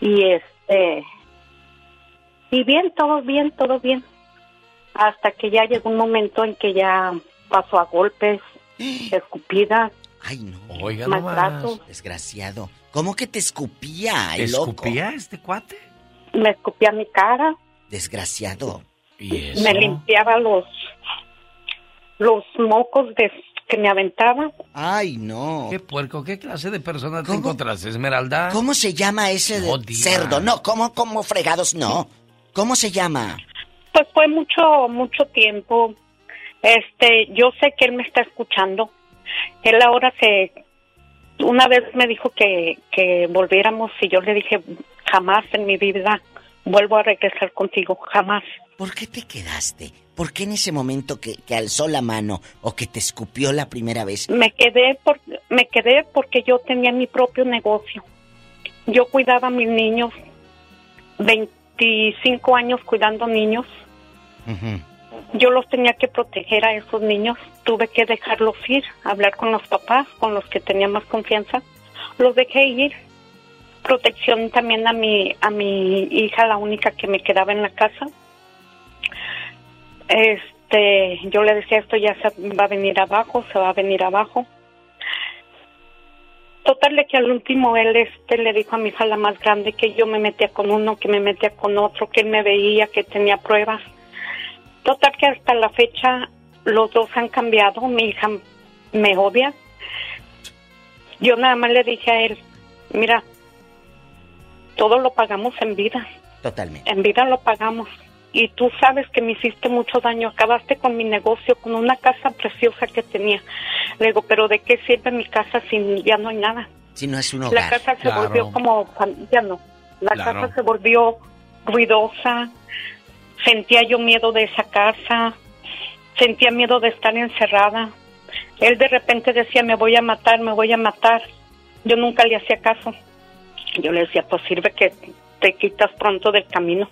Y este, y bien, todo bien, todo bien. Hasta que ya llegó un momento en que ya pasó a golpes, <gasps> escupidas, Ay, no. Oiga, maltrato. Desgraciado. ¿Cómo que te escupía, ¿Te el loco? escupía este cuate? Me escupía mi cara, Desgraciado. ¿Y eso? me limpiaba los los mocos de que me aventaba. Ay, no. ¿Qué puerco? ¿Qué clase de persona te encontraste, Esmeralda? ¿Cómo se llama ese No cerdo? No, ¿cómo, cómo fregados? No. ¿Cómo se llama? Pues fue mucho mucho tiempo. Este, yo sé que él me está escuchando. Él ahora se una vez me dijo que que volviéramos y yo le dije jamás en mi vida vuelvo a regresar contigo, jamás. ¿Por qué te quedaste? ¿Por qué en ese momento que, que alzó la mano o que te escupió la primera vez? Me quedé por, me quedé porque yo tenía mi propio negocio. Yo cuidaba a mis niños, 25 años cuidando niños. Yo los tenía que proteger a esos niños. Tuve que dejarlos ir, hablar con los papás, con los que tenía más confianza. Los dejé ir. Protección también a mi a mi hija, la única que me quedaba en la casa. Este, yo le decía esto ya se va a venir abajo, se va a venir abajo. Total de que al último él este le dijo a mi hija la más grande que yo me metía con uno, que me metía con otro, que él me veía, que tenía pruebas. Total que hasta la fecha los dos han cambiado, mi hija me odia. Yo nada más le dije a él, mira, todo lo pagamos en vida, Totalmente. en vida lo pagamos. Y tú sabes que me hiciste mucho daño, acabaste con mi negocio, con una casa preciosa que tenía. Le digo, pero ¿de qué sirve mi casa si ya no hay nada? Si no es un La hogar. casa se volvió como, ya no, la Claro. casa se volvió ruidosa, sentía yo miedo de esa casa, sentía miedo de estar encerrada. Él de repente decía, me voy a matar, me voy a matar. Yo nunca le hacía caso. Yo le decía, pues sirve que te quitas pronto del camino.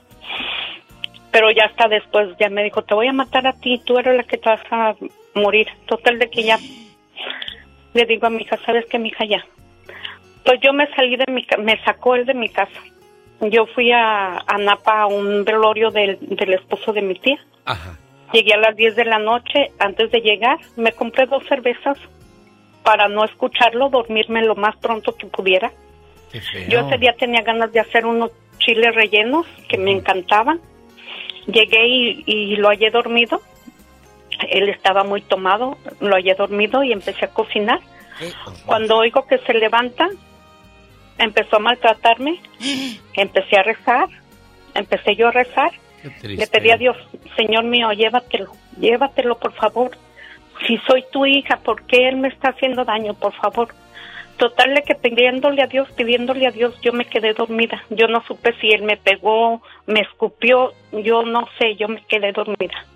Pero ya hasta después, ya me dijo, te voy a matar a ti, tú eres la que te vas a morir. Total de que ya le digo a mi hija, ¿sabes qué, mi hija? Ya. Pues yo me salí de mi me sacó él de mi casa. yo fui a, a Napa a un velorio del, del esposo de mi tía. Ajá. Llegué a las 10 de la noche. Antes de llegar, me compré dos cervezas para no escucharlo, dormirme lo más pronto que pudiera. Yo ese día tenía ganas de hacer unos chiles rellenos que me encantaban. Llegué y, y lo hallé dormido. Él estaba muy tomado, lo hallé dormido y empecé a cocinar. Cuando oigo que se levanta, empezó a maltratarme, <gasps> empecé a rezar, empecé yo a rezar. Le pedí a Dios, Señor mío, llévatelo, llévatelo por favor. Si soy tu hija, ¿por qué Él me está haciendo daño? Por favor. Total que pidiéndole a Dios, pidiéndole a Dios, yo me quedé dormida. Yo no supe si Él me pegó, me escupió, yo no sé, yo me quedé dormida.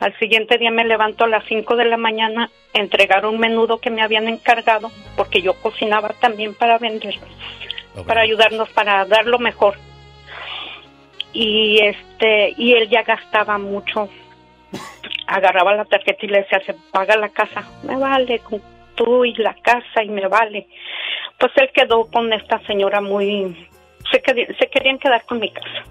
Al siguiente día me levanto a las 5 de la mañana a entregar un menudo que me habían encargado, porque yo cocinaba también para vender, para ayudarnos, para dar lo mejor. Y este, y él ya gastaba mucho. Agarraba la tarjeta y le decía, se paga la casa. Me vale con tú y la casa y me vale. Pues él quedó con esta señora muy... Se, querían quedar con mi casa.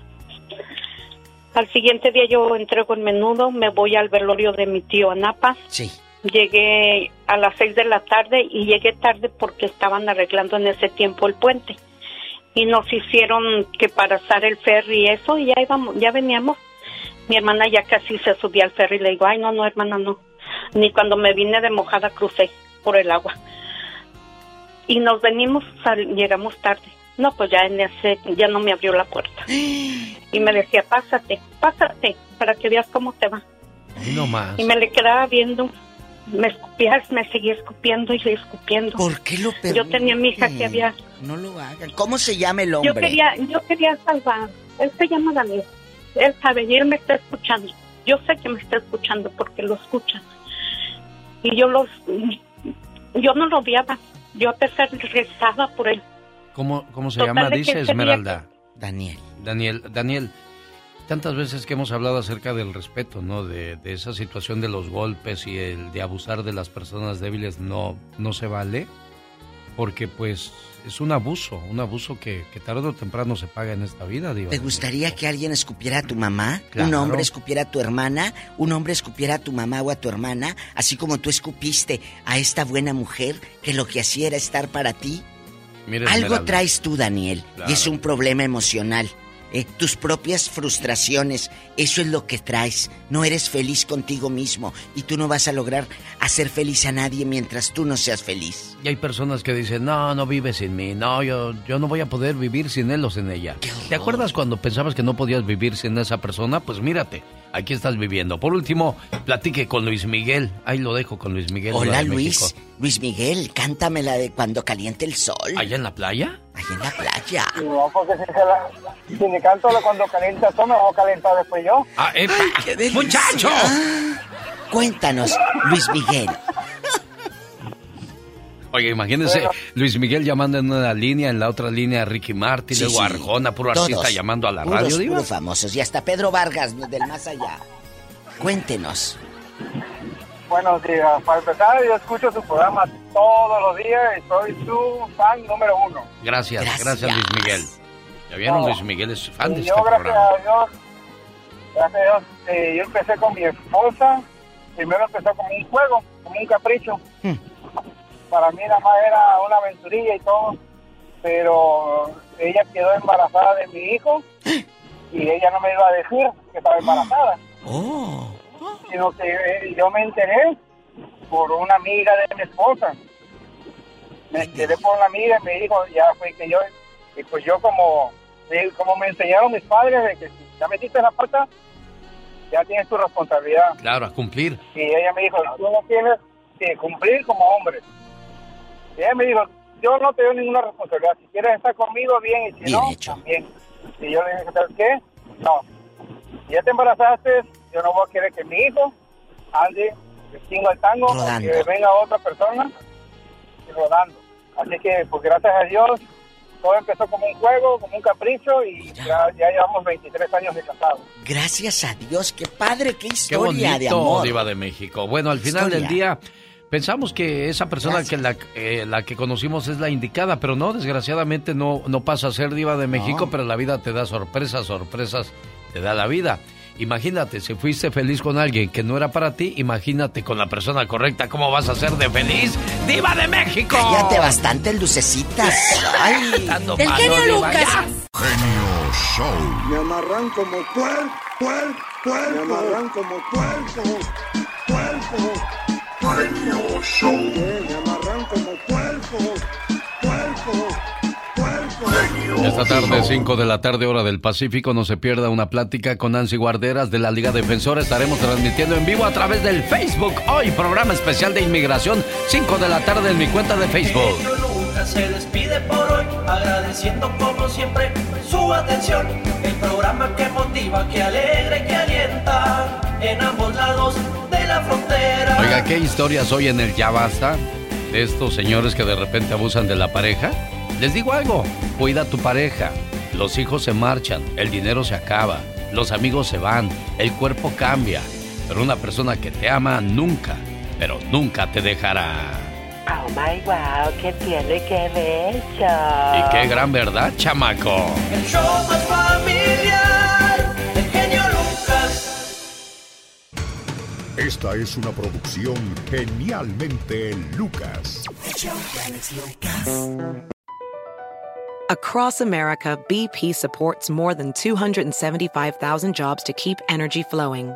Al siguiente día yo entrego el menudo, me voy al velorio de mi tío Anapa. Sí. Llegué a las seis de la tarde y llegué tarde porque estaban arreglando en ese tiempo el puente. Y nos hicieron que pasar el ferry y eso, y ya íbamos, ya veníamos. Mi hermana ya casi se subía al ferry y le digo, ay, no, no, hermana, no. Ni cuando me vine de mojada crucé por el agua. Y nos venimos, sal- llegamos tarde. No, pues ya en ese, ya no me abrió la puerta. <gasps> Y me decía, pásate, pásate, para que veas cómo te va. Ahí nomás. Y me le quedaba viendo. Me escupía, me seguía escupiendo y escupiendo. ¿Por qué lo Yo tenía mi hija que había... No lo hagan. ¿Cómo se llama el Yo hombre? quería, yo quería salvar. Él se llama Daniel. Él sabe y él me está escuchando. Yo sé que me está escuchando porque lo escucha. Y yo los... Yo no lo odiaba. Yo a pesar rezaba por él. ¿Cómo, cómo se Total llama? Dice Esmeralda. Daniel. Daniel, Daniel, tantas veces que hemos hablado acerca del respeto, ¿no? De, de esa situación de los golpes y el de abusar de las personas débiles no, no se vale, porque pues es un abuso, un abuso que, que tarde o temprano se paga en esta vida, digo. ¿Te gustaría que alguien escupiera a tu mamá? Un hombre escupiera a tu hermana, un hombre escupiera a tu mamá o a tu hermana, así como tú escupiste a esta buena mujer que lo que hacía era estar para ti. Mira, Algo traes tú, Daniel, Claro. y es un problema emocional. Eh, tus propias frustraciones, eso es lo que traes. No eres feliz contigo mismo y tú no vas a lograr hacer feliz a nadie mientras tú no seas feliz. Y hay personas que dicen, no, no vive sin mí, no, yo, yo no voy a poder vivir sin él o sin ella. ¿Te acuerdas cuando pensabas que no podías vivir sin esa persona? Pues mírate, aquí estás viviendo. Por último, platique con Luis Miguel. Ahí lo dejo con Luis Miguel. Hola Luis, México. Luis Miguel, cántame la de cuando caliente el sol. ¿Allá en la playa? Allá en la playa. No, porque si, se la, si le canto la cuando calienta el sol, me voy a calentar después yo. Ah, epa, ¡Muchacho! Cuéntanos, Luis Miguel. Oye, imagínense, Bueno. Luis Miguel llamando en una línea, en la otra línea Ricky Martin, Sí, luego sí. Arjona, puro Todos, artista llamando a la puros, radio, puros famosos. Y hasta Pedro Vargas, del más allá. Cuéntenos. Bueno, sí, ah, para empezar, yo escucho su programa todos los días y soy su fan número uno. Gracias, gracias, Luis Miguel. Ya vieron, Luis Miguel es fan de Y este yo, gracias programa. a Dios, gracias a Dios, eh, yo empecé con mi esposa. Primero empezó como un juego, como un capricho. Hmm. Para mí nada más era una aventurilla y todo. Pero ella quedó embarazada de mi hijo <gasps> y ella no me iba a decir que estaba embarazada. Oh. Sino que eh, yo me enteré por una amiga de mi esposa. Me enteré por una amiga y me dijo, ya fue que yo, y pues yo como, eh, como me enseñaron mis padres de que si ya metiste la pata, ya tienes tu responsabilidad. Claro, a cumplir. Y ella me dijo, tú no tienes que cumplir como hombre. Y ella me dijo, yo no te doy ninguna responsabilidad. Si quieres estar conmigo, bien, y si Bien no, hecho. también. Y yo le dije, ¿sabes qué? No. Si ya te embarazaste, yo no voy a querer que mi hijo ande de chingo al tango, Rodando. que venga otra persona y rodando. Así que, pues gracias a Dios, todo empezó como un juego, como un capricho, y ya, ya llevamos 23 años de casados. Gracias a Dios, qué padre, qué Qué historia bonito, de amor. Diva de México. Bueno, al final Historia. del día, Pensamos que esa persona que la, eh, la que conocimos es la indicada, pero no, desgraciadamente no, no pasa a ser diva de México, pero la vida te da sorpresas, sorpresas te da la vida. Imagínate, si fuiste feliz con alguien que no era para ti, imagínate con la persona correcta, ¿cómo vas a ser de feliz? ¡Diva de México! Cállate bastante, lucecitas. <laughs> Ay, ¡El malo, genio Lucas! ya. Genio Show. Me amarran como puerco, puerco, puerco. Me amarran como puerco, puerco. Genio Show. Me amarran como puerco, puerco, puerco. Esta tarde, 5 de la tarde, hora del Pacífico, no se pierda una plática con Nancy Guarderas de la Liga Defensora. Estaremos transmitiendo en vivo a través del Facebook hoy, programa especial de inmigración, 5 de la tarde en mi cuenta de Facebook. Nunca se despide por hoy, agradeciendo como siempre su atención. El programa que motiva, que alegra y que alienta en ambos lados de la frontera. Oiga, ¿qué historias hoy en el Ya Basta? De estos señores que de repente abusan de la pareja. Les digo algo, cuida a tu pareja. Los hijos se marchan, el dinero se acaba, los amigos se van, el cuerpo cambia. Pero una persona que te ama nunca, pero nunca te dejará. Oh my wow, ¿qué tiene que ver Y qué gran verdad, chamaco. El show más familiar, el genio Lucas. Esta es una producción genialmente Lucas. Across America, BP supports more than 275,000 jobs to keep energy flowing.